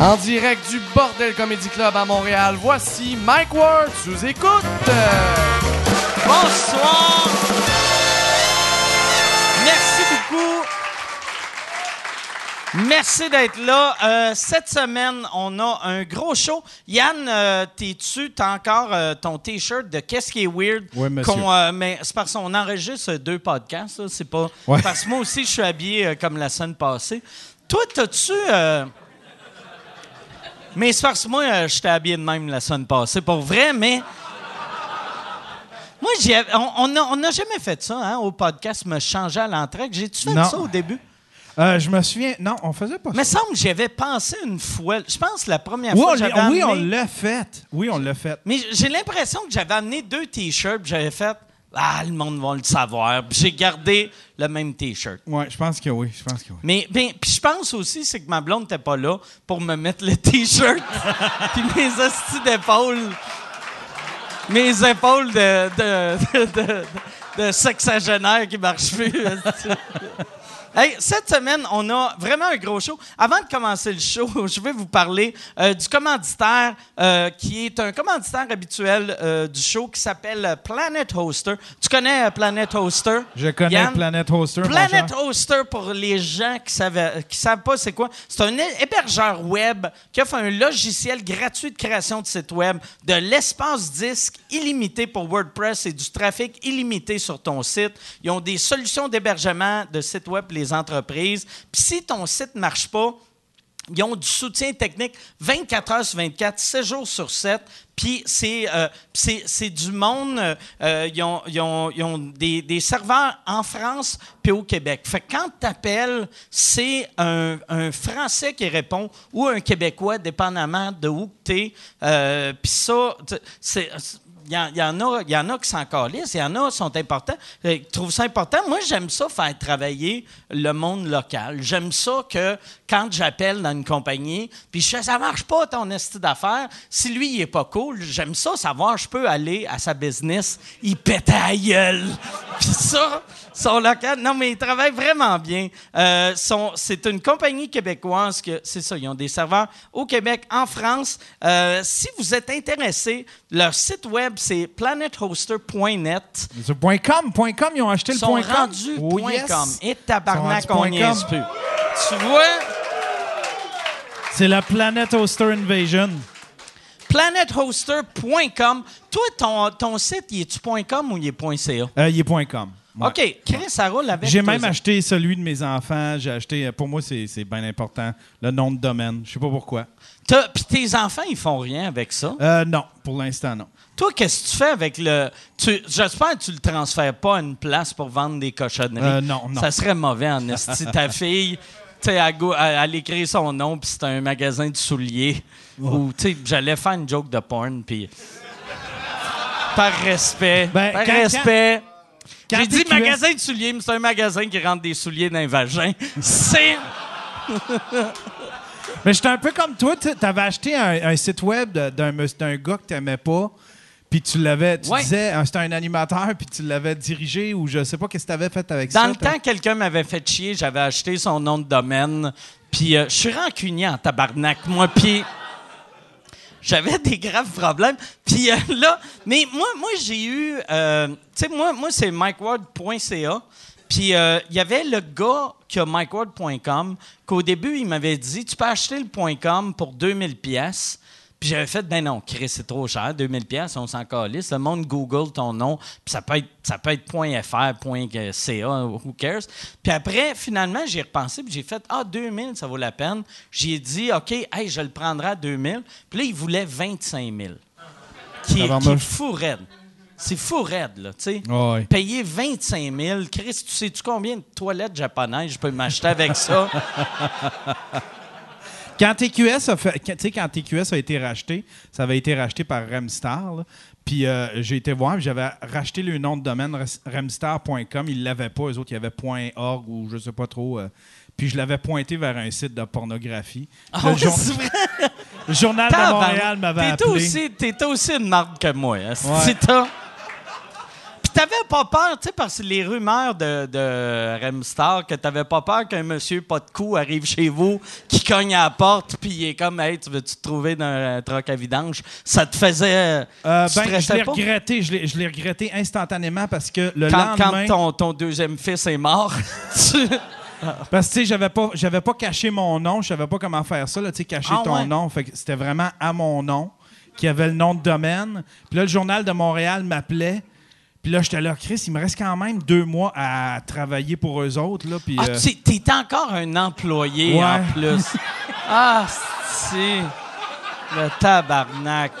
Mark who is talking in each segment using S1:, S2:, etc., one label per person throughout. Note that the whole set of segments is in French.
S1: En direct du Bordel Comedy Club à Montréal, voici Mike Ward sous écoute.
S2: Bonsoir. Merci beaucoup. Merci d'être là. Euh, cette semaine, on a un gros show. Yann, euh, t'es-tu, t'as encore euh, ton T-shirt de Qu'est-ce qui est weird?
S3: Oui, monsieur.
S2: qu'on, euh, mais c'est parce qu'on enregistre deux podcasts. là. C'est pas
S3: Ouais.
S2: parce que moi aussi, je suis habillé euh, comme la semaine passée. Toi, t'as-tu... mais c'est parce que moi, euh, j'étais habillé de même la semaine passée, pour vrai, mais... Moi, on n'a on jamais fait ça hein, au podcast, me changer à l'entrée. J'ai-tu fait
S3: Non.
S2: ça au début?
S3: Euh, je me souviens. Non, on faisait pas
S2: Mais
S3: ça.
S2: semble que j'y avais pensé une fois. Je pense que la première
S3: Oui,
S2: fois que j'avais
S3: oui, on l'a fait. Oui, on l'a fait.
S2: Mais j'ai l'impression que j'avais amené deux T-shirts, j'avais fait « Ah, le monde va le savoir. » j'ai gardé le même T-shirt.
S3: Oui, je pense que oui. Je pense que oui.
S2: Mais ben, puis je pense aussi c'est que ma blonde n'était pas là pour me mettre le t-shirt puis mes hosties d'épaules mes épaules de de, de, de, de sexagénaire qui marchent plus. Hey, cette semaine, on a vraiment un gros show. Avant de commencer le show, je vais vous parler euh, du commanditaire euh, qui est un commanditaire habituel euh, du show qui s'appelle Planet Hoster. Tu connais Planet Hoster?
S3: Je connais
S2: Yann?
S3: Planet Hoster.
S2: Planet. Hoster, pour les gens qui savent, qui savent pas c'est quoi, c'est un hé- hébergeur web qui offre un logiciel gratuit de création de site web, de l'espace disque illimité pour WordPress et du trafic illimité sur ton site. Ils ont des solutions d'hébergement de sites web pour les entreprises. Puis si ton site marche pas, ils ont du soutien technique 24 heures sur 24, 7 jours sur 7. Puis c'est, euh, c'est, du monde. euh, euh, ils ont, ils ont- ils ont des, serveurs en France puis au Québec. Fait que quand tu appelles, c'est un, un Français qui répond ou un Québécois, dépendamment de où tu es. puis ça, c'est. Y, en- y en a, y en a qui il y en a qui sont importants. Euh, Ils trouvent ça important. Moi, j'aime ça faire travailler le monde local. J'aime ça que quand j'appelle dans une compagnie, puis je fais, ça marche pas ton esti d'affaires, si lui, il est pas cool, j'aime ça savoir, je peux aller à sa business, il pète à la gueule. Puis ça, son local, non, mais il travaille vraiment bien. Euh, c'est une compagnie québécoise que, c'est ça, ils ont des serveurs au Québec, en France. Euh, si vous êtes intéressé, leur site web, c'est planethoster.net.
S3: Point .com, point .com, ils ont acheté le
S2: sont
S3: point .com.
S2: rendus
S3: Oh,
S2: point
S3: yes.
S2: .com. Et tabarnak, on n'y plus. Tu vois?
S3: C'est la Planet Hoster Invasion.
S2: planethoster.com. Toi, ton, ton site, il est-tu .com ou il est .ca?
S3: Euh, il est point .com. Ouais.
S2: OK, Chris, ça roule avec
S3: J'ai même acheté celui de mes enfants. J'ai acheté, pour moi, c'est bien important, le nom de domaine. Je sais pas pourquoi.
S2: Puis tes enfants, ils font rien avec ça?
S3: Euh, non, pour l'instant, non.
S2: Toi, qu'est-ce que tu fais avec le. J'espère que tu le transfères pas à une place pour vendre des cochonneries.
S3: Euh, non, non.
S2: Ça serait mauvais en esti. Ta fille, tu sais, elle, écrit son nom, puis c'est un magasin de souliers. Ou, tu sais, j'allais faire une joke de porn, puis. Par respect.
S3: Ben,
S2: par
S3: quand-
S2: respect.
S3: quand
S2: J'ai dit magasin de souliers, mais c'est un magasin qui rentre des souliers dans un vagin. C'est.
S3: Mais j'étais un peu comme toi. Tu avais acheté un, un site web d'un gars que tu n'aimais pas. Puis tu l'avais, tu
S2: Ouais.
S3: disais, c'était un animateur, puis tu l'avais dirigé, ou je sais pas qu'est-ce que tu avais fait avec ça.
S2: Dans le temps, quelqu'un m'avait fait chier, j'avais acheté son nom de domaine, puis euh, je suis rancunier en tabarnak, moi, puis j'avais des graves problèmes. Puis euh, là, mais moi, moi j'ai eu, euh, tu sais, moi, moi c'est mikeward.ca, puis euh, il y avait le gars qui a mikeward.com, qu'au début, il m'avait dit, tu peux acheter le .com pour 2000 pièces. Puis j'avais fait, ben non, Chris, c'est trop cher, 2000 pièces, on s'en calisse. Le monde Google ton nom, puis ça peut être, ça peut être .fr, .ca, who cares? Puis après, finalement, j'ai repensé, puis j'ai fait, ah, 2000, ça vaut la peine. J'ai dit, OK, hey, je le prendrai à 2000. Puis là, il voulait 25 000. Qui est, qui est fou raide. C'est fou raide, là, tu sais. Payer 25 000. Chris, tu sais-tu combien de toilettes japonaises je peux m'acheter avec ça?
S3: Quand TQS a fait, tu sais, quand TQS a été racheté, ça avait été racheté par Remstar. là. Puis euh, j'ai été voir, j'avais racheté le nom de domaine remstar.com. Ils l'avaient pas, eux autres, il y avait .org ou je sais pas trop. euh. puis je l'avais pointé vers un site de pornographie.
S2: Ah
S3: le, jour-
S2: c'est vrai?
S3: le journal de. Montréal m'avait appelé.
S2: aussi, t'étais aussi une marde que moi. hein.
S3: Ouais.
S2: T'avais pas peur, tu sais, parce que les rumeurs de, de Remstar, que t'avais pas peur qu'un monsieur pas de cou arrive chez vous, qui cogne à la porte, puis il est comme, hey, tu veux-tu te trouver dans un troc à vidange? Ça te faisait.
S3: Euh,
S2: tu
S3: ben, je l'ai regretté. Je l'ai, je l'ai regretté instantanément parce que le
S2: Quand, quand
S3: lendemain...
S2: ton, ton deuxième fils est mort, tu-
S3: Parce que, tu sais, j'avais pas, j'avais pas caché mon nom. Je savais pas comment faire ça, là, tu sais, cacher
S2: Ah,
S3: ton
S2: ouais.
S3: nom. Fait que c'était vraiment à mon nom qui avait le nom de domaine. Puis là, le Journal de Montréal m'appelait. Puis là, j'étais là, Chris, il me reste quand même deux mois à travailler pour eux autres, là. Puis,
S2: Ah,
S3: euh,
S2: tu t'es encore un employé
S3: Ouais.
S2: en plus. ah, c'est. Le tabarnak.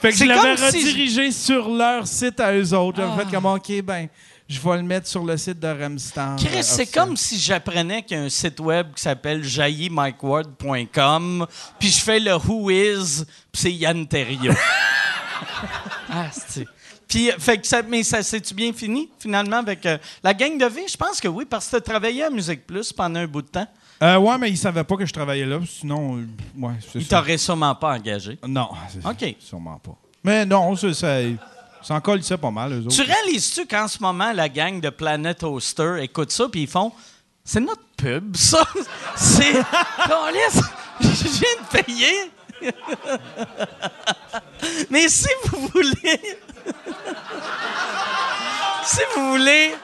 S3: fait que je l'avais
S2: si-
S3: redirigé sur leur site à eux autres. J'avais
S2: Ah.
S3: fait comme, OK, ben, je vais le mettre sur le site de Remstar.
S2: Chris,
S3: euh,
S2: c'est comme si j'apprenais qu'il y a un site web qui s'appelle jaillymikeward.com, puis je fais le Who Is, puis c'est Yann Terriot. ah, c'est. Puis, fait que ça, mais ça s'est-tu bien fini, finalement, avec euh, la gang de vie? Je pense que oui, parce que tu as travaillé à Musique Plus pendant un bout de temps.
S3: Euh, ouais, mais ils savaient pas que je travaillais là. Sinon, euh, ouais, c'est
S2: Ils
S3: ça.
S2: t'auraient sûrement pas engagé.
S3: Non, c'est
S2: OK.
S3: sûrement pas. Mais non, c'est ça. Ça en colle, ça pas mal, eux autres.
S2: Tu réalises-tu qu'en ce moment, la gang de Planet Hoster écoute ça, puis ils font C'est notre pub, ça? C'est. Je viens de payer Mais si vous voulez. si vous voulez.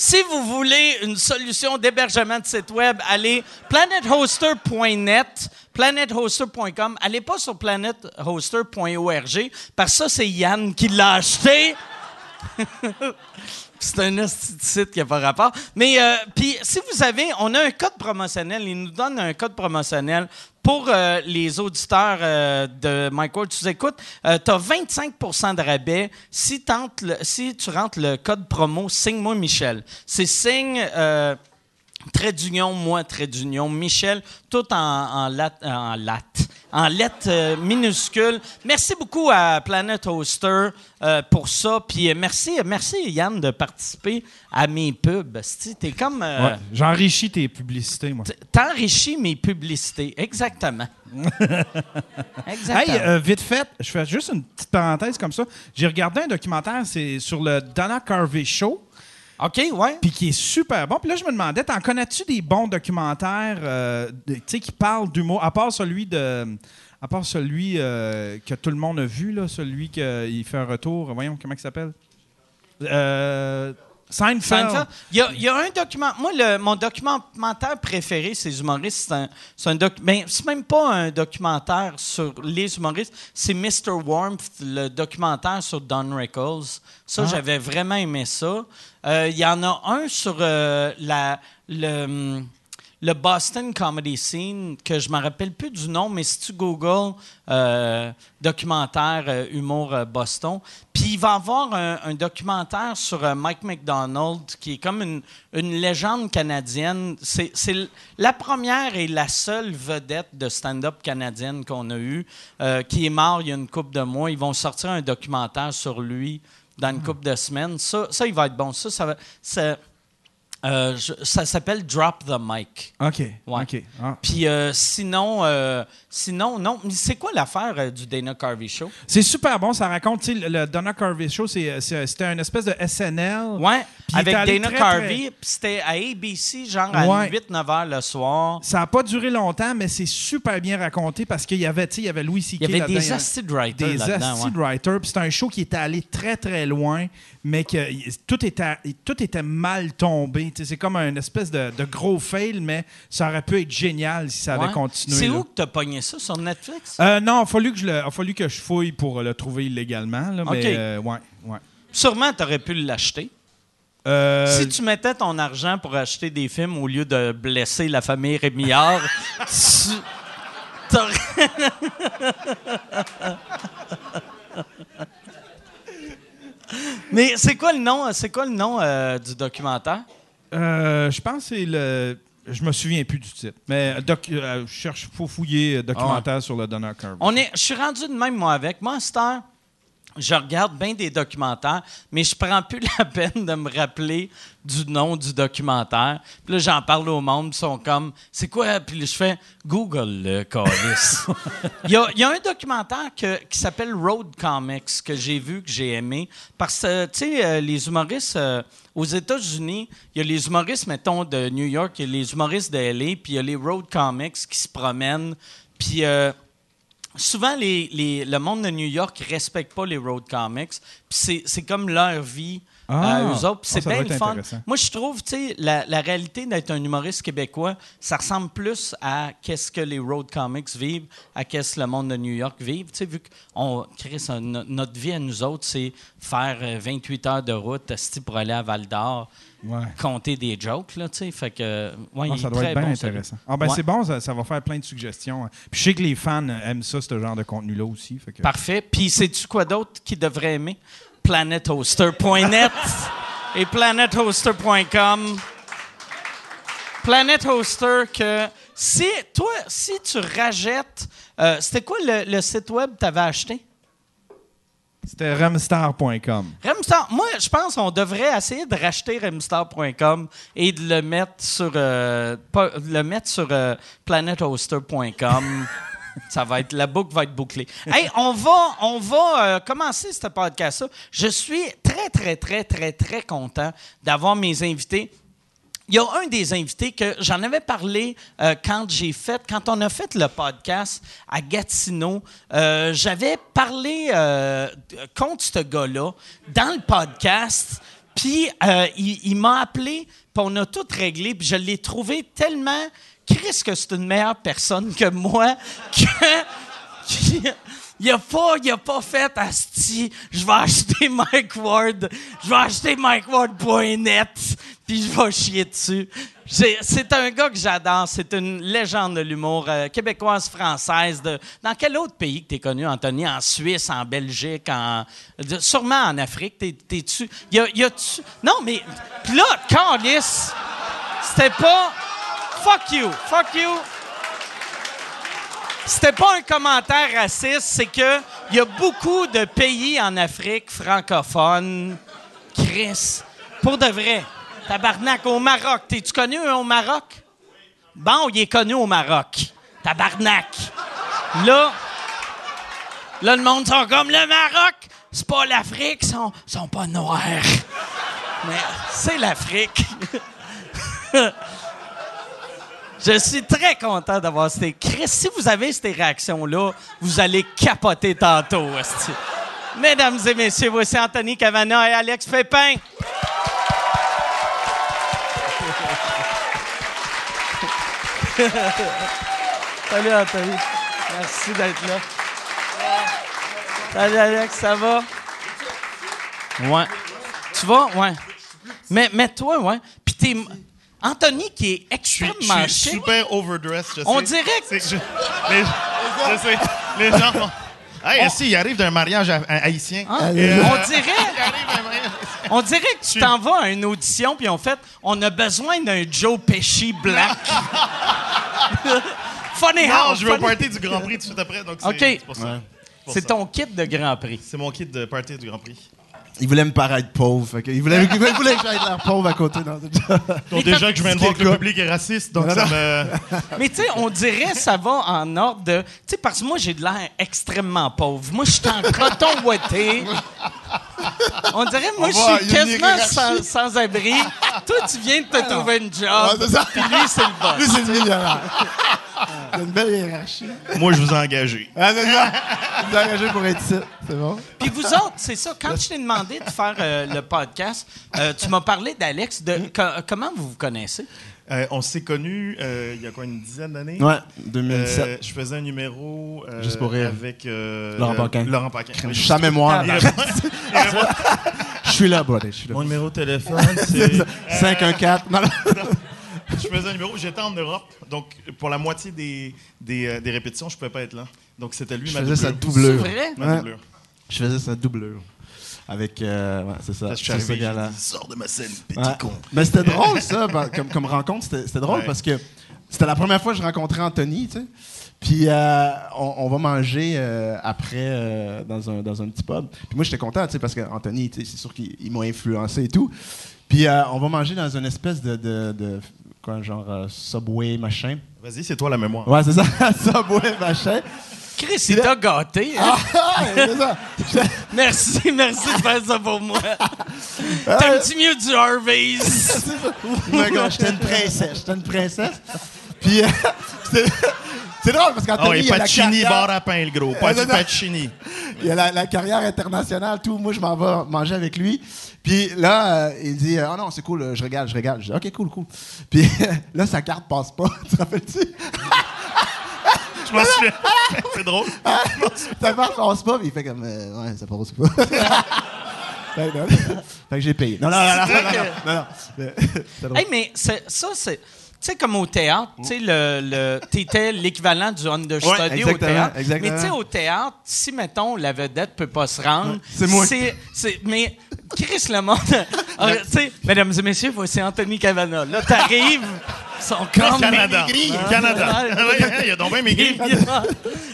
S2: Si vous voulez une solution d'hébergement de site web, allez planethoster.net, planethoster.com. Allez pas sur planethoster.org parce que ça, c'est Yann qui l'a acheté. C'est un site qui n'a pas rapport. Mais, euh, puis, si vous avez, on a un code promotionnel. Il nous donne un code promotionnel pour euh, les auditeurs euh, de Mike Ward. Tu écoutes, tu as 25% de rabais si, si tu rentres le code promo Signe-moi Michel. C'est signe. Trait d'union, moi, trait d'union, Michel, tout en, en, lat, en, en lettres euh, minuscules. Merci beaucoup à Planet Hoster euh, pour ça. Puis euh, merci, merci Yann de participer à mes pubs. T'es comme. euh,
S3: Ouais, J'enrichis tes publicités, moi.
S2: T'enrichis mes publicités. Exactement. Exactement.
S3: Hey, vite fait, je fais juste une petite parenthèse comme ça. J'ai regardé un documentaire, c'est sur le Donna Carvey Show,
S2: OK, ouais.
S3: puis qui est super bon. Puis là, je me demandais, t'en connais-tu des bons documentaires, euh, qui parlent d'humour, à part celui de, à part celui euh, que tout le monde a vu là, celui qui fait un retour. Voyons comment il s'appelle? Euh, Seinfeld.
S2: Seinfeld. Il y, a, il y a un document. Moi, le- mon documentaire préféré, c'est les humoristes. C'est un, c'est un doc, ben, c'est même pas un documentaire sur les humoristes. C'est Mr. Warmth, le documentaire sur Don Rickles. Ça,
S3: Ah.
S2: j'avais vraiment aimé ça. Euh, Il y en a un sur euh, la, le, hum, le Boston Comedy Scene, que je me rappelle plus du nom, mais si tu googles euh, documentaire euh, humour euh, Boston, puis il va y avoir un, un documentaire sur euh, Mike McDonald, qui est comme une, une légende canadienne. C'est la première et la seule vedette de stand-up canadienne qu'on a eue, qui est mort il y a une couple de mois. Ils vont sortir un documentaire sur lui dans une couple de semaines. Ça, ça, il va être bon. Ça, ça va... ça- euh, je- ça s'appelle Drop the Mic.
S3: OK.
S2: Ouais.
S3: Ah.
S2: Puis euh, sinon, euh, sinon, non. C'est quoi l'affaire euh, du Dana Carvey Show?
S3: C'est super bon. Ça raconte, le, Donna Carvey Show, c'est- c'est- c'était une espèce de SNL.
S2: Ouais, avec Dana
S3: très,
S2: Carvey.
S3: très-
S2: c'était à ABC, genre à
S3: Ouais.
S2: 8-9 heures le soir.
S3: Ça n'a pas duré longtemps, mais c'est super bien raconté parce qu'il y avait, tu sais, il y avait Louis C.K.
S2: Il y avait des asti de writers
S3: des de writers. Puis c'était un show qui était allé très, très loin, mais que tout était, tout était mal tombé. Tu C'est comme un espèce de, de gros fail, mais ça aurait pu être génial si ça avait continué.
S2: C'est où que t'as pogné ça? Sur Netflix?
S3: Euh, non, il a fallu que je le, a fallu que je fouille pour le trouver illégalement. Là, mais
S2: OK.
S3: euh, ouais, ouais.
S2: Sûrement, t'aurais pu l'acheter.
S3: Euh,
S2: Si tu mettais ton argent pour acheter des films au lieu de blesser la famille Rémillard, tu... Mais c'est quoi le nom, c'est quoi le nom euh, du documentaire?
S3: euh, je pense que c'est le. Je me souviens plus du titre. Mais euh, doc- euh, je cherche, faut fouiller euh, documentaire sur le Donna Carvey.
S2: On est, je suis rendu de même, moi, avec. Heure, je regarde bien des documentaires, mais je prends plus la peine de me rappeler du nom du documentaire. Puis là, j'en parle au monde, ils sont comme, c'est quoi? Puis je fais, Google le il, y a, un documentaire qui s'appelle Road Comics que j'ai vu, que j'ai aimé. Parce que, tu sais, euh, les humoristes euh, aux États-Unis, il y a les humoristes, mettons, de New York, il y a les humoristes de LA, puis il y a les Road Comics qui se promènent. Puis. euh, souvent, les, les- le monde de New York ne respecte pas les road comics. Puis c'est, comme leur vie
S3: Ah.
S2: à eux autres.
S3: Ah,
S2: c'est bien le fun. Moi, je trouve, tu sais, la, la réalité d'être un humoriste québécois, ça ressemble plus à qu'est-ce que les road comics vivent, à qu'est-ce que le monde de New York vive. Tu sais, vu que on, Chris, on- no- notre vie à nous autres, c'est faire euh, 28 heures de route pour aller à Val-d'Or,
S3: Ouais.
S2: compter des jokes, là. Fait que, ouais,
S3: Ah, ça doit être bien
S2: bon,
S3: intéressant. Ah, ben
S2: Ouais.
S3: c'est bon, ça, ça va faire plein de suggestions. hein. Puis je sais que les fans aiment ça, ce genre de contenu-là aussi. Fait que...
S2: Parfait. Puis, sais-tu quoi d'autre qui devrait aimer? PlanetHoster.net et PlanetHoster.com. Planet Hoster, que si, toi, si tu rajettes. euh, C'était quoi le, le site web que tu avais acheté?
S3: C'était remstar.com.
S2: Remstar, moi, je pense qu'on devrait essayer de racheter remstar.com et de le mettre sur, euh, le mettre sur euh, planethoster.com. Ça va être, la boucle va être bouclée. Hey, on va, on va euh, commencer ce podcast-là. Je suis très, très, très, très, très content d'avoir mes invités. Il y a un des invités que j'en avais parlé euh, quand j'ai fait, quand on a fait le podcast à Gatineau. Euh, J'avais parlé euh, contre ce gars-là dans le podcast. Puis il, m'a appelé, puis on a tout réglé. Puis je l'ai trouvé tellement. Chris, que c'est une meilleure personne que moi. Que, il a pas, a pas fait Asti, je vais acheter Mike Ward, je vais acheter MikeWard.net, puis je vais chier dessus. C'est un gars que j'adore, c'est une légende de l'humour euh, québécoise, française. De, dans quel autre pays que tu es connu, Anthony? En Suisse, en Belgique, en, sûrement en Afrique. T'es- T'es-tu? Y a-tu- non, mais. Là, Carlis, c'était pas. Fuck you, fuck you. C'était pas un commentaire raciste, c'est que il y a beaucoup de pays en Afrique francophones, Chris, pour de vrai. Tabarnak, au Maroc. T'es-tu connu hein, au Maroc? Bon, il est connu au Maroc. Tabarnak. Là, là, le monde sont comme le Maroc. C'est pas l'Afrique, ils sont, pas noirs. Mais c'est l'Afrique. Je suis très content d'avoir ces. Chris, si vous avez ces réactions-là, vous allez capoter tantôt. Mesdames et messieurs, voici Anthony Cavana et Alex Pépin. Salut Anthony. Merci d'être là. Salut Alex, ça va? Ouais. Tu vas? Ouais. Mais, mais toi, ouais. Puis t'es. Anthony qui est
S4: Je suis, je
S2: extrêmement
S4: suis
S2: chic.
S4: super overdressed, je sais.
S2: On dirait que-
S4: je, les, je sais. Les gens Hey, si, il arrive d'un mariage ha- haïtien? Et, euh,
S2: On dirait.
S4: mariage.
S2: On dirait que tu t'en vas à une audition puis en fait, on a besoin d'un Joe Pesci black. funny
S4: Non,
S2: how,
S4: je vais au
S2: funny-
S4: party du Grand Prix tout de suite après. Donc c'est
S2: OK.
S4: c'est pour ça.
S2: C'est ton kit de Grand Prix.
S4: C'est mon kit de party du Grand Prix.
S5: Il voulait me paraître pauvre. Fait que il, voulait, il voulait que j'aille l'air pauvre à côté. Dans
S4: Donc déjà que je viens de voir que le public est raciste, donc
S5: Non,
S4: ça
S5: non.
S4: me...
S2: Mais tu sais, on dirait ça va en ordre de. Tu sais, parce que moi, j'ai de l'air extrêmement pauvre. Moi, je suis en coton ouetté. On dirait, moi,
S5: On
S2: je suis quasiment sans, sans abri. Toi, tu viens de te trouver une job.
S5: Ouais, ça.
S2: Puis lui, c'est le boss.
S5: Lui, c'est le millionnaire. Il y a une belle hiérarchie.
S4: Moi, je vous ai engagé.
S5: Ah. Il est engagé pour être ici. C'est bon?
S2: Puis vous autres, c'est ça, quand je t'ai demandé de faire euh, le podcast, euh, tu m'as parlé d'Alex. De, co- comment vous vous connaissez?
S4: Euh, on s'est connus euh, il y a quoi, une dizaine d'années?
S5: Ouais, 2007.
S4: Euh, je faisais un numéro euh,
S5: Juste pour rire.
S4: avec euh,
S5: Laurent
S4: euh,
S5: Paquin.
S4: Laurent Paquin.
S5: Je suis à mémoire. Je suis là, suis là.
S4: Mon numéro de téléphone, c'est.
S5: 514. Non, non.
S4: je faisais un numéro, j'étais en Europe, donc pour la moitié des, des, des répétitions, je pouvais pas être là. Donc c'était lui
S5: Je
S4: ma
S5: faisais sa
S4: doublure.
S5: doublure.
S2: C'est vrai?
S4: Ma
S5: Ouais.
S4: doublure.
S5: Je faisais sa doublure. Avec. euh, ouais, c'est ça.
S4: Je
S5: ce gars-là.
S4: sors de ma scène, petit
S5: Ouais.
S4: con.
S5: Mais c'était drôle, ça, comme, comme rencontre. C'était drôle
S4: Ouais.
S5: parce que c'était la première fois que je rencontrais Anthony, tu sais. Puis euh, on, on va manger euh, après euh, dans, un, dans un petit pub. Puis moi, j'étais content, tu sais, parce qu'Anthony, c'est sûr qu'il il m'a influencé et tout. Puis on va manger dans une espèce de, de, de- quoi, genre Subway, machin.
S4: Vas-y, c'est toi la mémoire.
S5: Ouais, c'est ça, Subway, machin.
S2: Chris, il t'a gâté. hein?
S5: Ah, c'est ça.
S2: Merci, merci de faire ça pour moi. T'aimes-tu mieux du Harvey's?
S5: J'étais une princesse, j'étais une princesse. Puis euh, c'est drôle parce
S4: Ah
S5: qu'Anthony,
S4: oui,
S5: il a la
S4: Pacini,
S5: carrière-
S4: bar à pain, le gros. Pas du. Pacini.
S5: Il a la, la carrière internationale, tout. Moi, je m'en vais manger avec lui. Puis là, euh, il dit Ah non, c'est cool, euh, je régale, je régale. Je dis Ok, cool, cool. Puis là, sa carte passe pas. Tu te rappelles-tu?
S4: Je m'en souviens. C'est drôle.
S5: Sa carte passe pas. Puis il fait comme euh, Ouais, ça passe pas. fait que, non. Fait que j'ai payé. Non, non, non, non, non, non, non, non. Drôle.
S2: Hey, mais ça, c'est. Tu sais, comme au théâtre, tu sais, le, le, t'étais l'équivalent du understudy
S5: Ouais,
S2: au théâtre.
S5: exactement.
S2: Mais tu sais, au théâtre, si, mettons, la vedette peut pas se rendre...
S5: Ouais, c'est moi.
S2: c'est- mais Chris le monde... Tu sais, mesdames et messieurs, voici Anthony Cavana. Là, t'arrives, ils sont comme...
S4: Canada.
S5: maigri.
S4: Canada.
S2: Ah,
S4: Il y a donc bien maigri.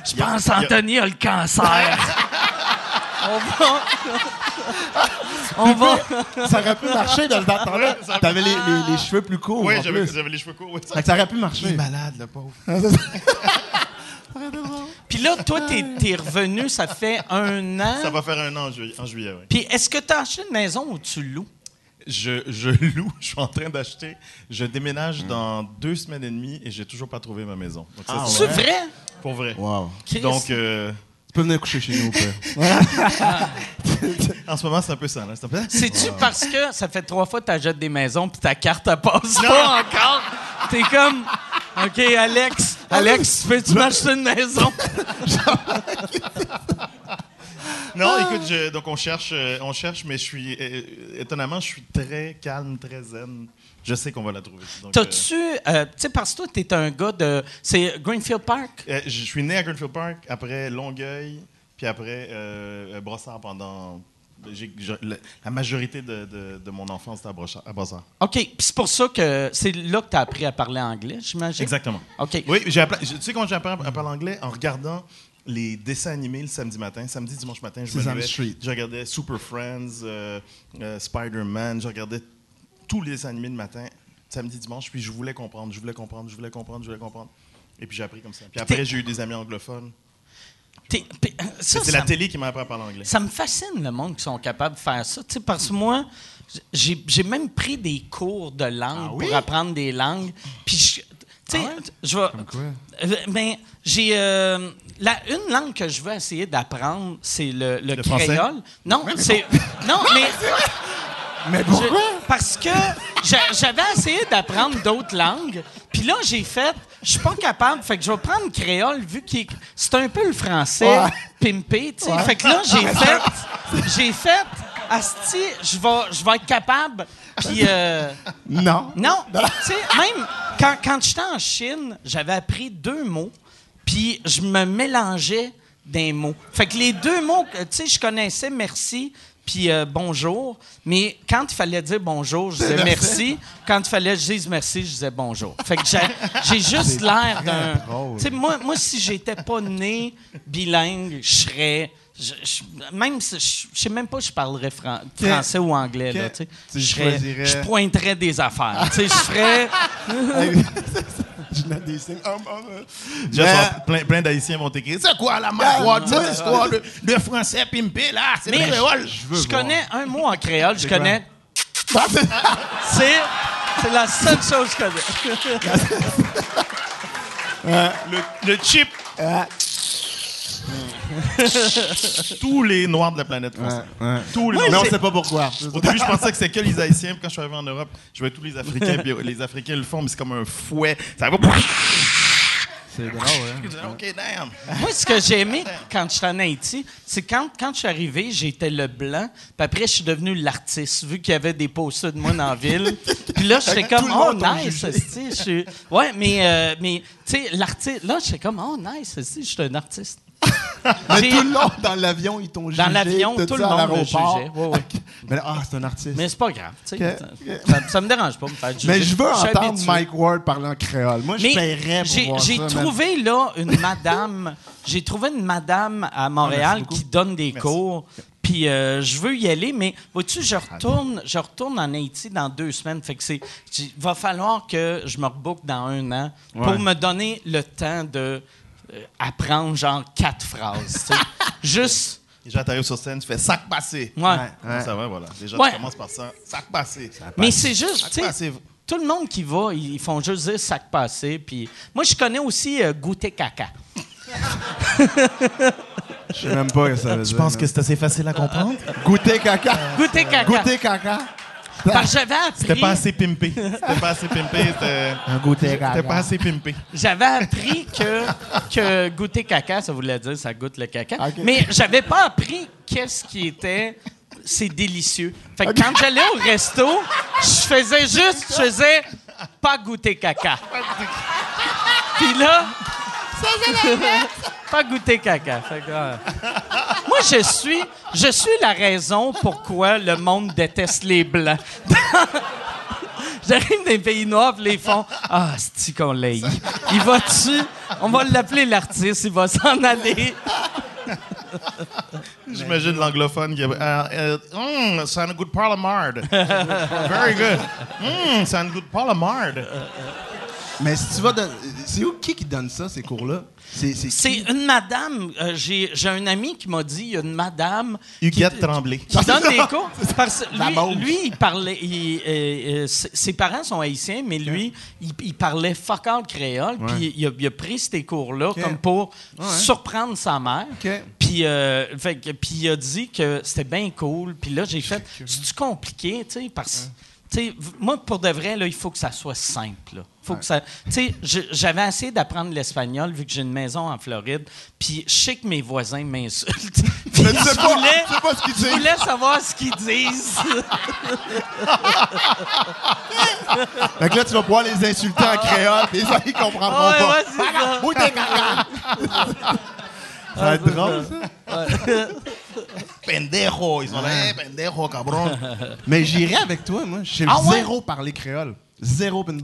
S2: Je pense qu'Anthony a le cancer. On va... On va...
S5: Ça aurait pu marcher dans le temps-là. T'avais les, les, les cheveux plus courts.
S4: Oui, j'avais les cheveux courts. oui, ça-
S5: aurait pu marcher.
S4: malade, le pauvre.
S2: Puis là, toi, t'es, t'es revenu, ça fait un an.
S4: Ça va faire un an en juillet, en juillet oui.
S2: Puis est-ce que t'as acheté une maison ou tu loues?
S4: Je, je loue, je suis en train d'acheter. Je déménage dans deux semaines et demie et j'ai toujours pas trouvé ma maison.
S5: Ah
S4: c'est
S2: vrai?
S4: pour vrai.
S5: Wow.
S4: Donc, euh,
S5: peux venir coucher chez nous, père.
S4: en ce moment, c'est un peu ça. Là. C'est un peu-
S2: C'est-tu parce que ça fait trois fois que t'achètes des maisons puis ta carte, elle passe pas encore? T'es comme, OK, Alex, Alex, peux-tu m'acheter une maison?
S4: Non, écoute, je- donc on cherche, euh, on cherche, mais je suis euh, étonnamment, je suis très calme, très zen. Je sais qu'on va la trouver. Donc,
S2: T'as-tu, euh, tu sais, parce que toi, t'es un gars de. C'est Greenfield Park?
S4: euh, euh, je suis né à Greenfield Park, après Longueuil, puis après euh, Brossard pendant. la, la majorité de, de- de mon enfance était à Brossard. à Brossard.
S2: OK, puis c'est pour ça que c'est là que t'as appris à parler anglais, j'imagine?
S4: Exactement.
S2: OK.
S4: Oui, j'ai tu sais quand j'ai appris à parler anglais? En regardant les dessins animés le samedi matin, samedi dimanche matin, je me levais, je regardais Super Friends, euh, euh, Spider-Man, je regardais tous les animés le matin, samedi dimanche, puis je voulais comprendre, je voulais comprendre, je voulais comprendre, je voulais comprendre. Et puis j'ai appris comme ça. Puis après j'ai eu des amis anglophones. C'est la télé qui m'a appris à parler anglais.
S2: Ça me fascine le monde qui sont capables de faire ça. Parce que moi, j'ai j'ai même pris des cours de langue
S5: Ah oui?
S2: pour apprendre des langues. Puis, je- tu sais,
S5: Ah
S2: je vais.
S5: quoi?
S2: Euh, ben, j'ai. euh, la, une langue que je veux essayer d'apprendre, c'est le, le
S4: Le français?
S2: créole. Non, c'est. Non, mais.
S5: Mais
S2: Je-
S5: pourquoi?
S2: Parce que j'a- j'avais essayé d'apprendre d'autres langues, puis là j'ai fait, je suis pas capable, fait que je vais prendre le créole vu est- c'est un peu le français
S5: Ouais.
S2: pimpé, tu sais. Fait que là j'ai fait, j'ai fait, asti, je vais, je vais être capable, puis euh,
S5: Non.
S2: non, tu sais, même quand, quand j'étais en Chine, j'avais appris deux mots, puis je me mélangeais des mots. Fait que les deux mots, que, tu sais, je connaissais merci puis euh, bonjour, mais quand il fallait dire bonjour, je disais merci. Quand il fallait que je dise merci, je disais bonjour. Fait que j'ai, juste l'air d'un... Tu sais, moi, moi, si j'étais pas né bilingue, je serais... je- je- même si je, je sais même pas si je parlerais fran- français ou anglais, là, tu sais. Je
S5: choisirais-
S2: je pointerais des affaires. tu sais, je ferais...
S5: Je donne des signes.
S4: Déjà,
S5: Mais-
S4: ça, plein, plein d'Haïtiens vont t'écrire. C'est quoi la marquoise, cette histoire de, de français pimpé, là? C'est
S2: Mais
S4: le créole.
S2: je, je connais un mot en créole, je connais. C'est c'est la seule chose que je connais.
S4: Le, le chip. Tous les noirs de la planète font ça.
S5: Ouais, ouais.
S4: Tous les
S5: Mais on
S4: noirs.
S5: sait pas pourquoi.
S4: Au début, je pensais que c'était que les Haïtiens. Puis quand je suis arrivé en Europe, je voyais tous les Africains. Puis les Africains le font, mais c'est comme un fouet. Ça va.
S5: C'est drôle, hein?
S4: OK, damn.
S2: Moi, ce que j'ai aimé quand j'étais en Haïti, c'est quand, quand je suis arrivé, j'étais le blanc, puis après, je suis devenu l'artiste, vu qu'il y avait des posters de moi dans la ville. Puis là, j'étais comme, oh, nice, je suis. Ouais, mais, euh, mais tu sais, l'artiste, là, j'étais comme, oh, nice, je suis un artiste.
S5: Mais tout le long, dans l'avion, ils t'ont jugé.
S2: Dans l'avion, tout le monde me jugeait.
S5: Mais ah, c'est un artiste.
S2: Mais c'est pas grave. tu sais.
S5: Ok.
S2: Ça, ça me dérange pas de me faire juger.
S5: Mais je veux entendre
S2: habitué.
S5: Mike Ward parler en créole. Moi, je paierais pour
S2: j'ai,
S5: voir
S2: j'ai
S5: ça,
S2: trouvé là une madame. j'ai trouvé une madame à Montréal
S5: beaucoup.
S2: qui donne des cours. Puis euh, je veux y aller, mais vois-tu, je retourne, je retourne en Haïti dans deux semaines. Fait que c'est, il va falloir que je me rebook dans un an pour
S5: Ouais.
S2: me donner le temps de apprendre genre quatre phrases. Juste,
S4: Déjà, t'arrives sur scène, tu fais sac passé.
S2: ouais.
S5: Ouais.
S4: Ça va, voilà. Déjà,
S2: Ouais.
S4: tu commences par ça. Sac passé.
S2: Mais c'est juste, tu sais, tout le monde qui va, ils ils font juste dire sac passé. Puis moi, je connais aussi euh, goûter caca.
S5: Je sais même pas ce que ça veut dire.
S4: Je pense que c'est assez facile à comprendre?
S5: Goûter caca.
S2: Goûter caca.
S5: Goûter caca.
S2: Parce que j'avais appris.
S4: C'était pas assez pimpé. C'était pas assez pimpé. C'était
S5: Un goûter caca.
S4: c'était pas assez pimpé.
S2: J'avais appris que, que goûter caca, ça voulait dire ça goûte le caca. Mais j'avais pas appris qu'est-ce qui était. C'est délicieux. Fait que quand j'allais au resto, je faisais juste, je faisais pas goûter caca. Puis là. pas goûter caca. Fait que, euh, moi, je suis, je suis la raison pourquoi le monde déteste les blancs. J'arrive dans les pays noirs, puis les font Ah, c'est qu'on l'a eu. Il va dessus, on va l'appeler l'artiste, il va s'en aller.
S4: J'imagine l'anglophone qui a. Uh, uh, mm, sound good parlamard. Very good. Mm, sound good parlamard.
S5: Mais si tu vas dans... C'est où qui qui donne ça, ces cours-là? C'est
S2: une madame, euh, j'ai j'ai un ami qui m'a dit il y a une madame
S4: Huguette
S2: qui-
S4: Tremblay.
S2: qui donne des cours. Parce
S5: La
S2: lui, lui, il parlait. il, euh, euh, ses parents sont haïtiens, mais lui, il, il parlait fuck all créole. Puis il, a, il a pris ces cours-là comme pour surprendre sa mère.
S5: OK.
S2: Puis, euh, fait que- puis il a dit que c'était bien cool. Puis là, j'ai fait. C'est compliqué, tu sais, parce moi, pour de vrai, là, il faut que ça soit simple. là. Faut que ça. Je- j'avais essayé d'apprendre l'espagnol vu que j'ai une maison en Floride. Puis je sais que mes voisins m'insultent. Je
S5: pas,
S2: voulais-
S5: pas ce qu'ils
S2: je
S5: disent.
S2: voulais savoir ce qu'ils disent.
S5: Fait que là, tu vas pouvoir les insulter en créole, puis ils comprendront
S2: ouais,
S5: pas.
S2: ouais, c'est ça.
S5: Ça va être drôle, ça.
S4: Pendejo. Ils sont là. Eh, pendejo, cabron.
S5: Mais j'irai avec toi, moi. Je sais
S2: Ah ouais?
S5: zéro parler créole. Zéro pin.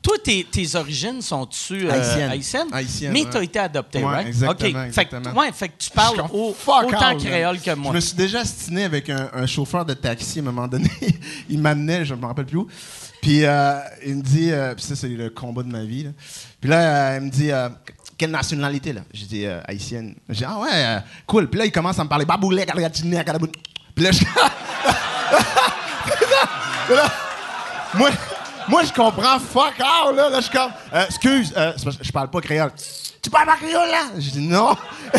S2: Toi, tes, tes origines sont-tu euh,
S5: Haïtiennes.
S2: haïtiennes?
S5: Haïtiennes,
S2: Mais
S5: ouais.
S2: tu as été adopté,
S5: Ouais,
S2: right?
S5: exactement.
S2: Fait que-
S5: exactement.
S2: ouais, fait que tu parles au- autant créole que moi.
S5: Je me suis déjà astiné avec un, un chauffeur de taxi à un moment donné. il m'amenait, je me rappelle plus où. Puis euh, il me dit, euh, puis ça c'est le combat de ma vie. là. Puis là, euh, il me dit, euh, quelle nationalité là? J'ai dit euh, haïtienne. J'ai dit ah ouais, euh, cool. Puis là il commence à me parler baboulé, galagatiné, galabou- Puis là je moi, moi je comprends fuck all là. Là je comme, euh, excuse, euh, je parle pas créole. Tu parles pas créole là? J'ai dit non.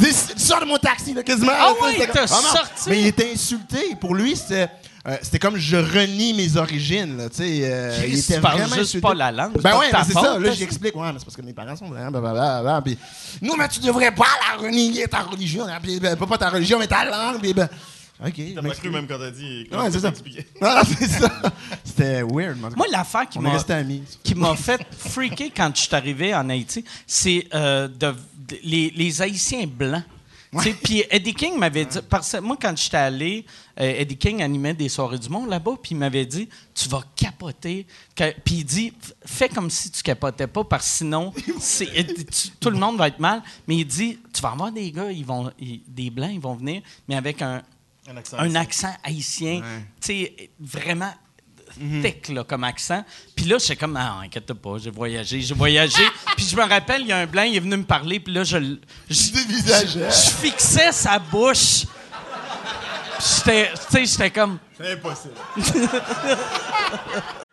S5: Il dit, sors de mon taxi, là, quasiment.
S2: Ah il t'a sorti.
S5: Mais il était insulté. Pour lui, c'était. Euh, c'était comme je renie mes origines, là, tu sais. euh, il était vraiment
S2: juste
S5: insulté.
S2: pas la langue, c'est
S5: Ben ouais, c'est ça. Là,
S2: ça.
S5: j'explique. Ouais, mais c'est parce que mes parents sont. hein, blablabla, Puis, non, mais tu devrais pas la renier ta religion. hein, Puis, ben, pas, pas ta religion, mais ta langue. Puis, ben, OK.
S4: T'as pas cru même quand t'as dit. quand
S5: Ouais,
S4: tu
S5: c'est ça.
S4: expliqué.
S5: Ah, c'est ça. C'était weird,
S2: Moi, l'affaire qui m'a qui m'a fait freaker quand je suis arrivé en Haïti, c'est euh, de, de- les, les Haïtiens blancs. Puis Eddie King m'avait dit, parce que moi, quand j'étais allé, euh, Eddie King animait des soirées du monde là-bas, puis il m'avait dit, tu vas capoter. Puis il dit, fais comme si tu capotais pas, parce que sinon, tu- tout le monde va être mal. Mais il dit, tu vas avoir des gars, ils vont, ils- des blancs, ils vont venir, mais avec un,
S4: Un accent.
S2: un accent haïtien, tu sais, vraiment. Thick là, comme accent. Puis là, j'étais comme, ah, inquiète pas, j'ai voyagé, j'ai voyagé. puis je me rappelle, il y a un blanc, il est venu me parler, puis là, je, je,
S5: dévisageais.
S2: je- je fixais sa bouche. Puis j'étais, tu sais, j'étais comme,
S5: C'est impossible.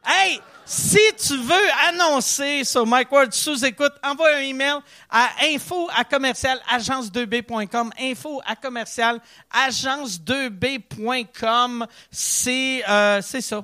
S2: Hey, si tu veux annoncer sur Mike Ward sous écoute, envoie un email à info à commercial agence2b.com. Info à commercial agence2b.com. C'est euh, c'est ça,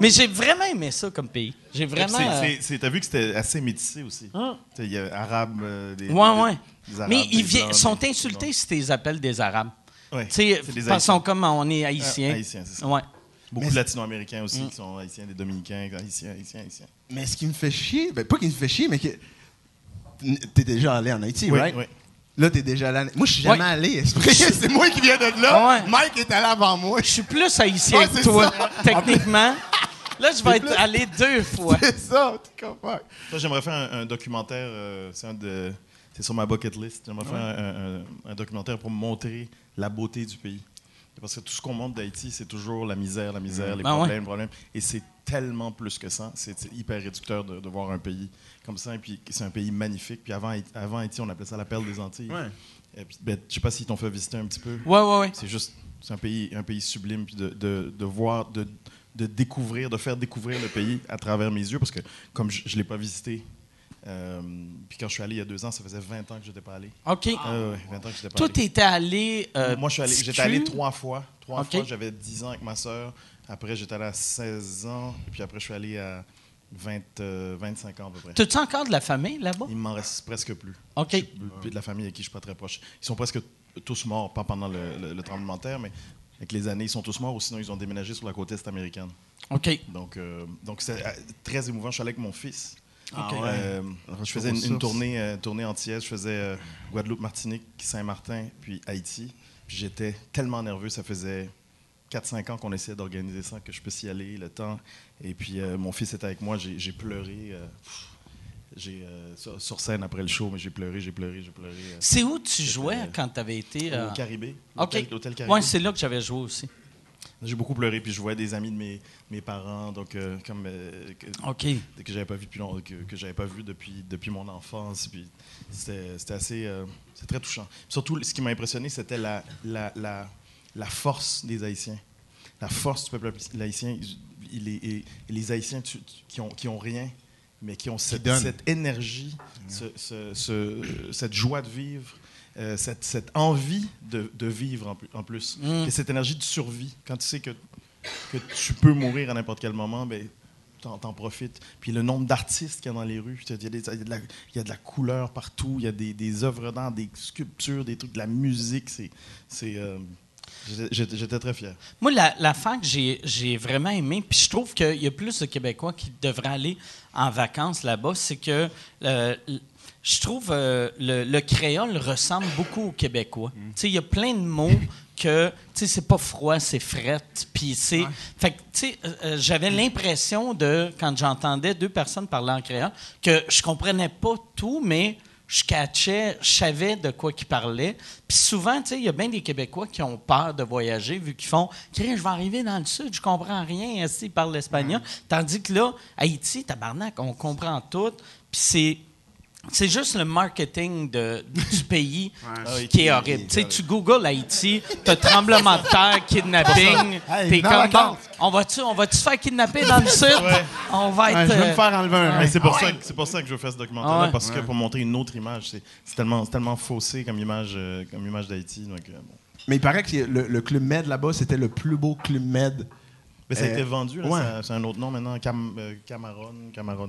S2: Mais j'ai vraiment aimé ça comme pays. J'ai vraiment.
S4: C'est-
S2: euh,
S4: T'as vu que c'était assez métissé aussi. Sais, Il y a arabes, euh, des,
S2: Ouais, ouais.
S4: Arabes,
S2: Mais ils vi- sont insultés si tu les appelles des Arabes.
S4: Ouais,
S2: Tu sais,
S4: c'est des
S2: parce qu'on
S4: Haïtiens.
S2: comme on est haïtiens.
S4: Ah, haïtiens, c'est ça.
S2: Ouais.
S4: Beaucoup de latino-américains aussi
S2: Mm.
S4: qui sont haïtiens, des dominicains, haïtiens, haïtiens, haïtiens.
S5: Mais ce qui me fait chier, ben, pas qui me fait chier, mais que. T'es déjà allé en Haïti,
S4: Oui,
S5: right?
S4: oui.
S5: Là, t'es déjà allé en Moi, je suis jamais
S2: Ouais.
S5: allé. C'est moi qui viens de là?
S2: Ouais.
S5: Mike est allé avant moi.
S2: Je suis plus haïtien
S5: Ouais,
S2: que
S5: c'est
S2: toi,
S5: ça.
S2: techniquement. Là, je vais être
S5: plus-
S2: allé deux fois.
S5: C'est ça, tu comprends?
S4: Toi, j'aimerais faire un, un documentaire, euh, c'est un de, c'est sur ma bucket list. J'aimerais faire un, un- un documentaire pour montrer la beauté du pays. Parce que tout ce qu'on montre d'Haïti, c'est toujours la misère, la misère, les
S2: Ah ouais.
S4: problèmes, les problèmes. Et c'est tellement plus que ça. C'est hyper réducteur de, de voir un pays comme ça. Et puis, c'est un pays magnifique. Puis avant, Haïti- avant Haïti, on appelait ça la perle des Antilles. Et puis, ben, je sais pas s'ils t'ont fait visiter un petit peu.
S2: Ouais, ouais, ouais.
S4: C'est juste, c'est un pays, un pays sublime, puis de, de, de voir, de, de découvrir, de faire découvrir le pays à travers mes yeux, parce que comme je ne l'ai pas visité, euh, puis quand je suis allé il y a deux ans, ça faisait 20 ans que je n'étais pas allé.
S2: OK.
S4: Ah ouais, 20 ans que je n'étais pas
S2: Toi,
S4: allé.
S2: t'étais allé. euh,
S4: Moi, je suis allé, j'étais
S2: tu-
S4: allé trois fois. Trois fois, j'avais 10 ans avec ma sœur. Après, j'étais allé à 16 ans, puis après, je suis allé à 20, euh, 25 ans à peu près.
S2: T'as-tu encore de la famille là-bas?
S4: Il m'en reste presque plus.
S2: OK.
S4: Puis de la famille avec qui je suis pas très proche. Ils sont presque tous morts, pas pendant le, le- le tremblement de terre, mais avec les années, ils sont tous morts ou sinon ils ont déménagé sur la côte est américaine.
S2: OK.
S4: Donc, euh, donc c'est euh, très émouvant. Je suis allé avec mon fils.
S5: Ah ouais.
S4: Euh, je faisais une, tournée, tournée entière. Je faisais Guadeloupe, Martinique, Saint-Martin, puis Haïti. Puis j'étais tellement nerveux. Ça faisait 4-5 ans qu'on essayait d'organiser ça, que je puisse y aller, le temps. Et puis mon fils était avec moi. J'ai pleuré. pff, j'ai, euh, sur, sur scène après le show, mais j'ai pleuré, j'ai pleuré, j'ai pleuré. euh,
S2: C'est où tu jouais
S4: euh,
S2: quand t'avais été. euh,
S4: Au Caribé.
S2: OK.
S4: L'hôtel- Caribé.
S2: Ouais, c'est là que j'avais joué aussi.
S4: J'ai beaucoup pleuré, puis je voyais des amis de mes, mes parents, donc comme que,
S2: OK.
S4: que j'avais pas vu depuis long- que, que j'avais pas vu depuis depuis mon enfance, puis c'était c'était assez c'est très touchant. Surtout, ce qui m'a impressionné, c'était la, la, la, la force des Haïtiens, la force du peuple haïtien. Et les Haïtiens tu- tu- qui ont qui ont rien, mais qui ont cette, énergie, ce- ce- ce- cette joie de vivre. euh, cette, cette envie de, de vivre en, plus- en plus.
S2: Mm.
S4: Et cette énergie de survie. Quand tu sais que, que tu peux mourir à n'importe quel moment, ben, t'en, t'en profites. Puis le nombre d'artistes qu'il y a dans les rues, il y y a de, la, il y a de la couleur partout, il y a des, des œuvres d'art, des sculptures, des trucs, de la musique. C'est, c'est, euh, j'étais, très fier.
S2: Moi, la, l'affaire que j'ai, j'ai vraiment aimé, puis je trouve qu'il y a plus de Québécois qui devraient aller en vacances là-bas, c'est que euh, je trouve euh, le, le créole ressemble beaucoup au québécois. Sais, il y a plein de mots que, tu sais, c'est pas froid, c'est fret, puis c'est... Fait euh, euh, j'avais l'impression de, quand j'entendais deux personnes parler en créole, que je comprenais pas tout, mais je catchais, je savais de quoi qu'ils parlaient. Puis souvent, tu sais, il y a bien des Québécois qui ont peur de voyager vu qu'ils font je vais arriver dans le sud, je comprends rien, si ils parlent l'espagnol. Tandis que là, Haïti, tabarnak, on comprend tout. Puis c'est. C'est juste le marketing de, du pays qui est horrible. Tu sais, tu googles Haïti, t'as tremblement de terre, kidnapping,
S5: Hey,
S2: t'es
S5: dans la
S2: comme,
S5: carte.
S2: bon, on va-tu on va faire kidnapper dans le sud? On va
S5: Ouais,
S2: être...
S5: je vais
S2: euh,
S5: me faire enlever un.
S4: Mais c'est pour,
S2: Ah
S4: ça
S2: ouais.
S4: que- c'est pour ça que je veux faire ce documentaire
S2: Ah ouais.
S4: parce que pour montrer une autre image, c'est, tellement, c'est tellement faussé comme image, euh, comme image d'Haïti. Donc, euh, bon.
S5: Mais il paraît que le, le club Med là-bas, c'était le plus beau club Med.
S4: Mais ça a
S5: Euh,
S4: été vendu, là,
S5: ouais.
S4: ça- c'est un autre nom maintenant, Cam, euh, Cameron, Cameron.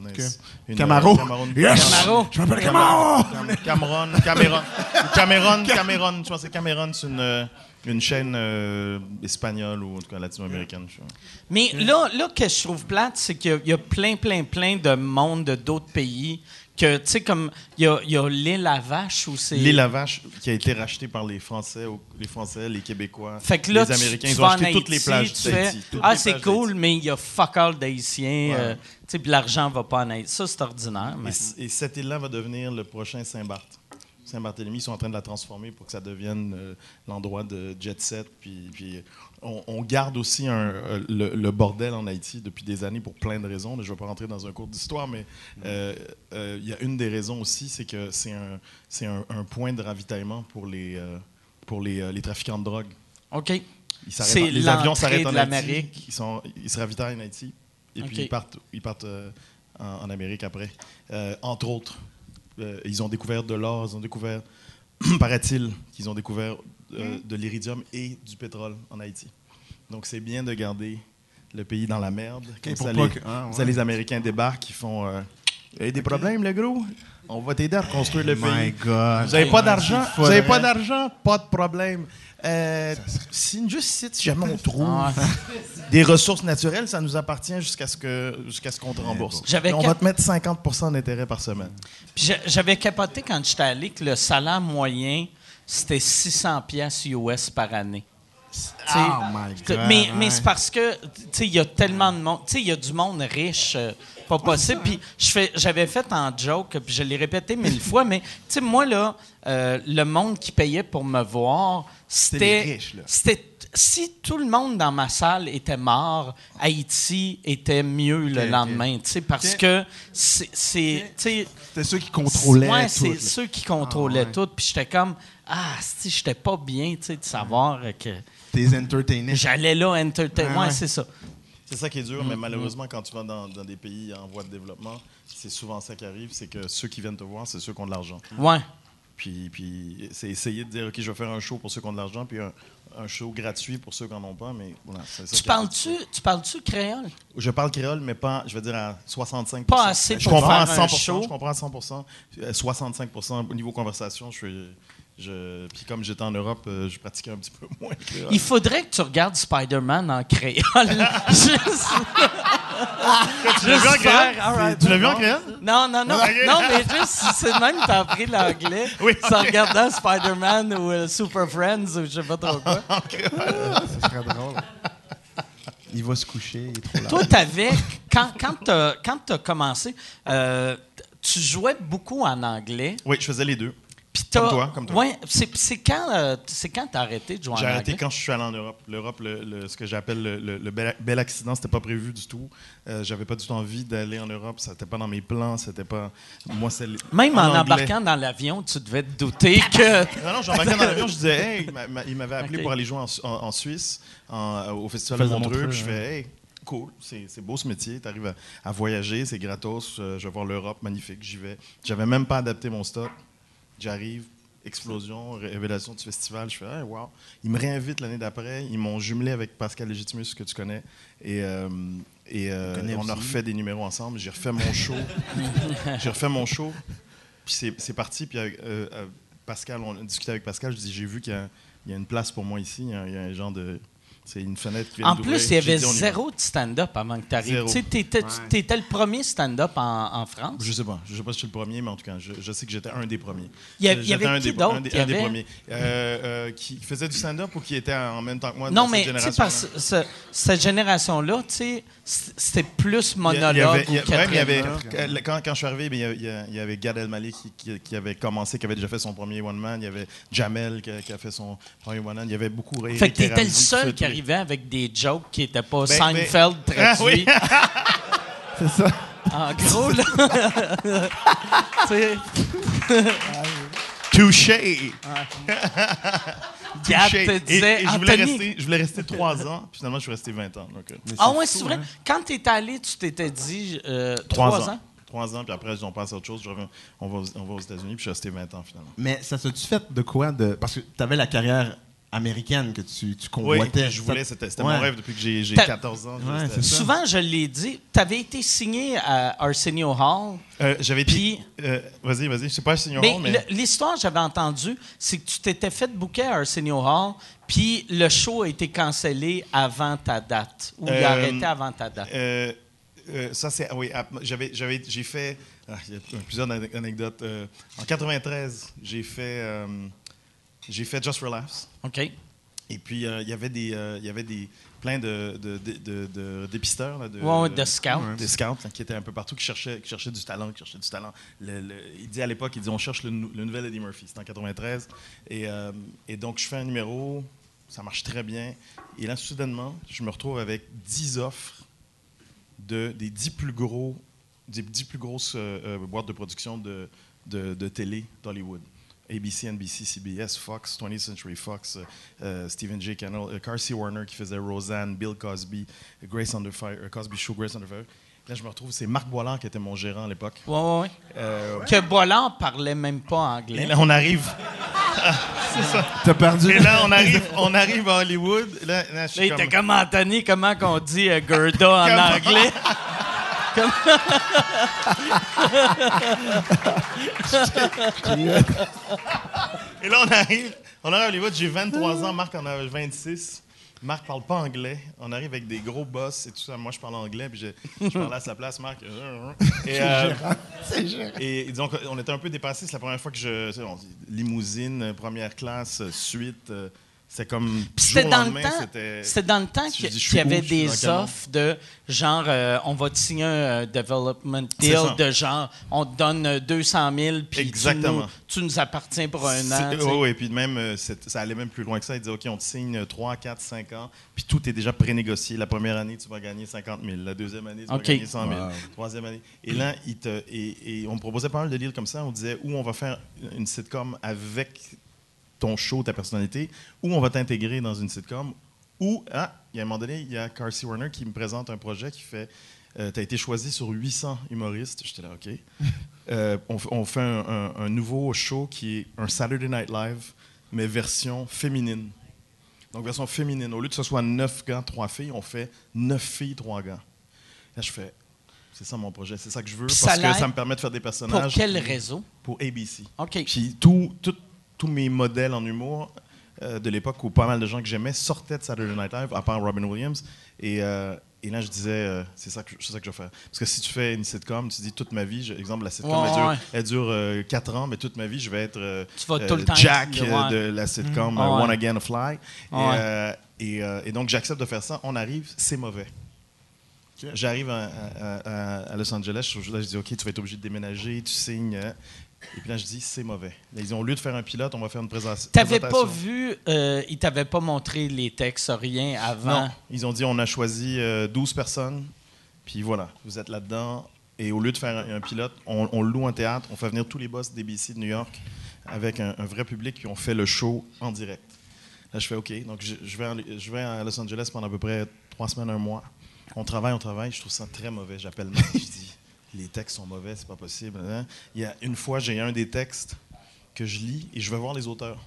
S4: Une,
S5: Camaro.
S4: euh, Cameron.
S5: Yes!
S2: Camaro.
S5: Je m'appelle Camaro!
S4: Cam- Cameron, Cameron, Cameron, Cameron, je pense que c'est Cameron, c'est une, euh, une chaîne euh, espagnole ou en tout cas latino-américaine. je sais pas.
S2: Mais là, là, que je trouve plate, c'est qu'il y a- il y a plein, plein, plein de monde de d'autres pays que, tu sais, comme, il y a, y a l'île à vache où c'est...
S4: L'île à vache qui a été rachetée par les Français, les Français, les Québécois,
S2: Fait que là,
S4: les
S2: tu-
S4: Américains,
S2: tu
S4: ils ont acheté toutes les
S2: Haïti,
S4: plages d'Haïti.
S2: Ah, c'est cool, mais il y a fuck all d'Haïtiens.
S4: Ouais.
S2: euh, tu sais, puis l'argent va pas en Haïti. Ça, c'est ordinaire. Mais...
S4: Et, c- et cette île-là va devenir le prochain Saint-Barth. Saint-Barthélemy, ils sont en train de la transformer pour que ça devienne euh, l'endroit de jet set. Puis, puis on, on garde aussi un, euh, le, le bordel en Haïti depuis des années pour plein de raisons. Je ne vais pas rentrer dans un cours d'histoire, mais euh, euh, il y a une des raisons aussi, c'est que c'est un, c'est un, un point de ravitaillement pour les, euh, pour les, les trafiquants de drogue.
S2: OK.
S4: Ils les avions s'arrêtent en
S2: l'Amérique.
S4: Ils, sont, ils se ravitaillent en Haïti. Et puis ils partent, ils partent en, en Amérique après. Entre autres, ils ont découvert de l'or, ils ont découvert, paraît-il, qu'ils ont découvert euh, de l'iridium et du pétrole en Haïti. Donc c'est bien de garder le pays dans la merde. Comme ça, les,
S5: que- ouais.
S4: ça, les Américains débarquent, ils font euh, Il y a des problèmes, le gros? On va t'aider à reconstruire le
S5: My
S4: pays.
S5: God.
S4: Vous n'avez pas d'argent? Vous n'avez pas d'argent? Pas de problème. Euh, si juste si jamais on trouve
S2: Ah.
S4: des ressources naturelles, ça nous appartient jusqu'à ce que jusqu'à ce qu'on te rembourse. On
S2: cap-
S4: va te mettre 50% d'intérêt par semaine.
S2: J'avais capoté quand j'étais allé que le salaire moyen, c'était 600 pièces US par année.
S5: Oh my
S2: T'sais,
S5: God,
S2: mais c'est parce que il y a tellement de monde, il y a du monde riche, euh, pas possible. Puis je fais, j'avais fait en joke, puis je l'ai répété mille fois, mais moi là, euh, le monde qui payait pour me voir, c'était, si tout le monde dans ma salle était mort, Haïti était mieux le lendemain, tu sais, parce que c'est, c'est tu sais,
S5: C'était ceux qui contrôlaient
S2: Ouais,
S5: tout.
S2: c'est ceux qui contrôlaient
S5: Ah, ouais.
S2: tout. Puis j'étais comme, ah, si j'étais pas bien, tu sais, de savoir que
S5: T'es entertainés.
S2: j'allais là entertain.
S5: Ouais,
S2: Ouais, c'est ça.
S4: C'est ça qui est dur, mais malheureusement, quand tu vas dans, dans des pays en voie de développement, c'est souvent ça qui arrive, c'est que ceux qui viennent te voir, c'est ceux qui ont de l'argent.
S2: Ouais.
S4: Puis, puis c'est essayer de dire, OK, je vais faire un show pour ceux qui ont de l'argent, puis un, un show gratuit pour ceux qui n'en ont pas, mais voilà. c'est ça
S2: Tu parles-tu, tu parles-tu créole?
S4: Je parle créole, mais pas, je veux dire, à 65
S2: Pas assez
S4: Je
S2: pour
S4: comprends
S2: faire
S4: à
S2: un
S4: 100
S2: show.
S4: Je comprends à 100 euh, 65% au niveau conversation, je suis... Je, puis comme j'étais en Europe, euh, je pratiquais un petit peu moins créole.
S2: Il faudrait que tu regardes Spider-Man en créole. Juste-
S4: Tu l'as vu en créole?
S2: right,
S4: Tu l'as vu en créole?
S2: Non, non, non. Non, mais juste si c'est même que t'as appris l'anglais
S4: Oui,
S2: en regardant Spider-Man ou euh, Super Friends ou je sais pas trop quoi.
S5: Ça serait drôle. Il va se coucher, il est trop là.
S2: Toi, t'avais, quand, quand t'as, quand t'as commencé, euh, tu jouais beaucoup en anglais.
S4: Oui, je faisais les deux.
S2: Puis
S4: Comme
S2: t'as-
S4: toi, comme toi.
S2: Ouais, c'est, c'est quand, euh, c'est quand t'as arrêté de jouer en
S4: J'ai
S2: anglais?
S4: arrêté quand je suis allé en Europe. L'Europe, le, le- ce que j'appelle le, le- le bel, bel accident, c'était pas prévu du tout. Euh, J'avais pas du tout envie d'aller en Europe. Ça n'était pas dans mes plans. C'était pas. Moi, c'est.
S2: Même en, embarquant dans l'avion, tu devais te douter que.
S4: Non, non, j'embarquais dans l'avion, je disais, hey, il m'a- m'a- il m'avait appelé pour aller jouer en, Su- en- en Suisse, en- au Festival de
S5: de
S4: Montreux.
S5: Montreux,
S4: Puis je fais, hey, cool, c'est c'est beau ce métier, tu arrives à, à voyager, c'est gratos, euh, je vais voir l'Europe, magnifique, j'y vais. J'avais même pas adapté mon stock. J'arrive, explosion, révélation du festival, je fais, hey, wow. Ils me réinvitent l'année d'après, ils m'ont jumelé avec Pascal Légitimus, que tu connais, et. euh, et euh, on a refait des numéros ensemble. J'ai refait mon show. J'ai refait mon show. Puis c'est- parti. Puis euh, euh, Pascal, on a discuté avec Pascal. Je dis j'ai vu qu'il y, a- il y a une place pour moi ici. Il y a, il y a un genre de. C'est une fenêtre qui vient
S2: En plus, il y avait
S4: dit,
S2: zéro de stand-up avant que tu arrives. Tu sais, t'étais, t'étais le premier stand-up en, en France?
S4: Je sais pas. Je sais pas si je suis le premier, mais en tout cas, je, je sais que j'étais un des premiers.
S2: Il y a- il y
S4: J'étais
S2: avait
S4: un
S2: qui
S4: des, un des,
S2: y
S4: un des
S2: avait?
S4: premiers. Euh, euh, qui faisait du stand-up ou qui était en même temps que moi
S2: non,
S4: dans
S2: mais
S4: cette
S2: tu sais,
S4: génération
S2: parce que ce- cette génération-là, tu sais, c- c'était plus monologue
S4: il y avait-
S2: ou
S4: mais il y avait- quand, quand je suis arrivé, il y avait Gad Elmaleh qui, qui- qui avait commencé, qui avait déjà fait son premier one man. Il y avait Jamel qui, a- qui a fait son premier one man. Il y avait beaucoup.
S2: Fait que t'étais le seul qui
S4: ça.
S2: Arrivait avec des jokes qui n'étaient pas
S4: Ben,
S2: Seinfeld
S4: ben-
S2: traduits.
S4: Ah, oui.
S5: C'est ça.
S2: En gros, là. tu
S4: Touché!
S2: Te disait,
S4: et je, voulais
S2: Anthony.
S4: rester, je voulais rester trois ans, puis finalement, je suis resté 20 ans. Donc, euh,
S2: Ah ouais, c'est vrai.
S5: hein.
S2: Quand t'es allé, tu t'étais dit euh,
S4: trois,
S2: trois
S4: ans.
S2: ans?
S4: Trois ans, puis après, on passe à autre chose. Je reviens- on, va aux, on va aux États-Unis, puis je suis resté 20 ans finalement.
S5: Mais ça s'est-tu fait de quoi de... Parce que tu avais la carrière américaine que tu, tu
S4: Oui,
S5: convoitais.
S4: je voulais, c'était c'était
S5: Ouais.
S4: mon rêve depuis que j'ai j'ai
S2: T'as-
S4: 14 ans.
S5: Ouais.
S2: Souvent, je l'ai dit, t'avais été signé à Arsenio Hall.
S4: Euh, J'avais dit. euh, vas-y, vas-y, je sais pas si
S2: Mais
S4: mais.
S2: l'histoire, j'avais entendu, c'est que tu t'étais fait booker à Arsenio Hall, puis le show a été cancellé avant ta date, ou il a
S4: Euh,
S2: arrêté avant ta date.
S4: Euh, euh, ça, c'est. ah Oui, j'avais, j'avais, j'ai fait. ah, il y a plusieurs ane- anecdotes. Euh, en 93, j'ai fait. J'ai fait Just for Laughs.
S2: OK.
S4: Et puis, euh, il y avait des. euh, il y avait des. plein de, de, de, dépisteurs. Là, de,
S2: Ouais, ouais, de scouts.
S4: Des scouts là, qui étaient un peu partout, qui cherchaient, qui cherchaient du talent, qui cherchaient du talent. Le- le- il dit à l'époque, il dit on cherche le, nou- le nouvel Eddie Murphy. C'était en 93. Et, euh, et donc, je fais un numéro, ça marche très bien. Et là, soudainement, je me retrouve avec 10 offres de, des 10 plus gros, des 10 plus grosses boîtes de production de, de, de télé d'Hollywood. ABC, NBC, CBS, Fox, 20th Century Fox, euh, euh, Stephen J. Cannell, euh, Carsey Warner qui faisait Roseanne, Bill Cosby, Grace Under Fire, euh, Cosby Show, Grace Under Fire. Là, je me retrouve, c'est Marc Boilard qui était mon gérant à l'époque.
S2: Ouais, ouais, ouais.
S4: Euh,
S2: Que Bollard parlait même pas anglais.
S4: et là, on arrive.
S5: T'as perdu.
S4: Et là, on arrive, on arrive à Hollywood. Là, là, je suis
S2: Là, il
S4: comme-
S2: était comme Anthony, comment qu'on dit euh, Gerda en anglais?
S4: Et là, on arrive, on arrive à Hollywood. J'ai 23 ans, Marc en a 26. Marc parle pas anglais. On arrive avec des gros boss et tout ça. Moi, je parle anglais, puis je, je parlais à sa place, Marc. Et, euh, et disons qu'on était un peu dépassé. C'est la première fois que je. on limousine, première classe, suite. euh, C'était comme.
S2: C'était dans le temps.
S4: c'était-
S2: C'était dans le temps qu'il y avait des offres de genre, euh, on va te signer un euh, development
S4: C'est
S2: deal de genre, on te donne euh, 200 000 puis tu nous,
S4: Exactement.
S2: tu nous appartiens pour un an.
S4: C'est-. Oui, oui, puis même, euh, c'est- ça allait même plus loin que ça. Ils disaient, OK, on te signe 3, 4, 5 ans, puis tout est déjà prénégocié. La première année, tu vas gagner 50 000. La deuxième année, tu vas gagner 100 000.
S5: Wow.
S4: Troisième année. Et là, ils te- et, et on me proposait pas mal de deals comme ça. On disait, ou on va faire une sitcom avec ton show, ta personnalité, ou on va t'intégrer dans une sitcom, ou, ah, il y a un moment donné, il y a Carsey Warner qui me présente un projet qui fait, tu as été choisi sur 800 humoristes. J'étais là, OK. Euh, on, fait un, un- un nouveau show qui est un Saturday Night Live, mais version féminine. Donc, version féminine. Au lieu que ce soit 9 gars, 3 filles, on fait 9 filles, 3 gars. Là, je fais, c'est ça mon projet, c'est ça que je veux, parce
S2: ça
S4: que ça me permet de faire des
S2: Pour
S4: personnages.
S2: quel réseau?
S4: Pour ABC.
S2: OK.
S4: Puis tout- tout- tous mes modèles en humour euh, de l'époque où pas mal de gens que j'aimais sortaient de Saturday Night Live, à part Robin Williams. Et, euh, et là, je disais, euh, c'est ça, que- ça que je vais faire. Parce que si tu fais une sitcom, tu dis toute ma vie, je- exemple, la sitcom,
S2: Ouais,
S4: elle dure,
S2: ouais.
S4: elle dure 4 ans, mais toute ma vie, je vais être
S2: Tu vas tout le temps
S4: Jack de la sitcom euh,
S2: Ouais.
S4: One Again a Fly. Et,
S2: Ouais.
S4: et, et donc, j'accepte de faire ça. On arrive, c'est mauvais. J'arrive à, à- à- à Los Angeles, je, là, je dis OK, tu vas être obligé de déménager, tu signes. Et puis là, je dis c'est mauvais. Là, ils disent au lieu de faire un pilote, on va faire une présentation.
S2: T'avais pas vu, euh, ils t'avaient pas montré les textes, rien avant?
S4: Non. Ils ont dit on a choisi euh, 12 personnes, puis voilà, vous êtes là-dedans. Et au lieu de faire un, un pilote, on, on loue un théâtre, on fait venir tous les boss d'ABC de New York avec un, un vrai public, puis on fait le show en direct. Là, je fais OK. Donc, je, je vais, en- je vais à Los Angeles pendant à peu près trois semaines, un mois. On travaille, on travaille. Je trouve ça très mauvais. J'appelle Marc, je dis les textes sont mauvais, c'est pas possible. hein. Il y a une fois, j'ai un des textes que je lis et je vais voir les auteurs.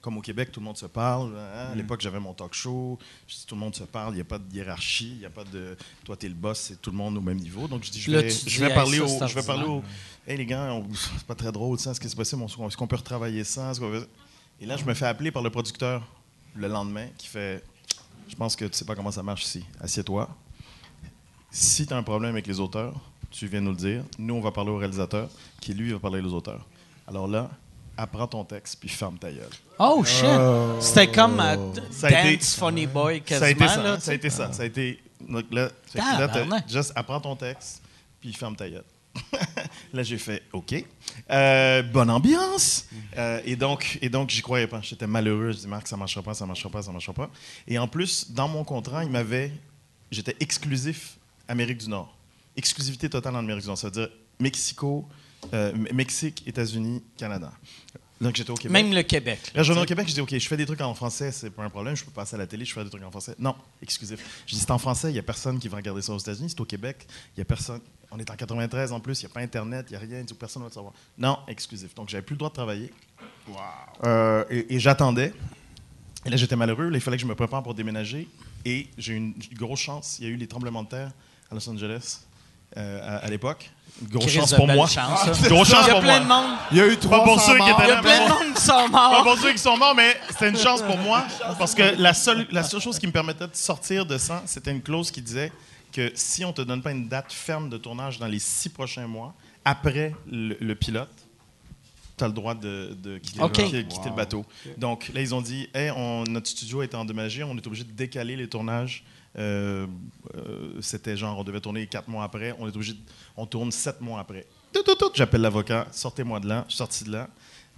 S4: Comme au Québec, tout le monde se parle. hein. À l'époque, j'avais mon talk show. Je dis, tout le monde se parle. Il n'y a pas de hiérarchie. Il n'y a pas de. Toi, tu es le boss, c'est tout le monde au même niveau. Donc, je dis, je vais,
S2: tu
S4: je
S2: dis,
S4: vais
S2: Hey,
S4: parler
S2: ça,
S4: au. Je vais parler au. Hey, les gars, on- c'est pas très drôle, ça. Est-ce que c'est possible? Est-ce qu'on peut retravailler ça? Peut- Et là, je me fais appeler par le producteur le lendemain qui fait Je pense que tu sais pas comment ça marche ici. Assieds-toi. Si tu as un problème avec les auteurs, tu viens nous le dire. Nous, on va parler au réalisateur, qui lui va parler aux auteurs. Alors là, apprends ton texte puis ferme ta gueule.
S2: Oh shit! C'était comme euh,
S4: Ça a été-
S2: Dance Funny Boy quasiment.
S4: ça a été ça.
S2: là,
S4: ça a été ça. Ça a été. Donc là, juste apprends ton texte puis ferme ta gueule. là, j'ai fait OK. Euh, bonne ambiance. Euh, et donc, et donc j'y croyais pas. J'étais malheureux. Je dis Marc, ça marchera pas, ça marchera pas, ça marchera pas. Et en plus, dans mon contrat, il m'avait. J'étais exclusif Amérique du Nord. Exclusivité totale en Amérique du Nord. Ça veut dire Mexico, euh, Mexique, États-Unis, Canada. Donc j'étais au Québec.
S2: Même le Québec.
S4: Là, je reviens au Québec, je dis, OK, je fais des trucs en français, c'est pas un problème, je peux passer à la télé, je fais des trucs en français. Non, exclusif. Je dis, c'est en français, il n'y a personne qui va regarder ça aux États-Unis, c'est au Québec, il n'y a personne. On est en 93 en plus, il n'y a pas Internet, il n'y a rien, tout, personne ne va te savoir. Non, exclusif. Donc, j'avais plus le droit de travailler. Euh, et et j'attendais. Et là, j'étais malheureux. Là, il fallait que je me prépare pour déménager. Et j'ai eu une grosse chance. Il y a eu les tremblements de terre à Los Angeles euh, à, à l'époque. Grosse
S2: Chris
S4: chance
S2: de
S4: pour
S2: belle
S4: moi.
S2: chance, ça.
S4: Une grosse chance
S2: Il y a
S4: pour
S2: plein
S4: moi.
S2: de monde.
S5: Il y a eu
S4: Pas
S5: 300
S4: pour ceux qui étaient.
S2: Il y a plein de monde qui sont
S4: Pas
S2: morts.
S4: pour ceux qui sont morts, mais c'était une chance pour moi. Parce que la seule, la seule chose qui me permettait de sortir de ça, c'était une clause qui disait que si on ne te donne pas une date ferme de tournage dans les six prochains mois, après le, le pilote, tu as le droit de, de quitter,
S2: OK.
S4: le, quitter- quitter le bateau. Donc là, ils ont dit hey, on, notre studio a été endommagé, on est obligé de décaler les tournages. Euh, euh, C'était genre, on devait tourner quatre mois après, on est obligé de- on tourne sept mois après. Tout, tout, tout. J'appelle l'avocat, sortez-moi de là. Je suis sorti de là.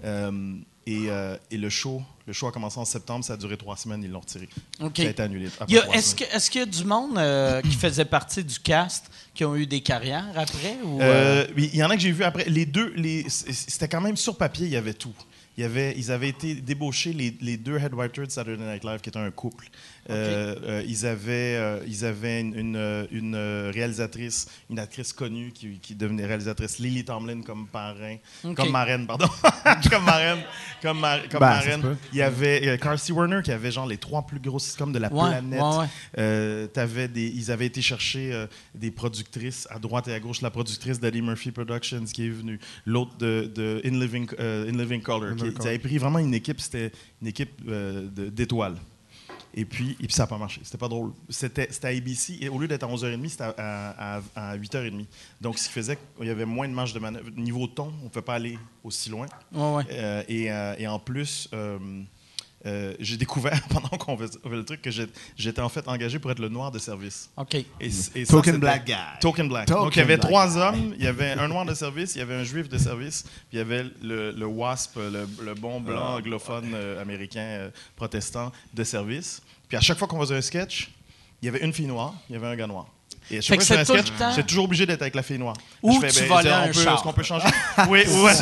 S4: Euh, et, et le show, le show a commencé en septembre, ça a duré trois semaines, ils l'ont retiré.
S2: OK.
S4: Ça a été annulé.
S2: Est-ce qu'il y a du monde qui faisait partie du cast qui ont eu des carrières après?
S4: Il y en a que j'ai vu après. Les deux, les, c'était quand même sur papier, il y avait tout. il y avait, ils avaient été débauchés, les, les deux head writers de Saturday Night Live, qui étaient un couple. Euh, euh, ils avaient, euh, ils avaient une, une, une, réalisatrice, une actrice connue qui, qui devenait réalisatrice, Lily Tomlin comme parrain, comme marraine, pardon, comme marraine, comme, mar- comme
S5: Ben,
S4: marraine. Il y avait euh, Carsey Werner qui avait genre les trois plus gros sitcoms de la
S2: Ouais,
S4: planète.
S2: ouais.
S4: Euh, des, ils avaient été chercher euh, des productrices à droite et à gauche. La productrice d'Eddie Murphy Productions qui est venue, l'autre de, de In, Living, In Living Color. qui- ils avaient pris vraiment une équipe, c'était une équipe euh, d'étoiles. Et puis, et puis ça n'a pas marché. C'était pas drôle. C'était à ABC. Et au lieu d'être à 11h30, c'était à, à- à 8h30. Donc, ce qui faisait qu'il y avait moins de marge de manœuvre. Niveau ton, on ne peut pas aller aussi loin.
S2: Ouais, ouais.
S4: Euh, et, euh, et en plus, euh, euh, j'ai découvert pendant qu'on faisait le truc que j'ai- j'étais en fait engagé pour être le noir de service.
S2: OK.
S4: Et, et ça,
S5: Token black guy.
S4: Token black.
S5: Token
S4: Donc, il y avait trois
S5: guy.
S4: hommes. Il y avait un noir de service, il y avait un juif de service, puis il y avait le, le WASP, le, le bon blanc anglophone euh, américain euh, protestant de service. Puis à chaque fois qu'on faisait un sketch, il y avait une fille noire, il y avait un gars noir. Et à
S2: Fait
S4: chaque
S2: que
S4: fois que je
S2: c'est tout
S4: toujours obligé d'être avec la fille noire.
S2: Ou
S4: Je fais,
S2: tu
S4: ben,
S2: volais
S4: on
S2: un
S4: peut-
S2: char.
S4: Est-ce qu'on peut changer? oui, ouais.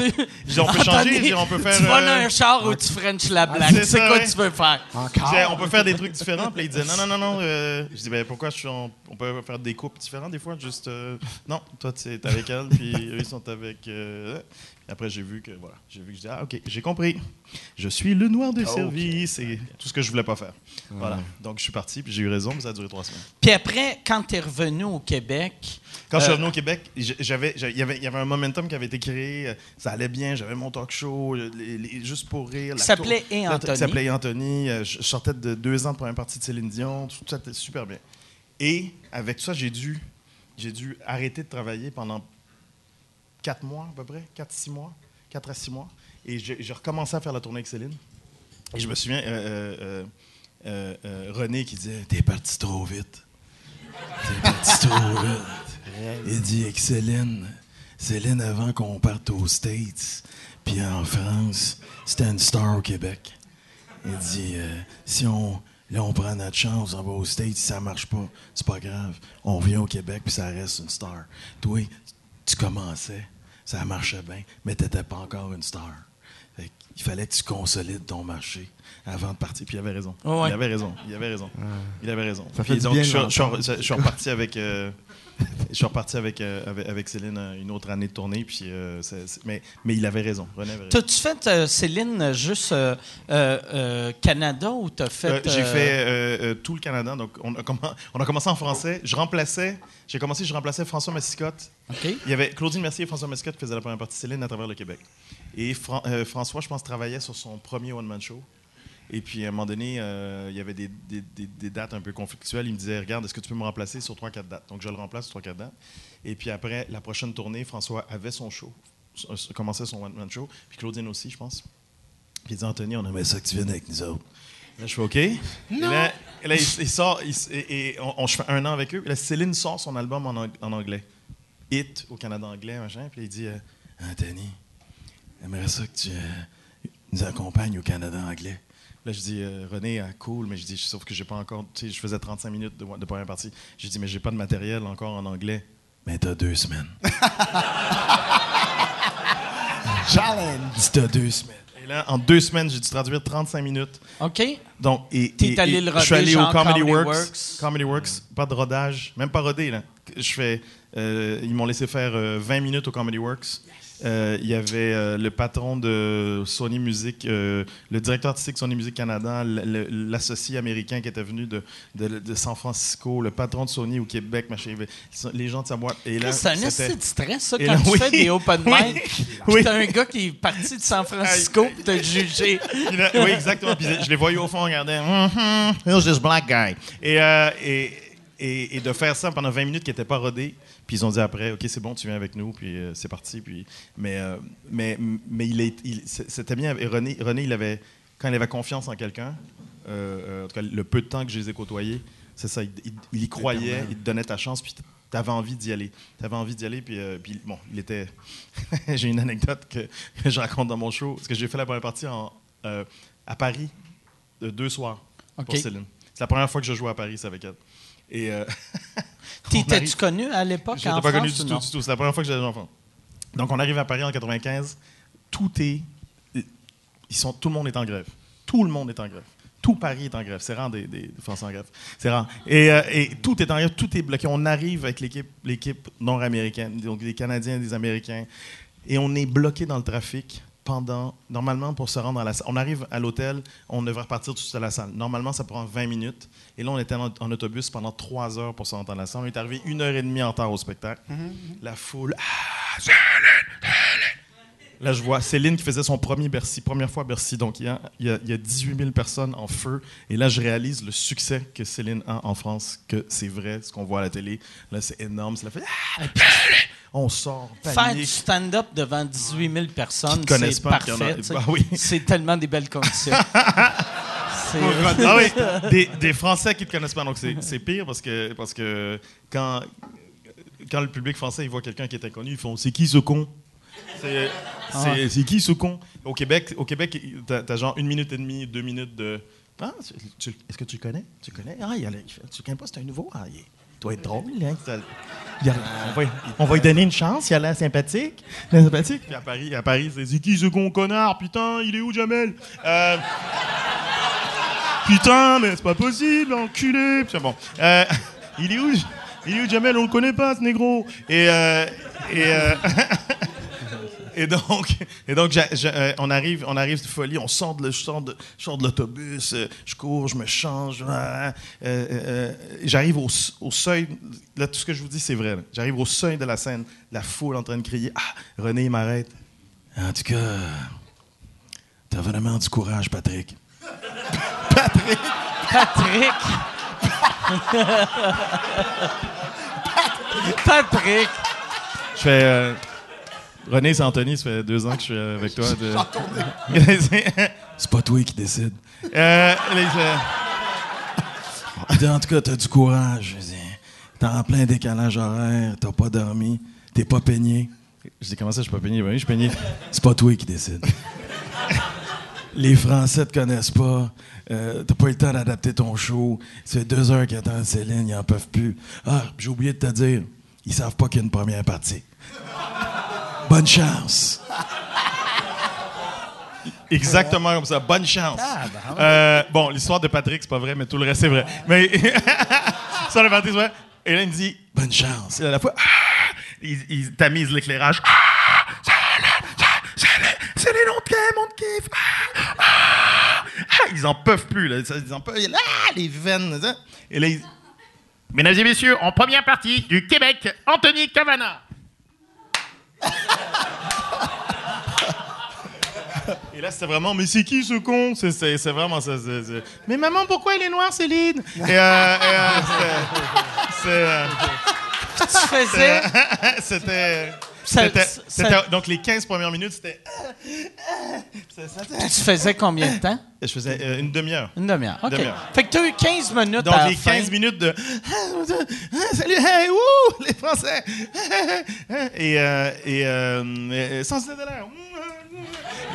S4: Je dis, on peut changer, dis, on peut faire...
S2: Tu voles
S4: euh,
S2: un char ou tu French la blague.
S4: c'est
S2: C'est quoi
S4: ouais.
S2: tu veux faire?
S4: Je disais, on peut faire des trucs différents. Puis là, il disait, non, non, non, non. euh, je dis, ben pourquoi je suis en- on peut faire des coupes différents des fois? Juste, euh, non, toi, tu es avec elle, puis eux, ils sont avec. euh, après, j'ai vu que, voilà, j'ai vu que je dis, ah, OK, j'ai compris. Je suis le noir de service et tout ce que je voulais pas faire. Voilà. Donc, je suis parti, puis j'ai eu raison, mais ça a duré trois semaines.
S2: Puis après, quand tu es revenu au Québec,
S4: Quand je suis
S2: Euh,
S4: revenu au Québec, j'avais, il y avait, il y avait un momentum qui avait été créé. euh, Ça allait bien. J'avais mon talk show, euh, les- les- juste pour rire. La
S2: s'appelait Et Anthony.
S4: Qui s'appelait Et Anthony. Je sortais de deux ans de première partie de Céline Dion. Tout ça était super bien. Et avec ça, j'ai dû, j'ai dû arrêter de travailler pendant quatre mois à peu près, quatre, six mois, quatre à six mois. Et j'ai recommencé à faire la tournée avec Céline. Et je me souviens, euh, euh, euh, René qui disait T'es parti trop vite. T'es parti trop vite. Il dit avec Céline, Céline, avant qu'on parte aux States, puis en France, c'était une star au Québec. Il dit si on. Là, on prend notre chance, on va aux States, si ça marche pas, c'est pas grave. On vient au Québec, puis ça reste une star. Toi, tu commençais, ça marchait bien, mais t'étais pas encore une star. Fait il fallait que tu consolides ton marché avant de partir. Puis il avait raison.
S2: Ouais.
S4: Il avait raison. Il avait raison. Il avait raison.
S5: Ça fait
S4: Puis
S5: du
S4: donc, je suis reparti avec. euh, je suis reparti avec, euh, avec, avec Céline euh, une autre année de tournée. Puis, euh, mais, mais il avait raison.
S2: T'as-tu fait, euh, Céline, juste Canada ou t'as fait.
S4: J'ai fait tout le Canada. Donc, on a, commen- on a commencé en français. Je remplaçais. J'ai commencé, je remplaçais François Massicotte. Il y avait Claudine Mercier et François Massicotte qui faisaient la première partie de Céline à travers le Québec. Et Fran- François, je pense, travaillait sur son premier one-man show. Et puis, à un moment donné, euh, il y avait des, des- des- des dates un peu conflictuelles. Il me disait Regarde, est-ce que tu peux me remplacer sur 3-4 dates? Donc, je le remplace sur 3-4 dates. Et puis, après, la prochaine tournée, François avait son show, commençait son one-man show. Puis, Claudine aussi, je pense. Puis, il dit Anthony, on aimerait ça que tu viennes avec nous autres. Là, je fais OK. Et là, et là, il, il sort, il et, et on, on- je fais un an avec eux. Là, Céline sort son album en anglais. Hit au Canada anglais, machin. Puis il dit euh, Anthony, j'aimerais ça que tu euh, nous accompagnes au Canada anglais. Là, je dis euh, René, ah, cool, mais je dis, sauf que j'ai pas encore. Tu sais, je faisais 35 minutes de, de première partie. J'ai dit, mais j'ai pas de matériel encore en anglais. Mais t'as deux semaines.
S5: Challenge.
S4: Dis, t'as deux semaines. Et là, en deux semaines, j'ai dû traduire 35 minutes.
S2: OK.
S4: Donc, et,
S2: T'es
S4: et-
S2: allé
S4: et
S2: le
S4: je suis allé au Comedy,
S2: Comedy
S4: Works,
S2: Works.
S4: Comedy Works, pas de rodage, même pas rodé là. Je fais, euh, ils m'ont laissé faire euh, 20 minutes au Comedy Works. Euh, Il y avait euh, le patron de Sony Music, euh, le directeur artistique de Sony Music Canada, l'associé américain qui était venu de, de- de San Francisco, le patron de Sony au Québec, machin, les gens de sa boîte. Et là,
S2: C'est un assez de stress, ça, quand
S4: là,
S2: tu
S4: oui.
S2: fais des open mic.
S4: Oui.
S2: t'as un gars qui est parti de San Francisco pour te juger.
S4: Oui, exactement. Puis je les voyais au fond, regarder. Mm Here's this black guy. Et, euh, et, et, et de faire ça pendant 20 minutes qui n'était pas rodé. Puis ils ont dit après, OK, c'est bon, tu viens avec nous. Puis euh, c'est parti. Puis, mais, euh, mais, mais il est, il- c'était bien. Et René, René, il avait, quand il avait confiance en quelqu'un, euh, euh, en tout cas, le peu de temps que je les ai côtoyés, c'est ça. Il, il- il y croyait, il te donnait ta chance. Puis tu avais envie d'y aller. Tu avais envie d'y aller. Puis, puis bon, il était. j'ai une anecdote que, que je raconte dans mon show. Parce que j'ai fait la première partie en, à Paris, de deux soirs, pour. Céline. C'est la première fois que je joue à Paris, c'est avec elle. Et. euh,
S2: T'étais-tu connu à l'époque
S4: je
S2: en
S4: pas connu du
S2: ou
S4: tout, du tout. C'est la première fois que j'avais des enfants. Donc, on arrive à Paris en 95. Tout est. ils sont, tout le monde est en grève. Tout le monde est en grève. Tout Paris est en grève. C'est rare des, des, Français en grève. C'est rare. Et, euh, et tout est en grève, tout est bloqué. On arrive avec l'équipe, l'équipe nord-américaine, donc des Canadiens, des Américains, et on est bloqué dans le trafic pendant, normalement, pour se rendre à la salle. On arrive à l'hôtel, on devrait repartir tout de suite à la salle. Normalement, ça prend 20 minutes. Et là, on était en, en autobus pendant 3 heures pour se rendre à la salle. On est arrivé une heure et demie en retard au spectacle. La foule. Ah. Là, je vois Céline qui faisait son premier Bercy, première fois à Bercy. Donc, il y, a, il, y a, il y a 18 000 personnes en feu. Et là, je réalise le succès que Céline a en France, que c'est vrai, ce qu'on voit à la télé. Là, c'est énorme. C'est la fait. Ah, on sort,
S2: Faire
S4: panique.
S2: du stand-up devant 18 000 personnes,
S4: Qui te connaissent
S2: c'est
S4: a-
S2: parfait.
S4: Bah oui.
S2: C'est tellement des belles conditions. C'est-
S4: Ah oui, des, des Français qui ne te connaissent pas. Donc, c'est c'est pire parce que, parce que quand, quand le public français il voit quelqu'un qui est inconnu, ils font C'est qui ce con? C'est c'est- c'est qui ce con? Au Québec, au Québec t'as as genre une minute et demie, deux minutes de. Ah, est-ce que tu le connais? Tu connais? Ah, il y a le- tu le connais pas, c'est un nouveau. Ah, il, est- doit être drôle. Hein, ça- il a- on, va, on va lui donner une chance, il a l'air sympathique. Il a sympathique. Puis à Paris, à Paris c'est qui ce con connard? Putain, il est où Jamel? Euh, Putain, mais c'est pas possible, enculé. Puis bon, euh, il est où Il est où Jamel? On le connaît pas, ce négro. Et euh, et euh, et donc et donc euh, on arrive on arrive de folie, on sort de je sors de de l'autobus, euh, je cours, je me change. euh, euh, euh, J'arrive au, au seuil. Là, tout ce que je vous dis, c'est vrai. J'arrive au seuil de la scène, la foule en train de crier. Ah, René il m'arrête. En tout cas, t'as vraiment du courage, Patrick.
S2: Patrick! Patrick!
S4: Je fais. Euh, René, c'est Anthony, ça fait deux ans que je suis avec toi. de- c'est pas toi qui décide. Euh, il fait, en tout cas, t'as du courage. T'es en plein décalage horaire, t'as pas dormi, t'es pas peigné. Je dis, comment ça, je suis pas peigné? Ben oui, je suis peigné. C'est pas toi qui décide. Les Français te connaissent pas. Euh, t'as pas eu le temps d'adapter ton show. Ça fait deux heures qu'ils attendent Céline, ils en peuvent plus. Ah, j'ai oublié de te dire, ils savent pas qu'il y a une première partie. Bonne chance. Exactement comme ça. Bonne chance. Euh, bon, l'histoire de Patrick, c'est pas vrai, mais tout le reste, c'est vrai. Mais l'histoire de Patrick, c'est vrai. Et là, il me dit Bonne chance. Et à la fois, ah, il, il tamise l'éclairage. Ah, Céline, Céline, on te kiffe, on te kiffe. Ah, ah, ah. ils en peuvent plus. Là. Ils en peuvent. Ah, les veines. ça. Et là, il-
S6: Mesdames et messieurs, en première partie du Québec, Anthony Cavana.
S4: Et là, c'était vraiment, mais c'est qui ce con? C'est, vraiment ça. Mais maman, pourquoi il est noir, Céline? Et, euh, et, euh, c'est- euh,
S2: Tu faisais?
S4: c'était.
S2: Ça-
S4: donc, les 15 premières minutes, c'était.
S2: Tu faisais combien de temps?
S4: Je faisais euh, une demi-heure.
S2: Une demi-heure. OK. Fait que tu as eu 15 minutes
S4: Donc,
S2: à
S4: les
S2: fin.
S4: 15 minutes de. Ah, Salut, hey, wouh, les Français! Et, euh, et euh, sans de l'air.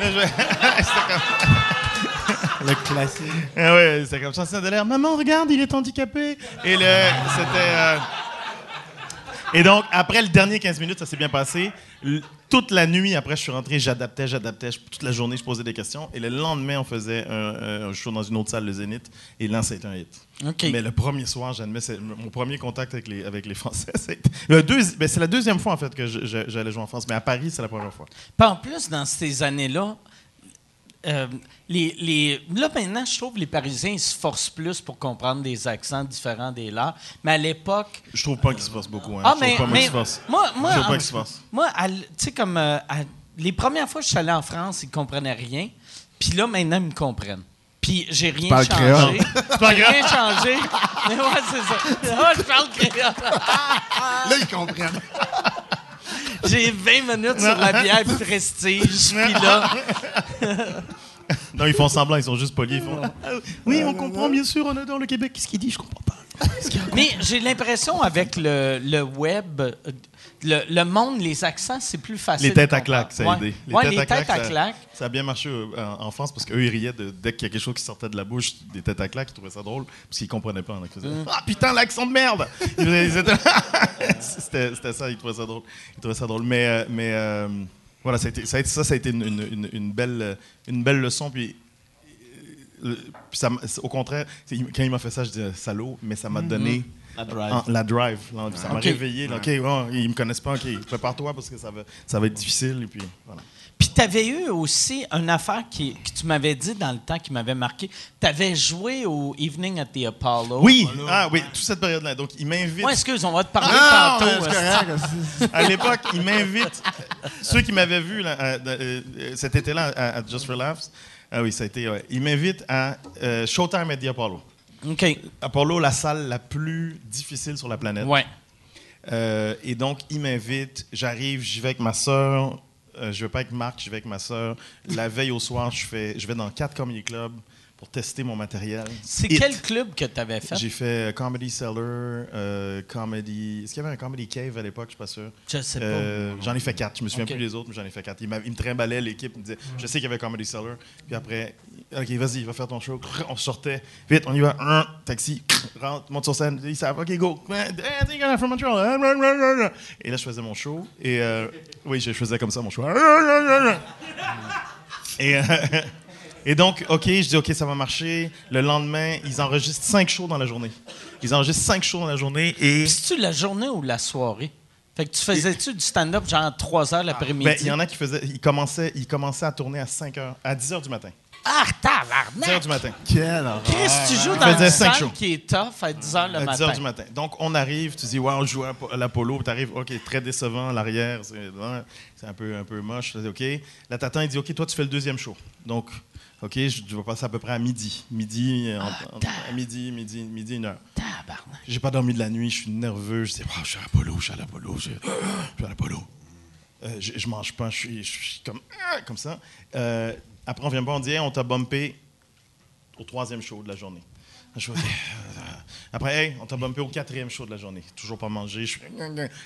S4: Comme.
S5: Le classique.
S4: Ah ouais, c'était comme ça, de l'air. Maman, regarde, il est handicapé. Et le, c'était. euh, Et donc, après le dernier 15 minutes, ça s'est bien passé. Toute la nuit, après, je suis rentré, j'adaptais, j'adaptais. Toute la journée, je posais des questions. Et le lendemain, on faisait un, un show dans une autre salle, le Zénith. Et là, c'était un hit. Mais le premier soir, j'admets, c'est mon premier contact avec les, avec les Français. C'est le deuxi- ben, c'est la deuxième fois, en fait, que je- je- j'allais jouer en France. Mais à Paris, c'est la première fois.
S2: Puis en plus, dans ces années-là, euh, les, les, là, maintenant, je trouve que les Parisiens ils se forcent plus pour comprendre des accents différents des leurs. Mais à l'époque.
S4: Je trouve pas qu'ils se forcent beaucoup. Hein.
S2: Ah,
S4: je
S2: mais,
S4: trouve pas
S2: mais
S4: qu'ils se forcent.
S2: moi, moi,
S4: Je trouve pas
S2: en-
S4: qu'ils se forcent.
S2: moi, à l- tu sais, comme euh, à- les premières fois que je suis allé en France, ils comprenaient rien. Puis là, maintenant, ils me comprennent. Puis j'ai rien changé. J'ai rien changé. Mais ouais, c'est ça. Ouais, je parle créole.
S5: Là, ils comprennent.
S2: J'ai 20 minutes sur la bière prestige. Puis là,
S4: Non, ils font semblant, ils sont juste polis. Ils font, Ah, oui, on comprend, bien sûr, on adore le Québec. Qu'est-ce qu'il dit? Je comprends pas.
S2: Mais j'ai l'impression avec le, le web, euh, le, le monde, les accents, c'est plus facile.
S4: Les têtes à claques, ça a aidé.
S2: Ouais, les têtes à
S4: ça-
S2: claques.
S4: Ça, a bien marché euh, en, en France parce qu'eux, ils riaient de, dès qu'il y a quelque chose qui sortait de la bouche, des têtes à claques, ils trouvaient ça drôle parce qu'ils comprenaient pas. Ils
S2: Mm.
S4: Ah putain, l'accent de merde! C'était, ça, ils trouvaient ça drôle. Ils trouvaient ça drôle. Mais, euh, mais, euh, Voilà, ça, a été, ça, a été- ça, ça a été une, une- une- une belle, une belle leçon. Puis, ça, au contraire, quand il m'a fait ça, je disais salaud, mais ça m'a donné
S5: La drive.
S4: en- la drive. là. ça m'a
S2: Ok.
S4: réveillé. là. OK, bon, ils me connaissent pas. OK, prépare-toi parce que ça va, ça va être difficile. Et puis, voilà.
S2: Puis tu avais eu aussi une affaire qui, que tu m'avais dit dans le temps qui m'avait marqué. Tu avais joué au Evening at the Apollo.
S4: Oui, ah oui, toute cette période-là. Donc, il m'invite.
S2: Ouais, excuse, on va te parler
S5: Ah,
S2: tantôt.
S5: correct. c'est-
S4: à l'époque, il m'invite. Ceux qui m'avaient vu là, à- euh, cet été-là à, à Just for Laughs, ah oui, ça a été. ouais. Il m'invite à euh, Showtime at the Apollo.
S2: OK.
S4: Apollo, la salle la plus difficile sur la planète.
S2: Ouais.
S4: Euh, et donc, il m'invite. J'arrive, j'y vais avec ma sœur. Euh, je vais pas avec Marc, je vais avec ma sœur. La veille au soir, je, fais, je vais dans quatre comedy clubs pour tester mon matériel.
S2: C'est quel club que tu avais fait?
S4: J'ai fait euh, Comedy Cellar, euh, Comedy. Est-ce qu'il y avait un Comedy Cave à l'époque? Je suis pas sûr.
S2: Je sais pas.
S4: Euh, j'en ai fait quatre. Je me souviens plus des autres, mais j'en ai fait quatre. Il, il me trimballait, l'équipe il me disait Je sais qu'il y avait Comedy Cellar. Puis après, OK, vas-y, va faire ton show. On sortait. Vite, on y va. Un, taxi, rentre, monte sur scène. Ils savent OK, go. From Montreal. Et là, je faisais mon show. Et euh, oui, je faisais comme ça mon show. Et, et donc, OK, je dis OK, ça va marcher. Le lendemain, ils enregistrent cinq shows dans la journée. Ils enregistrent cinq shows dans la journée et.
S2: C'est-tu la journée ou la soirée? Fait que tu faisais-tu du stand-up genre 3 heures l'après-midi?
S4: Ben, il y en a qui faisaient. Ils commençaient, ils commençaient à tourner à 5 heures, à 10 heures du matin.
S2: Ah,
S4: 10 heures
S2: tabarnak!
S4: du matin.
S5: Quel horreur.
S2: Chris, tu joues
S4: Je
S2: dans une salle
S4: shows.
S2: qui est tough à 10 heures le
S4: à 10
S2: matin.
S4: heures du matin. Donc, on arrive, tu dis, ouais, on joue à l'Apollo, tu arrives, OK, très décevant, l'arrière, c'est un peu, un peu moche. OK. Là, t'attends, il dit, OK, toi, tu fais le deuxième show. Donc, OK, je, je vais passer à peu près à midi. Midi, euh, en- en- à midi, midi, midi, une heure. J'ai pas dormi de la nuit, je suis nerveux. Je dis, oh, je suis à l'Apollo, je suis à l'Apollo, je suis je suis à l'Apollo. Euh, je, je mange pas, je suis, je suis comme, ah, comme ça. Euh, après, on vient me voir, on dit, Hey, on t'a bumpé au troisième show de la journée. Euh, Après, hey, on t'a bumpé au quatrième show de la journée. Toujours pas mangé. Je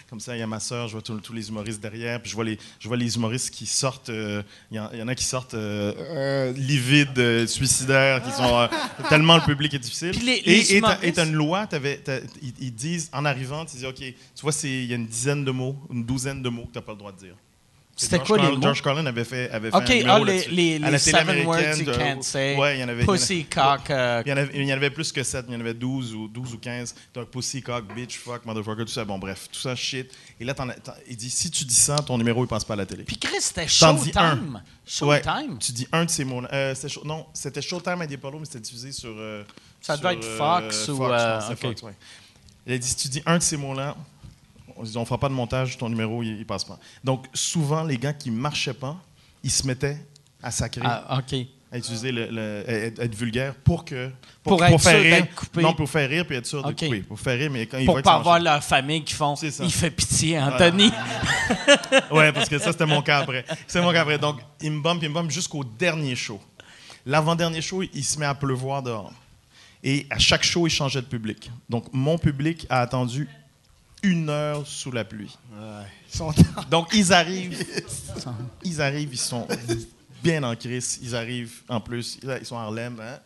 S4: comme ça, il y a ma soeur, je vois tous les humoristes derrière, puis je vois les, je vois les humoristes qui sortent. euh, Il y, en- il y en a qui sortent euh, euh, livides, suicidaires, qui sont tellement le public est difficile.
S2: Puis les-
S4: et
S2: les
S4: et t'as-
S2: humoristes-
S4: et t'as une loi, t'avais- ils, ils disent en arrivant, tu dis OK, tu vois, il y a une dizaine de mots, une douzaine de mots que t'as pas le droit de dire.
S2: C'était quoi les
S4: Carlin-
S2: mots?
S4: George Carlin avait fait, avait fait
S2: OK,
S4: un
S2: ah,
S4: numéro
S2: les,
S4: là-dessus.
S2: les, les seven words you can't say.
S4: Ouais, il y en avait.
S2: Pussy, cock. euh,
S4: il y, en avait, il y en avait plus que 7, il y en avait 12 ou, 12 ou 15. Donc, pussy, cock, bitch, fuck, motherfucker, tout ça. Bon, bref, tout ça, shit. Et là, il dit si tu dis ça, ton numéro, il passe pas à la télé.
S2: Puis Chris, c'était Showtime.
S4: Ouais,
S2: Showtime.
S4: tu dis un de ces mots-là. Euh, Show- non, c'était Showtime à des Apollo, mais c'était diffusé sur. euh,
S2: Ça
S4: sur,
S2: doit être Fox ou, euh,
S4: c'est
S2: ok.
S4: Fox, ouais. Il a dit si tu dis un de ces mots-là, on on fera pas de montage, ton numéro, il, il passe pas. Donc, souvent, les gars qui marchaient pas, ils se mettaient à sacrer.
S2: Ah, OK.
S4: à utiliser le, le- à être, être vulgaire pour que
S2: Pour être sûr
S4: faire rire
S2: d'être coupé.
S4: non pour faire rire puis être sûr de
S2: Ok.
S4: couper pour faire rire mais quand ils
S2: Pour pas avoir leur famille qui font. Il fait pitié, Anthony.
S4: ouais parce que ça c'était mon cas après c'est mon cas après donc il me bump il me bump jusqu'au dernier show l'avant dernier show il se met à pleuvoir dehors et à chaque show il changeait de public donc mon public a attendu une heure sous la pluie Donc, ils arrivent. ils arrivent, ils sont bien en crise. Ils arrivent, en plus, ils sont en Harlem. hein.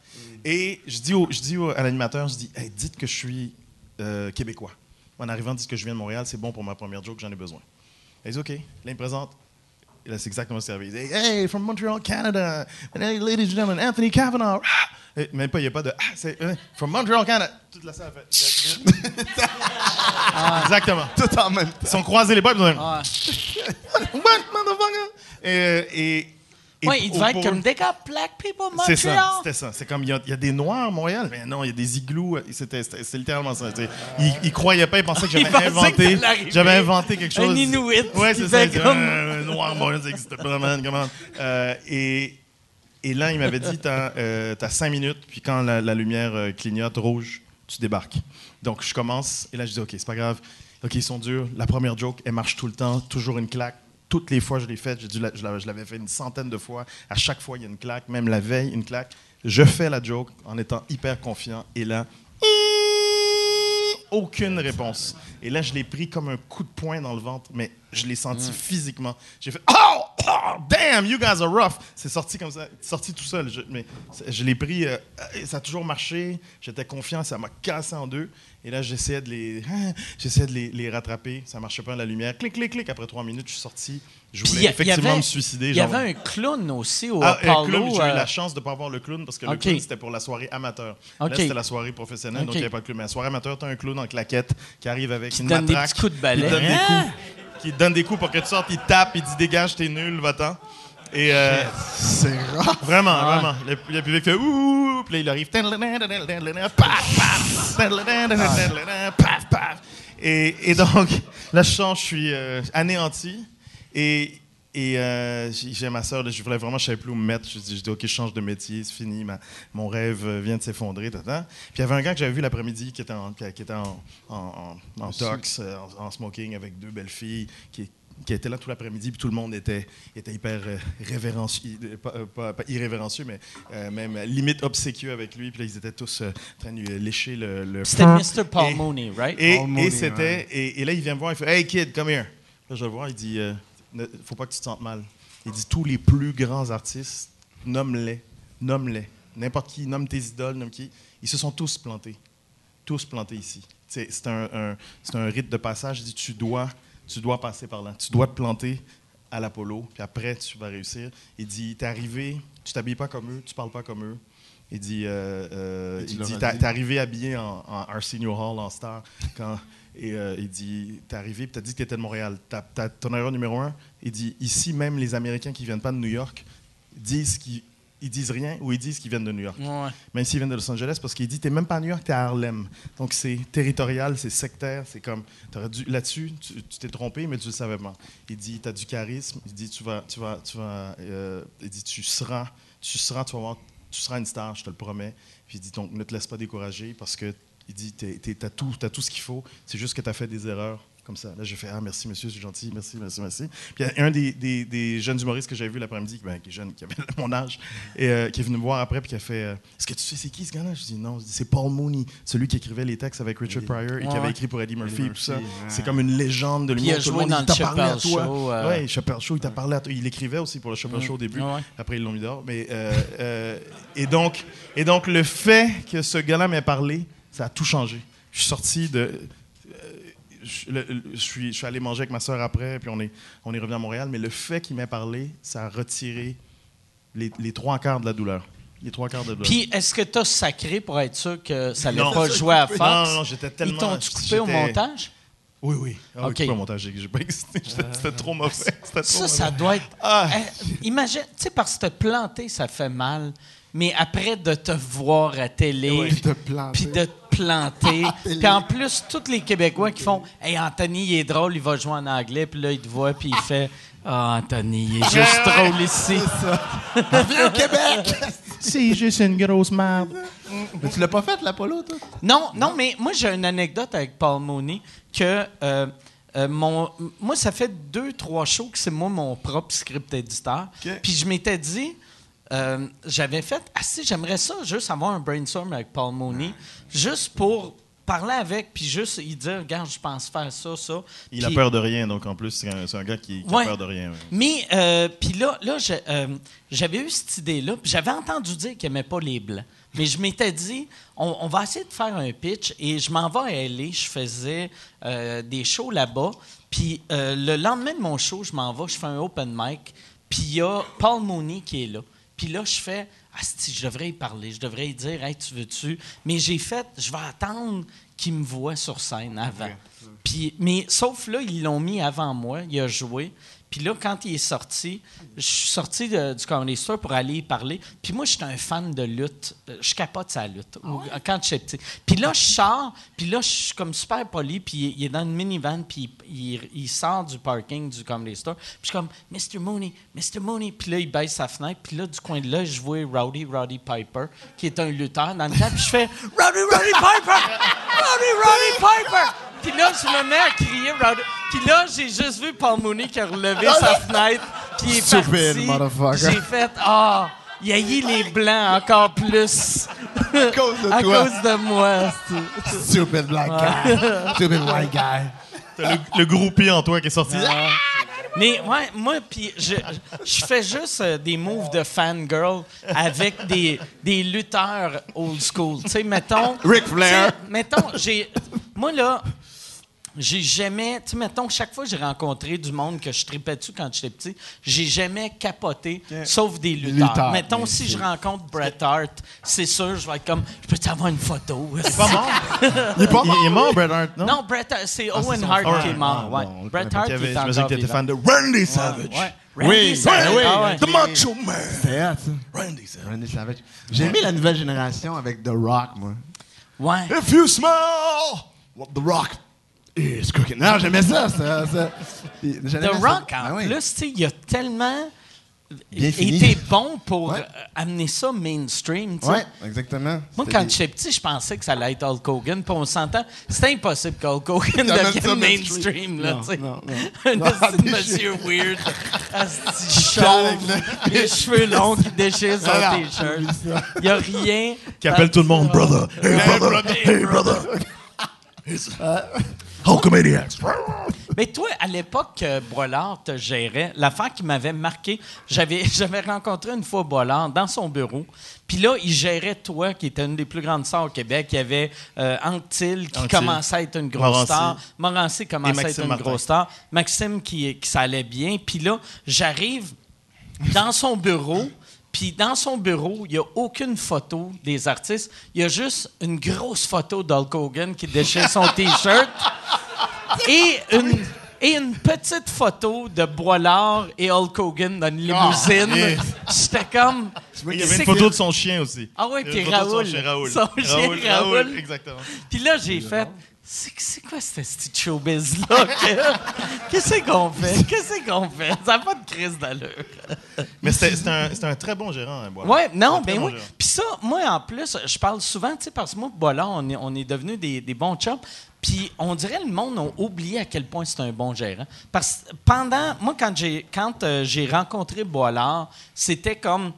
S4: Et je dis, au- je dis au- à l'animateur, je dis, Hey, dites que je suis euh, québécois. En arrivant, dites que je viens de Montréal, c'est bon pour ma première joke, j'en ai besoin. Il dit, OK. Là, il me présente. Et là, c'est exactement ce qu'il avait. Dit, Hey, from Montreal, Canada. And hey, ladies and gentlemen, Anthony Kavanaugh. Ah! Et même pas, il n'y a pas de. Ah, c'est. euh, from Montreal, Canada. Toute la salle a fait. Exactement.
S5: tout en même temps.
S4: Ils sont croisés les bras, ils ont dit,
S2: Ah.
S4: What, motherfucker? Et, et, et
S2: Ouais, il devait être comme They got black people,
S4: C'est ça,
S2: Montreal.
S4: c'était ça. C'est comme, il y, a, il y a des Noirs à Montréal. Mais non, il y a des igloos. C'était c'était- littéralement ça. Ils, ils croyaient pas, ils pensaient que j'avais inventé, j'avais inventé quelque chose.
S2: Un Inuit
S4: Ouais, c'est ça.
S2: comme-
S4: Euh, Noir à Montréal, ça n'existe pas, man, comment? Euh, et, et là, il m'avait dit, t'as euh, cinq minutes, puis quand la, lumière euh, clignote rouge, tu débarques. Donc, je commence, et là, je dis, OK, c'est pas grave. OK, ils sont durs. La première joke, elle marche tout le temps, toujours une claque. Toutes les fois, je l'ai faite. Je l'avais fait une centaine de fois. À chaque fois, il y a une claque. Même la veille, une claque. Je fais la joke en étant hyper confiant. Et là, aucune réponse. Et là, je l'ai pris comme un coup de poing dans le ventre, mais je l'ai senti physiquement. J'ai fait Oh! Oh! damn, you guys are rough. C'est sorti comme ça, sorti tout seul. Je, mais je l'ai pris, euh, ça a toujours marché. J'étais confiant, ça m'a cassé en deux. Et là, j'essayais de les, j'essayais de les, les rattraper. Ça marchait pas à la lumière. Clic, clic, clic. Après trois minutes, je suis sorti. Je voulais effectivement
S2: avait-
S4: me suicider.
S2: Il y avait un clown aussi au
S4: ah,
S2: Apollo.
S4: clown, j'ai eu
S2: euh,
S4: la chance de ne pas avoir le clown parce que le clown, c'était pour la soirée amateur. Là, c'était la soirée professionnelle, donc il n'y avait pas de clown. Mais la soirée amateur, tu as un clown en claquette qui arrive avec
S2: Qui
S4: une
S2: donne des petits coups de balai.
S4: Qui donne des
S2: Hein?
S4: coups. Qui donne des coups pour que tu sortes, il tape, il dit dégage, t'es nul, va-t'en. Et euh,
S5: C'est rare.
S4: vraiment,
S2: Ah.
S4: vraiment. Le, le public fait ouh, puis là, il arrive. Paf, paf, paf, paf. Et, et donc, là, je sens, je suis euh, anéanti. Et, et euh, j'ai ma soeur, je voulais vraiment, je savais plus où me mettre. Je dis, je dis, OK, je change de métier, c'est fini, ma- mon rêve euh, vient de s'effondrer. Puis il y avait un gars que j'avais vu l'après-midi qui était en, qui était en, en, en, en tox, euh, en, en smoking avec deux belles filles, qui, qui était là tout l'après-midi, puis tout le monde était, était hyper euh, révérencieux, pas, pas- pas irrévérencieux, mais euh, même limite obséquieux avec lui. Puis là, ils étaient tous en train de lui lécher le. le
S2: C'était Mr. Paul
S4: Et-
S2: Mooney, right?
S4: et,
S5: Paul
S4: et
S5: Mooney,
S4: c'était et, et là il vient me voir il fait Hey kid come here là je le vois il dit euh, ne- faut pas que tu te sentes mal. Il dit tous les plus grands artistes nomme-les nomme-les. N'importe qui nomme tes idoles nomme qui. Ils se sont tous plantés. Tous plantés ici. C'est un, un- rite de passage. Il dit tu dois tu dois passer par là. Tu dois te planter à l'Apollo puis après tu vas réussir. Il dit t'es arrivé tu t'habilles pas comme eux tu parles pas comme eux. Il dit, euh, euh, il t'es
S5: dit.
S4: t'es arrivé habillé en, en Arsenio Hall, en star, quand, et euh, il dit, t'es arrivé, puis t'as dit que t'étais de Montréal. T'as- ton erreur numéro un, il dit, ici même les Américains qui viennent pas de New York disent qu'ils ils disent rien ou ils disent qu'ils viennent de New York.
S2: Ouais.
S4: Même s'ils viennent de Los Angeles, parce qu'il dit, t'es même pas à New York, t'es à Harlem. Donc c'est territorial, c'est sectaire, c'est comme, là-dessus, tu t'es trompé, mais tu le savais pas. Il dit, t'as du charisme, il dit, tu vas, tu vas, tu vas, euh, il dit, tu seras, tu seras, tu vas tu seras une star, je te le promets. Puis il dit, donc ne te laisse pas décourager, parce que, il dit, t'es- t'as tout, tout ce qu'il faut, c'est juste que t'as fait des erreurs. Comme ça. Là, j'ai fait Ah, merci, monsieur, c'est gentil, merci, merci, merci. Puis il y a un des, des- des jeunes humoristes que j'avais vu l'après-midi, ben, qui est jeune, qui avait mon âge, et euh, qui est venu me voir après, puis qui a fait euh, Est-ce que tu sais c'est qui ce gars-là? Je dis Non, c'est Paul Mooney, celui qui écrivait les textes avec Richard Pryor et qui avait écrit pour Eddie Murphy et tout ça.
S5: Ouais.
S4: C'est comme une légende de
S2: Puis il a
S4: l'humour.
S2: Joué dans le
S4: t'a parlé à
S2: Chappelle
S4: toi.
S2: Show, euh.
S4: Ouais, Chappelle Show, il t'a parlé à toi. Il écrivait aussi pour le Chappelle Show au début.
S2: Ouais.
S4: Après, ils l'ont mis dehors. Mais, et, donc, et donc, le fait que ce gars-là m'ait parlé, ça a tout changé. Je suis sorti de. euh, Je, le- le- je suis, je suis allé manger avec ma soeur après, puis on est, on est revenu à Montréal. Mais le fait qu'il m'ait parlé, ça a retiré les, les trois quarts de la douleur. Les trois quarts de la douleur.
S2: Puis, est-ce que tu as sacré pour être sûr que ça n'allait pas jouer à Fox?
S4: Non, non, j'étais
S2: Ils
S4: tellement.
S2: t'ont-tu coupé au montage?
S4: Oui, oui. Ah, oui,
S2: Ok.
S4: coupé au montage. J'ai pas existé. J'étais- C'était trop mauvais. Trop
S2: Ça,
S4: mauvais.
S2: ça doit être.
S4: Ah.
S2: Eh, imagine, tu sais, parce que te planter, ça fait mal. Mais après de te voir à télé,
S5: Puis de planter.
S2: puis de te planter, puis en plus, tous les Québécois qui font Hey, Anthony, il est drôle, il va jouer en anglais, puis là, il te voit, puis il fait Ah, Anthony, il est juste drôle ici.
S5: Viens au Québec!
S6: C'est juste une grosse merde.
S5: Mais tu l'as pas fait, l'Apollo, toi?
S2: Non, non, mais moi, j'ai une anecdote avec Paul Mooney que. euh, euh, mon, moi, ça fait deux, trois shows que c'est moi mon propre script éditeur. Puis je m'étais dit, euh, j'avais fait, ah si, j'aimerais ça, juste avoir un brainstorm avec Paul Mooney, juste pour parler avec, puis juste lui dire, regarde, je pense faire ça, ça.
S4: Il a peur de rien, donc en plus, c'est un, un gars qui, qui
S2: Ouais.
S4: a peur de rien. ouais.
S2: mais, euh, puis là, là euh, j'avais eu cette idée-là, puis j'avais entendu dire qu'il n'aimait pas les Blancs. Mais je m'étais dit, on, on va essayer de faire un pitch, et je m'en vais à LA, je faisais euh, des shows là-bas, puis euh, le lendemain de mon show, je m'en vais, je fais un open mic, puis il y a Paul Mooney qui est là. Puis là, je fais, je devrais y parler, je devrais y dire, hey, tu veux-tu? Mais j'ai fait, je vais attendre qu'il me voit sur scène avant. Puis, mais sauf là, ils l'ont mis avant moi, il a joué. Puis là, quand il est sorti, je suis sorti de- du Comedy Store pour aller y parler. Puis moi, j'étais un fan de lutte. Euh, Je capote sa lutte. Ou- Quand j'étais petit. Puis là, je sors, puis là, je suis comme super poli, puis il est- il est dans une minivan, puis il, il- il sort du parking du Comedy Store. Puis je suis comme, Mr. Mooney, Mr. Mooney. Puis là, il baisse sa fenêtre, puis là, du coin de là, je vois Rowdy Roddy Piper, qui est un lutteur dans le temps, puis je fais, Rowdy Roddy Piper! Rowdy Roddy Piper! Puis là, je me mets à crier Rowdy. Puis là, j'ai juste vu Paul Mooney qui a relevé sa fenêtre, puis il est
S5: Stupid
S2: parti.
S5: motherfucker.
S2: J'ai fait, ah, il a eu les blancs encore plus.
S5: À cause de
S2: à
S5: toi.
S2: cause de moi. c'est-
S5: Stupid black guy. Stupid white guy.
S4: T'as le, le groupie en toi qui est sorti.
S2: Ah. Mais ouais, moi, puis je, je fais juste euh, des moves de fangirl avec des, des lutteurs old school. Tu sais, mettons.
S5: Ric Flair.
S2: Mettons, j'ai. Moi, là. J'ai jamais, tu sais, mettons, chaque fois que j'ai rencontré du monde que je tripais dessus quand j'étais petit, j'ai jamais capoté, sauf des lutteurs.
S5: lutteurs,
S2: mettons, si je rencontre Bret Hart, c'est sûr, je vais être comme, je peux-tu avoir une photo?
S4: Pas mort. il, est pas il est mort, Bret Hart, non?
S2: Non, Bret Hart, c'est Owen
S5: son
S2: Hart qui est mort.
S5: Ah,
S2: ouais.
S5: bon,
S2: Bret Hart
S4: Il
S2: est
S4: J'imagine que t'étais fan de Randy Savage.
S2: Ouais. Randy Savage,
S5: oui,
S2: ah ouais.
S4: The Macho Man.
S5: Ça.
S4: Randy Savage.
S5: Randy Savage. J'ai aimé la nouvelle génération avec The Rock, moi.
S2: Ouais.
S4: If you smell
S5: What The Rock cooking. Non, j'aimais ça. ça, ça.
S2: The
S5: ça.
S2: Rock, en
S5: Ben oui.
S2: plus, tu sais, il a tellement
S5: Bien
S2: été bon pour
S5: Ouais.
S2: euh, amener ça mainstream.
S5: Ouais, exactement.
S2: Moi, quand j'étais petit, je pensais que ça allait être Hulk Hogan. Puis on s'entend, c'était impossible qu'Hulk Hogan devienne mainstream. Là,
S5: Non,
S2: tu sais.
S5: non, non.
S2: Un monsieur weird, asti chauve, les cheveux longs qui déchirent son t-shirt. Il n'y a rien.
S4: Qui appelle tout le monde brother. Hey brother. Hey brother. Hulkamaniacs.
S2: Mais toi, à l'époque que Boilard te gérait, l'affaire qui m'avait marqué, j'avais, j'avais rencontré une fois Boilard dans son bureau. Puis là, il gérait toi, qui était une des plus grandes stars au Québec. Il y avait euh, Anctil, qui commençait à être une grosse
S4: Morancy.
S2: star. Morancy commençait à être
S4: Maxime
S2: une
S4: Martin.
S2: grosse star. Maxime, qui, qui ça allait bien. Puis là, j'arrive dans son bureau. Puis dans son bureau, il n'y a aucune photo des artistes. Il y a juste une grosse photo d'Hulk Hogan qui déchire son T-shirt et une, et une petite photo de Boilard et Hulk Hogan dans une limousine.
S4: yeah.
S2: J'étais comme.
S4: Il y avait une photo de son chien aussi.
S2: Ah
S4: photo de
S2: Raoul.
S4: Son chien Raoul.
S2: Son chien Raoul.
S4: Exactement.
S2: Puis là, j'ai fait. C'est c'est quoi ce petit showbiz-là? que- Qu'est-ce qu'on fait? Qu'est-ce qu'on fait? Ça n'a pas de crise d'allure.
S4: Mais c'était un, très bon gérant, hein, Bois.
S2: Ouais, non, ben
S4: bon
S2: oui. Puis ça, moi, en plus, je parle souvent, tu sais, parce que moi, Bola, on est, on est devenus des, des bons chums. Puis on dirait le monde a oublié à quel point c'est un bon gérant. Parce que pendant, moi, quand j'ai quand euh, j'ai rencontré Boilard, c'était comme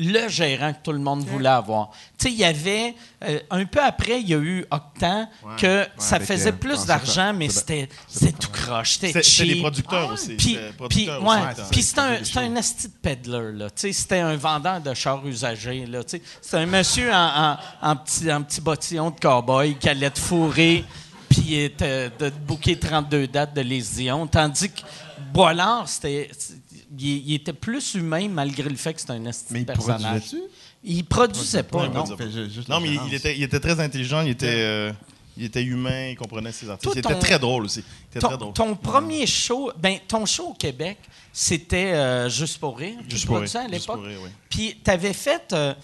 S2: le gérant que tout le monde voulait avoir. Tu sais, il y avait, euh, un peu après, il y a eu Octan, que ça faisait
S5: euh,
S2: plus d'argent, mais c'était tout croche, c'était cheap.
S4: des producteurs aussi.
S2: Puis,
S4: C'était
S2: puis, ouais,
S4: aussi,
S2: puis
S4: ouais,
S2: c'était un, un asti de peddler, là. Tu sais, c'était un vendeur de chars usagés, là. Tu sais, c'était un monsieur en, en- en petit, en petit bottillon de cow-boy qui allait te fourrer puis était- de te booker 32 dates de Les Dion. Tandis que Boilard, c'était... Il, il était plus humain malgré le fait que c'était un asti
S5: Mais il
S2: personnage.
S5: produisait-tu?
S2: Il produisait pas, non.
S4: Non, mais il, était, il était très intelligent, il était, euh, il était humain, il comprenait ses artistes.
S2: Toi,
S4: il
S2: ton-
S4: était très drôle aussi. Il était
S2: Ton,
S4: très drôle.
S2: ton premier show, ben ton show au Québec, c'était euh, Juste pour rire. Tu
S4: Juste pour rire,
S2: à
S4: Juste
S2: l'époque?
S4: pour rire, oui.
S2: Puis t'avais fait. euh,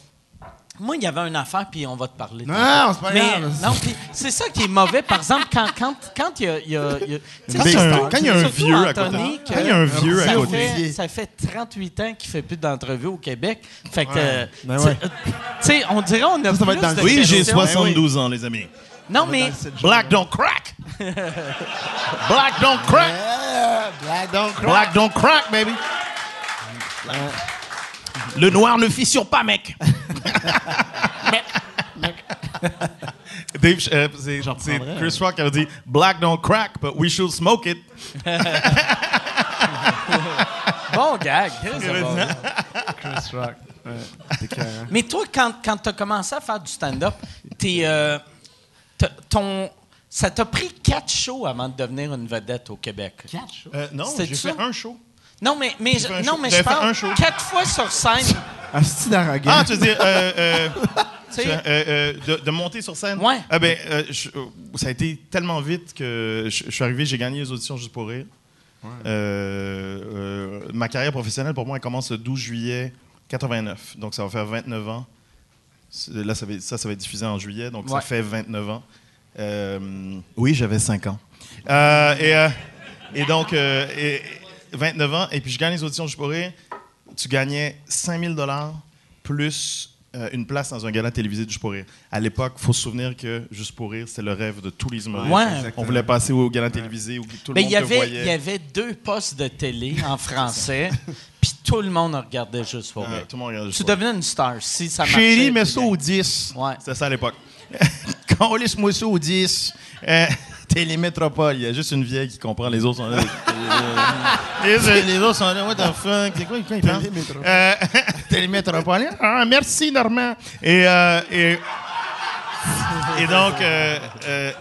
S2: moi, il y avait une affaire, puis on va te parler.
S5: Non, c'est pas
S2: Mais,
S5: grave.
S2: Non, puis c'est ça qui est mauvais. Par exemple, quand quand quand il y a, y a- y a- tu sais,
S4: Quand il y a un-
S2: surtout-
S4: quand il y a un
S2: surtout
S4: vieux à côté. Quand il y a un vieux à
S2: ça
S4: côté.
S2: Fait, ça fait 38 ans qu'il fait plus d'entrevues au Québec. Fait que,
S5: Ouais.
S2: euh,
S5: Ben
S2: tu sais,
S5: ouais.
S2: euh, tu sais, on dirait on a
S5: Ça, ça va
S2: plus
S5: être dans
S2: de
S5: le-
S4: Oui, j'ai
S2: questions.
S4: 72 ans, les amis.
S2: Non, mais
S4: Black don't crack. Black don't crack.
S5: Black don't cry.
S4: Black don't crack, baby. Le noir ne fissure pas, mec. Dave, euh, c'est c'est Chris Rock qui avait dit Black don't crack, but we should smoke it.
S2: bon gag.
S5: Chris Rock. Ouais, carré.
S2: Mais toi, quand, quand tu as commencé à faire du stand-up, t'es, euh, ton, ça t'a pris quatre shows avant de devenir une vedette au Québec?
S4: Euh, non,
S2: C'était
S4: j'ai
S2: ça?
S4: fait un show.
S2: Non, mais, mais, je, non,
S4: show.
S2: mais je parle
S4: un show.
S2: quatre fois sur scène.
S5: Asti d'arrogant.
S4: Ah, tu veux dire, euh, euh,
S2: Tu sais,
S4: tu- euh, euh, de, de monter sur scène?
S2: Ouais.
S4: Ah ben, euh, je- euh, ça a été tellement vite que je, je suis arrivé, j'ai gagné les auditions juste pour rire. Euh, euh, ma carrière professionnelle, pour moi, elle commence le 12 juillet 89. Donc, ça va faire 29 ans. Là, ça va, ça, ça va être diffusé en juillet, donc
S2: Ouais.
S4: ça fait 29 ans. Euh, oui, j'avais 5 ans. Euh, et, euh, et donc, euh, et- 29 ans, et puis je gagne les auditions juste pour rire. Tu gagnais 5000 dollars plus euh, une place dans un gala télévisé de Juste pour rire. À l'époque, il faut se souvenir que Juste pour rire, c'était le rêve de tous les humoristes.
S2: Ouais.
S4: On voulait passer au gala télévisé où tout le
S2: ben,
S4: monde
S2: il y
S4: te
S2: avait,
S4: voyait.
S2: il y avait deux postes de télé en français, puis tout le monde regardait juste pour rire.
S4: tout le monde regardait Juste
S2: Tu
S4: pour rire.
S2: devenais une star si ça marchait.
S4: Chérie, mets ça au 10.
S2: Ouais.
S4: C'était ça à l'époque. Quand on laisse moi ça au 10. Euh, Télémétropole. Il y a juste une vieille qui comprend. Les autres sont là. les, les autres sont là. What the fuck? C'est quoi, quoi ils parlent?
S5: Télémétropole.
S4: Euh, Télémétropole. Ah, merci, Normand. Et, euh, et, et donc, euh, euh,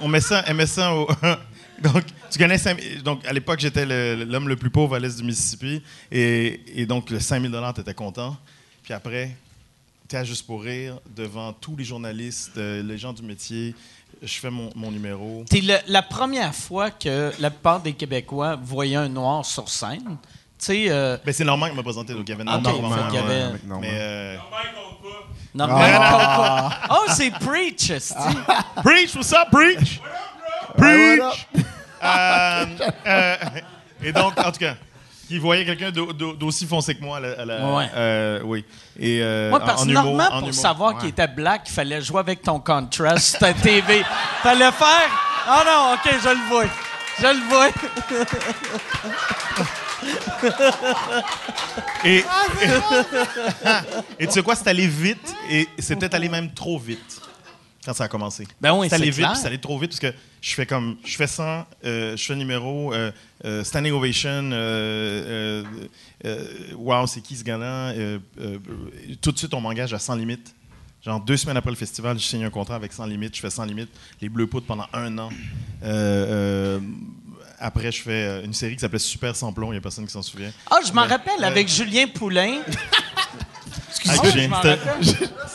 S4: on met ça, elle met ça au. donc, tu connais Saint- Donc, à l'époque, j'étais l'homme le plus pauvre à l'est du Mississippi. Et, et donc, le 5000 tu étais content. Puis après, tu à Juste pour rire devant tous les journalistes, les gens du métier. Je fais mon, mon numéro.
S2: C'est la première fois que la plupart des Québécois voyaient un noir sur scène. Euh,
S4: Ben, c'est Normand qui m'a présenté. Donc, il y avait
S2: Ah,
S4: Normand.
S2: ok,
S4: avant
S2: fait qu'il y
S4: moi.
S2: avait-
S5: avec Normand.
S4: Mais euh,
S2: Norman Coca. Oh, c'est Preach.
S4: Preach, what's up, Preach? Preach! Euh, euh, et donc, en tout cas, il voyait quelqu'un d'au- d'au- d'aussi foncé que moi. à la- à la-
S2: Ouais.
S4: euh, oui. Et, euh,
S2: Moi, parce que
S4: en
S2: pour
S4: humour.
S2: savoir qu'il était black, il fallait jouer avec ton contrast ta TV. Fallait faire. Ah non, OK, je le vois. Je le vois.
S4: Et, et tu sais quoi, c'est allé vite et c'est peut-être allé même trop vite quand ça a commencé.
S2: Ben oui,
S4: allé
S2: c'est
S4: vite, puis c'est allé trop vite parce que je fais comme, je fais 100, euh, je fais numéro, euh, euh, standing ovation, euh, euh, wow, c'est qui ce gars-là? Tout de suite, on m'engage à 100 limites. Genre deux semaines après le festival, je signe un contrat avec 100 limites, je fais 100 limites, les Bleus Poudres pendant un an. Après, je fais une série qui s'appelait Super Samplon, il n'y a personne qui s'en souvient.
S2: Ah, je m'en rappelle, avec Julien Poulain. Ah,
S4: Julien.
S2: je m'en
S4: C'était-
S2: rappelle.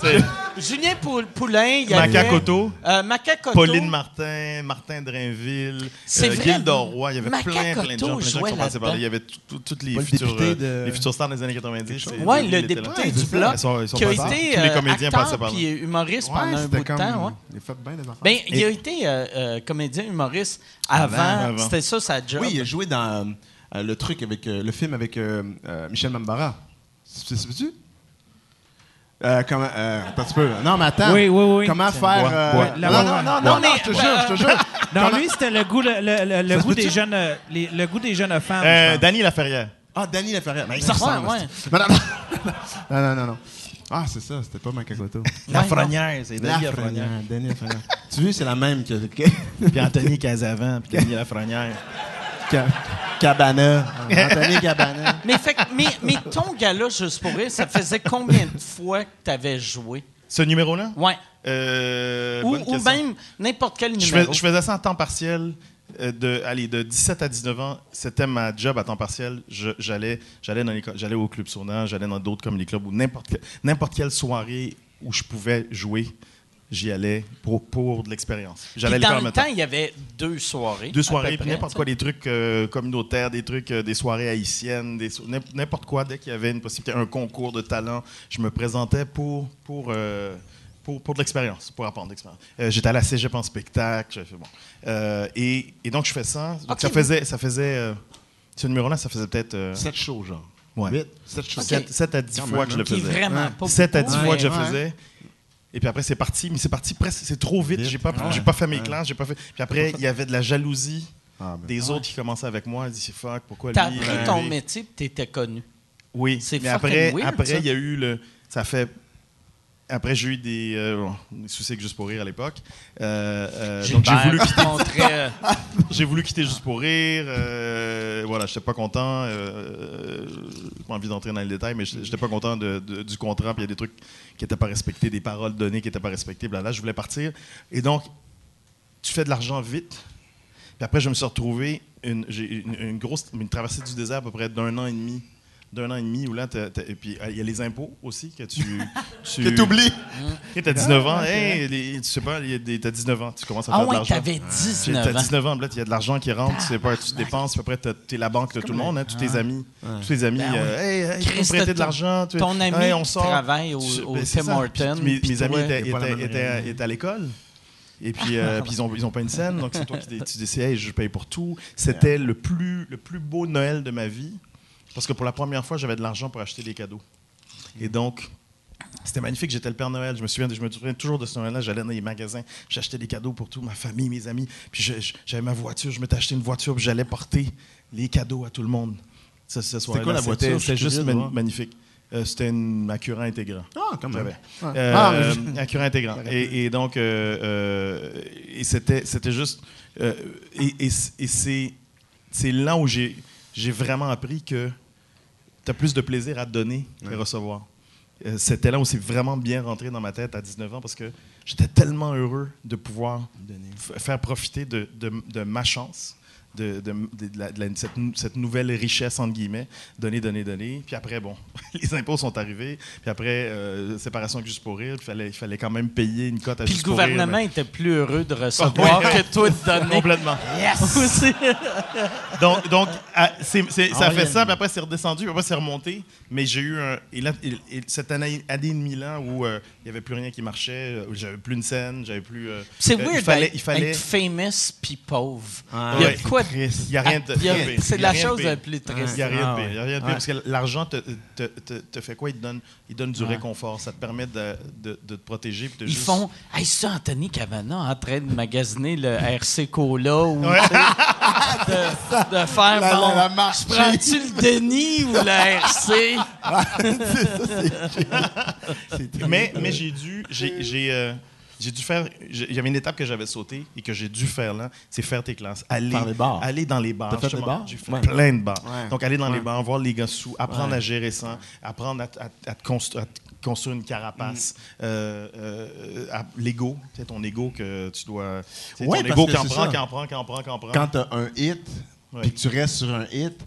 S4: c'est-
S2: Julien Pou- Poulain, il y avait...
S4: Macacoto.
S2: Euh, Macacoto.
S4: Pauline Martin, Martin Drainville, euh, Gilles Roy, il y avait plein, plein de gens,
S2: Macacoto
S4: plein de gens qui
S2: jouait
S4: sont passés par là. Il y avait tout- tout- toutes les futurs, euh,
S5: de-
S4: les futurs stars des années 90. c'est-
S2: Ouais,
S4: lui,
S2: le député
S5: Ouais,
S2: du. Bloc,
S4: Ils sont- ils sont
S2: qui a
S4: passés.
S2: été
S4: Tous les
S2: euh, acteur
S4: par là.
S2: puis humoriste
S5: Ouais,
S2: pendant un
S5: c'était
S2: bout de temps. Ouais.
S5: Il a fait bien des affaires.
S2: Ben, il a
S4: Et-
S2: été euh, euh, comédien humoriste avant.
S4: Avant.
S2: C'était ça sa job.
S5: Oui, il a joué dans euh, le truc avec euh, le film avec euh, euh, Michel Mambara. C'est c'est tu euh, comment euh, attends un petit peu. Non, mais attends.
S3: Oui, oui, oui.
S5: Comment faire
S4: Bois,
S5: euh,
S3: bois. La
S5: Non,
S3: bois.
S5: non, non, non, non, je te jure, je te jure.
S3: Non,
S5: Comment-
S3: lui, c'était le goût, le, le- le
S5: Ça se
S3: goût des
S5: peut-tu?
S3: jeunes, euh, les- le goût des jeunes femmes.
S4: Euh. Danny Laferrière.
S5: Ah, Danny Laferrière. Mais il
S2: Ouais,
S5: s'en ressemble.
S2: ouais.
S5: c'est- Non, non, non. non, non, non, non. Ah, c'est ça, c'était pas Macacoto.
S4: Lafrenière, c'est Danny
S5: Lafrenière. Danny Lafrenière. tu vois, c'est la même que, que,
S4: Puis Anthony Casavant, puis Danny Lafrenière.
S5: Cabana. Anthony Cabana.
S2: Mais, fait, que- mais, mais ton gars-là, juste pour rire, ça faisait combien de fois que tu avais joué?
S4: Ce numéro-là?
S2: Ouais.
S4: Euh,
S2: Ou, même n'importe quel
S4: Je,
S2: numéro.
S4: fais- je faisais ça en temps partiel. euh, de, allez, de 17 à 19 ans, c'était ma job à temps partiel. Je- J'allais, j'allais, dans les co- j'allais au club Sauna, j'allais dans d'autres comedy clubs ou n'importe quelle soirée où je pouvais jouer, j'y allais pour, pour de l'expérience. J'allais les
S2: dans
S4: faire en
S2: le
S4: même
S2: temps,
S4: temps.
S2: il y avait deux soirées.
S4: Deux
S2: à
S4: soirées, puis n'importe quoi, des trucs euh, communautaires, des trucs, euh, des soirées haïtiennes, des so- n'importe quoi. Dès qu'il y avait une possibilité, un concours de talent, je me présentais pour, pour, euh, pour, pour de l'expérience, pour apprendre de l'expérience. Euh, J'étais à la cégep en spectacle. j'ai fait- bon. Euh, et, et donc, je fais ça. Donc, ça faisait, ça faisait euh, ce numéro-là, ça faisait peut-être euh,
S5: 7 shows, genre.
S4: Ouais.
S5: 8, 7 shows.
S2: Ok.
S4: 7, à 10
S5: Quand
S4: fois que je le faisais.
S2: vraiment pas
S4: 7 à
S2: beaucoup.
S4: 10 fois que je le faisais. Et puis après, c'est parti. Mais c'est parti presque. C'est trop vite.
S5: Vite.
S4: J'ai pas, j'ai pas fait mes
S5: Ouais.
S4: classes. J'ai pas fait. Puis après, il y avait de la jalousie
S5: Ah, ben.
S4: des autres qui commençaient avec moi. Ils disaient fuck, pourquoi
S2: T'as
S4: lui.
S2: appris
S4: euh,
S2: ton métier et t'étais connu.
S4: Oui.
S2: C'est
S4: mais après, il y a eu le. Ça fait. Après, j'ai eu des, euh, des soucis avec Juste pour rire à l'époque. Euh, euh, donc, j'ai voulu, quitter, j'ai voulu quitter Juste pour rire. Voilà, j'étais pas content. J'ai pas envie d'entrer dans les détails, mais j'étais j'étais pas content de- de- du contrat. Puis il y a des trucs qui n'étaient pas respectés, des paroles données qui n'étaient pas respectées. Là, je voulais partir. Et donc, tu fais de l'argent vite. Puis après, je me suis retrouvé une, une grosse une traversée du désert à peu près d'un an et demi. D'un an et demi où là, t'as- t'as- et puis euh, il y a les impôts aussi que tu. tu
S5: Que t'oublies.
S4: Tu as 19 ans, hey, les- tu sais pas, il y a des- t'as 19 ans, tu commences à
S2: Ah
S4: faire de
S2: ouais,
S4: l'argent.
S2: t'avais
S4: J'ai-
S2: 19
S4: T'as
S2: ans.
S4: 19 ans, là, il y a de l'argent qui rentre, tu sais pas, tu dépenses, puis après, t'as- t'es la banque de tout le monde, hein, tous tes amis. Tous tes amis,
S2: Ben ouais.
S4: euh, hey, hey, tu peux
S2: Christ,
S4: prêter de
S2: ton-
S4: l'argent. tu-
S2: ton ami
S4: hey, on sort.
S2: travaille au-
S4: Tu-
S2: au
S4: ben, c'est
S2: Tim
S4: ça.
S2: Hortons,
S4: Puis Mes,
S2: puis
S4: mes amis étaient, étaient- à l'école. Et puis, euh, puis ils n'ont ils ont pas une scène, donc c'est toi qui dé- tu décides, hey, je paye pour tout. C'était le plus, le plus beau Noël de ma vie, parce que pour la première fois, j'avais de l'argent pour acheter des cadeaux. Et donc, c'était magnifique. J'étais le Père Noël. Je me souviens, je me souviens toujours de ce Noël-là. J'allais dans les magasins, j'achetais des cadeaux pour tout, ma famille, mes amis. Puis je- je- j'avais ma voiture, je m'étais acheté une voiture, puis j'allais porter les cadeaux à tout le monde. Ce, ce soir-là,
S5: quoi la
S4: c'était-
S5: voiture? Je
S4: C'était juste magnifique. Euh, C'était une Acura intégrant.
S5: Ah, comme
S4: J'avais.
S5: Ouais.
S4: Euh,
S5: Ah, mais-
S4: Acura intégrant. Et, et donc, euh, et c'était, c'était juste. et c'est, là où j'ai, j'ai vraiment appris que as plus de plaisir à donner que recevoir. Euh, C'était là où c'est vraiment bien rentré dans ma tête à 19 ans parce que j'étais tellement heureux de pouvoir faire profiter de, de- de ma chance, de, de- de- de la- de la- cette, nou- cette nouvelle richesse, entre guillemets, donner, donner, donner. Puis après, bon, les impôts sont arrivés. Puis après, euh, séparation avec juste pour rire. Il fallait, il fallait quand même payer une cote à
S2: Puis le
S4: juste pour rire,
S2: gouvernement
S4: mais-
S2: était plus heureux de recevoir que toi de donner.
S4: Complètement.
S2: Aussi.
S4: Donc, donc ça a
S5: Ah,
S4: fait ça, puis après c'est redescendu, puis après c'est remonté. Mais j'ai eu un. Et là, et- et cette année, année et demie là où euh, il n'y avait plus rien qui marchait, euh, où j'avais plus une scène, j'avais plus. euh,
S2: C'est
S4: euh,
S2: weird
S4: Il fallait.
S2: d'être-
S4: Il fallait
S2: être famous puis pauvre.
S5: Ah,
S2: il y a
S4: ouais,
S2: de quoi
S4: Il n'y a rien de.
S2: Il y a-
S4: rien de pire.
S2: C'est la chose la plus triste.
S4: Il n'y a rien
S5: Ah,
S4: de pire.
S5: ouais.
S4: Il y a rien de pire
S5: Ouais.
S4: parce que l'argent te, te, te- te fait quoi? Il te donne, il donne du
S2: Ouais.
S4: réconfort. Ça te permet de, de- de te protéger.
S2: Ils
S4: juste-
S2: font Hey, c'est Anthony Cavana en train de magasiner le RC Cola ou tu sais, de, de faire
S5: La-
S2: bon,
S5: la- la
S2: prends-tu le Denis ou le RC?
S5: C'est très-
S4: Mais, mais j'ai dû, j'ai, j'ai, dû faire. Il y avait une étape que j'avais sautée et que j'ai dû faire là, c'est faire tes classes. Aller,
S5: Faire les bars.
S4: aller dans les bars.
S5: T'as fait des bars?
S4: J'ai fait
S5: Ouais.
S4: plein de bars.
S5: Ouais.
S4: Donc aller dans les bars, voir les gars sous, apprendre
S5: Ouais.
S4: à gérer ça, apprendre à, te construire. à te construire une carapace,
S5: Mm.
S4: euh, euh, l'ego, tu sais, ton ego que tu dois.
S5: Ouais,
S4: ton
S5: parce
S4: ego
S5: que
S4: qui en
S5: c'est
S4: prend,
S5: ça.
S4: qui en prend, qui en prend, qui en prend.
S5: Quand t'as un hit, puis que tu restes sur un hit,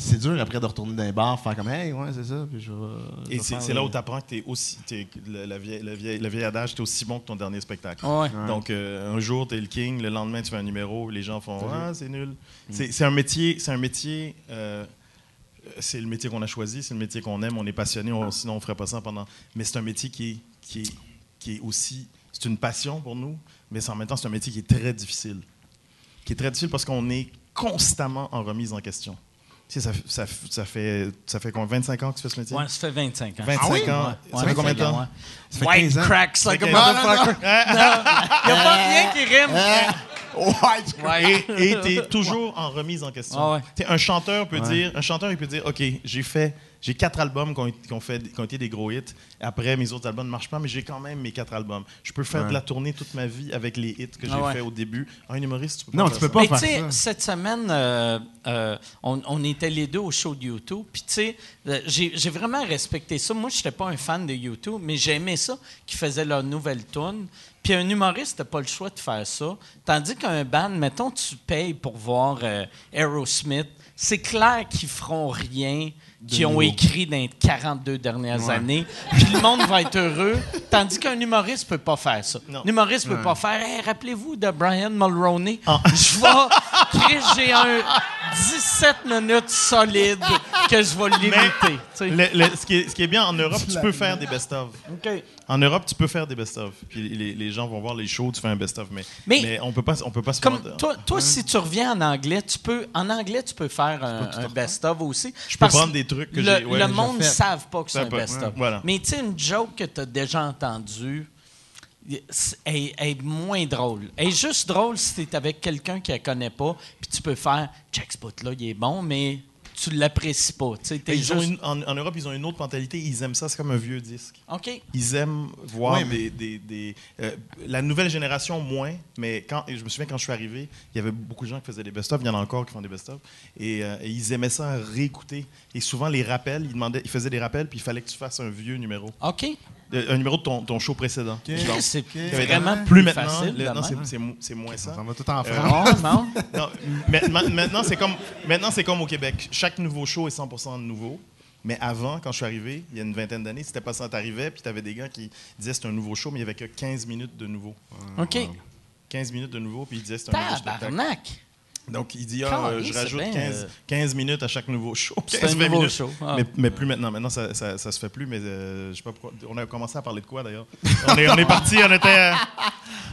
S5: c'est dur après de retourner dans les bars, faire comme Hey, ouais, c'est ça. Puis je vais, je
S4: Et c'est là où tu apprends que t'es aussi. t'es- le, la vieille, le, vieil, le vieil adage, tu es aussi bon que ton dernier spectacle.
S2: Ouais.
S4: Donc, euh, un jour, tu es le king, le lendemain, tu fais un numéro, les gens font Ah, c'est nul. C'est c'est un métier. C'est un métier. euh, c'est le métier qu'on a choisi, c'est le métier qu'on aime, on est passionné, on- sinon on ferait pas ça pendant. Mais c'est un métier qui est, qui est, qui est aussi. C'est une passion pour nous, mais c'est en même temps, c'est un métier qui est très difficile. Qui est très difficile parce qu'on est constamment en remise en question. Tu sais, ça, ça, ça fait, ça fait combien, 25 ans que tu fais ce métier?
S2: Ouais, ça fait 25 ans.
S4: 25
S5: Ah oui?
S4: ans.
S2: Ouais,
S4: Ça fait combien de temps?
S5: Ça fait
S2: White
S5: 15 ans.
S2: cracks like a
S4: Ça fait 15 ans.
S2: motherfucker. Il n'y a pas rien qui rime.
S5: Ouais, tu-
S2: Ouais.
S4: Et tu es toujours en remise en question.
S2: Ah ouais.
S4: Un chanteur peut dire, un chanteur il peut dire, ok, j'ai fait, j'ai quatre albums qui ont, qui ont fait, qui ont été des gros hits. Après, mes autres albums ne marchent pas, mais j'ai quand même mes quatre albums. Je peux faire
S5: Ouais.
S4: de la tournée toute ma vie avec les hits que j'ai
S2: Ah ouais.
S4: fait au début. Un humoriste, tu peux pas
S5: Non,
S4: faire
S5: tu peux
S4: ça.
S5: pas
S2: Mais
S5: faire
S2: tu sais,
S5: ça.
S2: cette semaine, euh, euh, on, on était les deux au show de YouTube. Puis tu sais, euh, j'ai j'ai vraiment respecté ça. Moi, je n'étais pas un fan de YouTube, mais j'aimais ça qu'ils faisaient leur nouvelle tune. Puis un humoriste n'a pas le choix de faire ça. Tandis qu'un band, mettons, tu payes pour voir euh, Aerosmith, c'est clair qu'ils feront rien qu'ils ont écrit dans les 42 dernières
S5: Ouais.
S2: années. Puis le monde va être heureux. Tandis qu'un humoriste peut pas faire ça.
S4: Non.
S2: Un humoriste peut pas faire Hey, rappelez-vous de Brian Mulroney?
S4: Ah.
S2: Je vais. J'ai un 17 minutes solides que je vais limiter.
S4: Le- le- ce, qui est, ce qui est bien en Europe, tu peux faire des best-of. En Europe, tu peux faire des best-of. Puis les, les gens vont voir les shows, tu fais un best-of. Mais,
S2: Mais-
S4: mais, on peut pas, on peut pas se
S2: Comme toi, toi si tu reviens en anglais, tu peux en anglais tu peux faire un, un best-of aussi.
S4: Je peux prendre des trucs que
S2: le,
S4: j'ai- ouais,
S2: le
S4: j'ai
S2: monde ne savent pas que c'est un best-of.
S4: voilà.
S2: Mais tu sais une joke que tu as déjà entendue elle est moins drôle. Elle est juste drôle si tu es avec quelqu'un qui la connaît pas, puis tu peux faire check ce là, il est bon mais tu l'apprécies pas, tu sais, t'es
S4: Ils ont
S2: juste-
S4: une- en, en Europe, ils ont une autre mentalité. Ils aiment ça, c'est comme un vieux disque.
S2: OK.
S4: Ils aiment voir
S5: mais-
S4: des. des- des, euh, la nouvelle génération, moins, mais quand, je me souviens quand je suis arrivé, il y avait beaucoup de gens qui faisaient des best-of. Il y en a encore qui font des best-of. Et, euh, et ils aimaient ça réécouter. Et souvent, les rappels, ils, demandaient, ils faisaient des rappels, puis il fallait que tu fasses un vieux numéro.
S2: OK.
S4: Un numéro de ton, ton show précédent.
S2: Chris, C'est
S4: Il y avait-
S2: vraiment
S4: plus
S2: plus
S4: maintenant.
S2: facile.
S4: le-
S2: de
S4: non, c'est- moins ça.
S5: Ça va tout en
S4: Euh,
S5: France.
S2: Non.
S4: Non, maintenant, maintenant, c'est comme, maintenant, c'est comme au Québec. Chaque nouveau show est 100% nouveau. Mais avant, quand je suis arrivé, il y a une vingtaine d'années, c'était pas ça. T'arrivais, puis t'avais des gars qui disaient c'est un nouveau show, mais il y avait que 15 minutes de nouveau.
S2: OK.
S4: 15 minutes de nouveau, puis il disait c'est un nouveau spectacle. Donc, il dit, ah, euh, je rajoute
S2: bien,
S4: 15,
S2: euh,
S4: 15 minutes à chaque nouveau show.
S2: C'est
S4: 15,
S2: un
S4: 20
S2: nouveau
S4: minutes.
S2: show. Ah.
S4: Mais, mais plus maintenant. Maintenant, ça, ça, ça se fait plus, mais euh, je sais pas pourquoi. On a commencé à parler de quoi, d'ailleurs? on est, on est parti, on était... euh,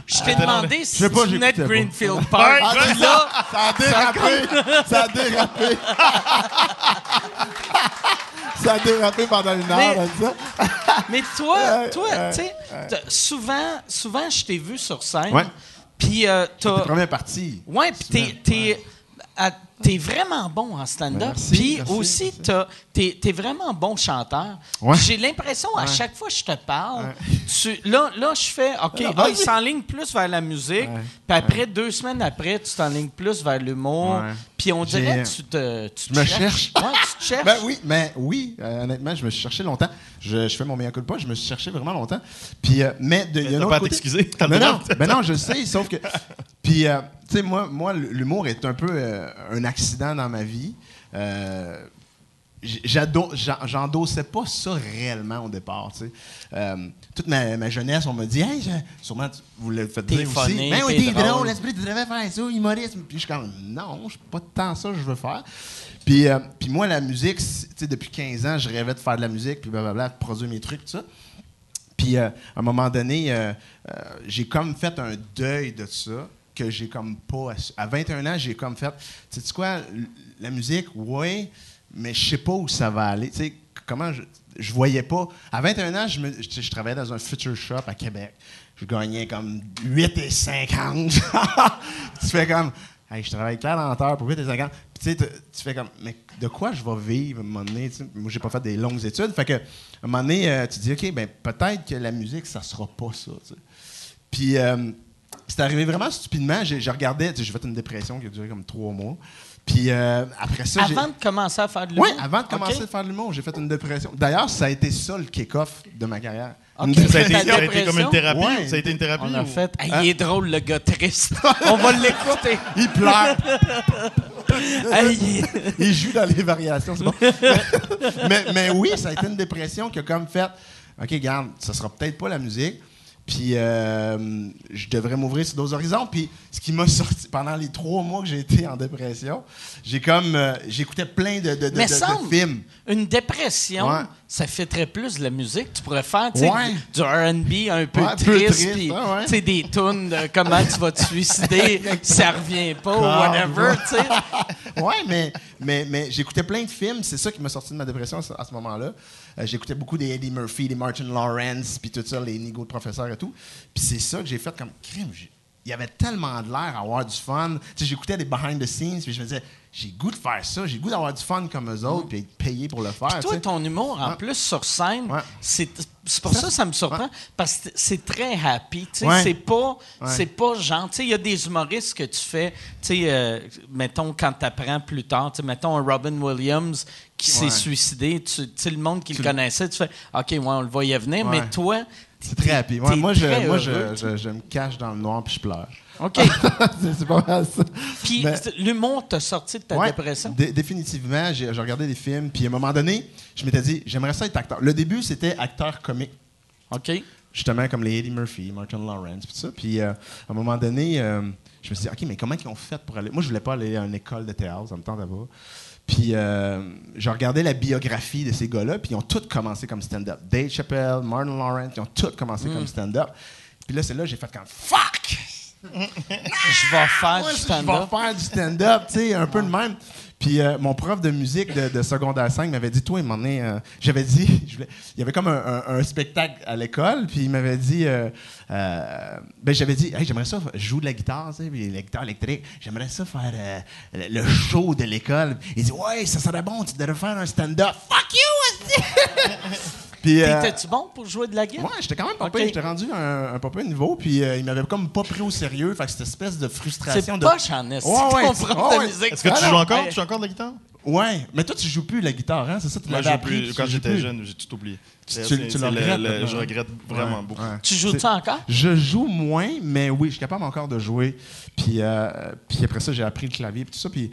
S2: Je t'ai demandé si tu venais de. Greenfield Park.
S5: Ah,
S2: là,
S5: Ça a dérapé! Ça a dérapé! ça a dérapé pendant une heure,
S2: Mais-
S5: comme ça.
S2: mais toi, toi, tu sais, souvent, souvent, je t'ai vu sur scène.
S5: Ouais.
S2: Puis euh,
S5: Ta
S2: t'as.
S5: première partie.
S2: Ouais, puis t'es, t'es, vraiment bon en stand-up.
S5: Merci,
S2: Puis aussi, t'es es vraiment bon chanteur.
S5: Ouais.
S2: J'ai l'impression, à
S5: Ouais.
S2: chaque fois que je te parle, tu- là, là, je fais, OK,
S5: Non,
S2: ah,
S5: vas-y.
S2: il s'enligne plus vers la musique. Puis après, deux semaines après, tu t'enlignes plus vers l'humour. Puis on dirait que tu te, tu te
S5: me
S2: cherches. tu te cherches.
S5: Ben oui, mais oui, euh, honnêtement, je me suis cherché longtemps. Je, je fais mon meilleur coup de pas, je me suis cherché vraiment longtemps. Puis, euh, mais de, il y a
S4: T'as
S5: un autre
S4: pas à t'excuser,
S5: non, ben non, je sais, sauf que. Puis, euh, tu sais, moi, moi, l'humour est un peu euh, un accident dans ma vie. Euh, J'endossais pas ça réellement au départ. tu sais. Euh, toute ma, ma jeunesse, on m'a dit, hey, sûrement vous le faites
S2: T'es
S5: dire aussi.
S2: funny,
S5: Ben oui,
S2: t'es drôle.
S5: l'esprit, tu devrais faire ça, humorisme. Puis je suis comme, non, je pas tant ça que je veux faire. Puis, puis moi, la musique, c'est- tu sais, depuis 15 ans, je rêvais de faire de la musique, puis blablabla, de produire mes trucs, tout ça. Puis euh, à un moment donné, euh, euh, j'ai comme fait un deuil de ça que j'ai comme pas. À 21 ans, j'ai comme fait. Tu sais quoi, la musique, oui, mais je sais pas où ça va aller. Tu sais, comment je. Je voyais pas. À 21 ans, je, me, je, travaillais dans un future shop à Québec. Je gagnais comme 8 et 50. tu fais comme. Hey, je travaille Claire Lenteur pour 8 et 50. Puis tu sais, tu fais comme. Mais de quoi je vais vivre à un moment donné? tu sais? Moi, j'ai pas fait des longues études. Fait que, à un moment donné, euh, tu dis, OK, ben peut-être que la musique, ça sera pas ça. Puis, euh, c'est arrivé vraiment stupidement. J'ai sais, j'ai fait une dépression qui a duré comme trois mois. Puis, euh, après ça, j'ai.
S2: Avant de commencer à faire de l'humour?
S5: Oui, avant de commencer à faire de l'humour, j'ai fait une dépression. D'ailleurs, ça a été ça le kick-off de ma carrière.
S4: Ça a été,
S2: Ta
S4: ça a été
S2: dépression?
S4: comme une thérapie.
S5: Ouais.
S4: Ça a été une thérapie.
S2: On a
S4: ou-
S2: fait. Hey,
S5: Hein?
S2: Il est drôle, le gars triste. On va l'écouter.
S5: Il pleure.
S2: Hey, il
S5: Il joue dans les variations, c'est bon. mais, mais oui, ça a été une dépression qui a comme fait OK, garde, ça sera peut-être pas la musique. Puis euh, je devrais m'ouvrir sur d'autres horizons. Puis ce qui m'a sorti pendant les trois mois que j'ai été en dépression, j'ai comme euh, j'écoutais plein de, de, de-
S2: Mais
S5: de-
S2: semble-
S5: films.
S2: Une dépression,
S5: Ouais.
S2: ça fait très plus de la musique. Tu pourrais faire
S5: Ouais.
S2: du, du R&B un peu
S5: Ouais, un peu
S2: triste, des tunes de comment tu vas te suicider, ça revient pas, ou whatever,
S5: ouais. mais, mais, mais j'écoutais plein de films. C'est ça qui m'a sorti de ma dépression à ce moment-là. Euh, j'écoutais beaucoup des Eddie Murphy, des Martin Lawrence, puis tout ça, les Nigo de professeurs et tout. Puis c'est ça que j'ai fait comme crime. Il y avait tellement de l'air à avoir du fun. J'écoutais des behind the scenes, puis je me disais, j'ai goût de faire ça, j'ai goût d'avoir du fun comme eux autres, puis être payé pour le faire.
S2: Puis toi, ton humour, en
S5: Ouais.
S2: plus sur scène,
S5: Ouais.
S2: c'est pour ça que ça me surprend, parce que c'est très happy. C'est pas, c'est pas genre, il y a des humoristes que tu fais, tu sais, euh, mettons, quand tu apprends plus tard, mettons un Robin Williams qui s'est
S5: Ouais.
S2: suicidé, tu sais, le monde qui
S5: Tu
S2: le connaissait, tu fais, OK, ouais, on le voyait venir,
S5: Ouais.
S2: mais toi,
S5: C'est très. Ouais,
S2: t'es
S5: moi, je, moi
S2: heureux,
S5: je, je- je me cache dans le noir, puis je pleure.
S2: OK.
S5: c'est pas mal ça.
S2: Puis
S5: Mais-
S2: l'humour t'a sorti de ta dépression?
S5: dé- définitivement, j'ai j'ai regardé des films, puis à un moment donné, je m'étais dit, j'aimerais ça être acteur. Le début, c'était acteur comique,
S2: OK.
S5: justement comme les Eddie Murphy, Martin Lawrence, puis tout ça. Puis euh, à un moment donné, euh, je me suis dit, OK, mais comment ils ont fait pour aller? Moi, je voulais pas aller à une école de théâtre, ça me tentait pas. Puis euh, je regardais la biographie de ces gars-là, puis ils ont tous commencé comme stand-up. Dave Chappelle, Martin Lawrence, ils ont tous commencé comme stand-up. Puis là, c'est là que j'ai fait comme fuck!
S2: Je vais faire du
S5: je
S2: stand-up.
S5: vais faire du stand-up, tu sais, un peu de même. Puis euh, mon prof de musique de, de secondaire 5 m'avait dit, toi, il m'en est. J'avais dit, il y avait comme un, spectacle à l'école, puis il m'avait dit, euh, euh, ben j'avais dit, hey, j'aimerais ça, je joue de la guitare, tu sais, la guitare électrique, j'aimerais ça faire le show de l'école. Il dit, ouais, ça serait bon, tu devrais faire un stand-up. Fuck you! Puis, euh,
S2: T'étais-tu bon pour jouer de la guitare?
S5: Ouais, j'étais quand même pas
S2: Ok.
S5: pire. J'étais rendu à un, un pire niveau, puis euh, il m'avait comme pas pris au sérieux. Fait que cette espèce de frustration
S2: C'est
S5: de.
S2: poche en esti,
S5: Ouais, ouais,
S2: de
S5: ouais,
S2: musique.
S4: Est-ce que tu
S5: Ah
S4: joues encore? Tu joues encore de la guitare?
S5: Ouais, mais toi, tu joues plus la guitare, hein? C'est ça, tu m'avais
S4: je joue
S5: appris.
S4: plus.
S5: tu
S4: Quand j'étais
S5: plus.
S4: jeune, j'ai tout oublié.
S5: Tu- tu- tu le regrettes,
S4: le- Je
S5: hein?
S4: regrette vraiment
S5: Ouais,
S4: beaucoup.
S5: ouais.
S2: Tu joues ça encore?
S5: Je joue moins, mais oui, je suis capable encore de jouer. Puis, euh, puis après ça, j'ai appris le clavier et tout ça. Puis,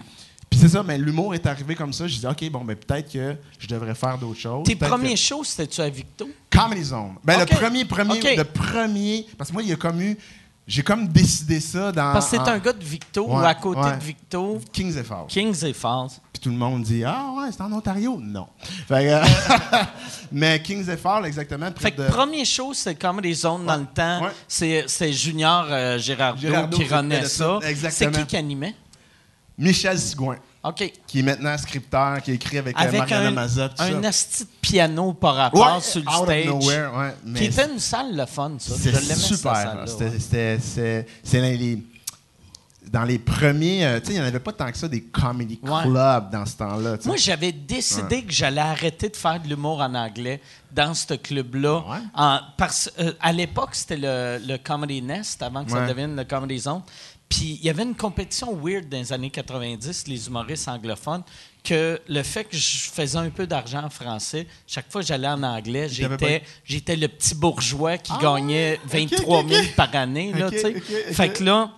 S5: puis c'est ça, mais l'humour est arrivé comme ça. Je dis, OK, bon, ben peut-être que je devrais faire d'autres choses.
S2: Tes premiers
S5: que-
S2: shows, c'était-tu à Victo?
S5: Comedy Zone. Ben, le premier, premier, le premier. Parce que moi, il y a comme eu. J'ai comme décidé ça dans.
S2: Parce que c'est
S5: en-
S2: un gars de Victo ou à côté
S5: ouais.
S2: de Victo,
S5: Kings et Falls.
S2: Kings et Falls.
S5: Puis tout le monde dit Ah ouais, c'est en Ontario. Non. Fait que, mais Kings et Falls, exactement.
S2: Fait que
S5: de-
S2: premier show, c'est Comedy Zone dans le temps. C'est Junior euh, Gérardo, qui
S5: qui
S2: renaît ça.
S5: Exactement.
S2: C'est qui qui animait?
S5: Michel Sigouin,
S2: OK.
S5: qui est maintenant scripteur, qui écrit avec, euh,
S2: Avec
S5: Mariana
S2: un,
S5: Mazza.
S2: asti de piano par rapport
S5: Ouais,
S2: sur le stage.
S5: nowhere, ouais, mais
S2: Qui était une salle le fun, ça. Je l'aimais,
S5: super. C'était c'est- les, dans les premiers, euh, tu sais, il n'y en avait pas tant que ça des comedy
S2: Ouais.
S5: clubs dans ce temps-là.
S2: Moi, j'avais décidé que j'allais arrêter de faire de l'humour en anglais dans ce club-là.
S5: Ouais.
S2: Parce, euh, à l'époque, c'était le, le Comedy Nest, avant que ça devienne le Comedy Zone. Puis il y avait une compétition weird dans les années 90, les humoristes anglophones, que le fait que je faisais un peu d'argent en français, chaque fois que j'allais en anglais, j'étais, j'étais le petit bourgeois qui
S5: Ah,
S2: gagnait
S5: ok,
S2: 23
S5: ok,
S2: 000
S5: ok.
S2: par année. Là. Fait que là,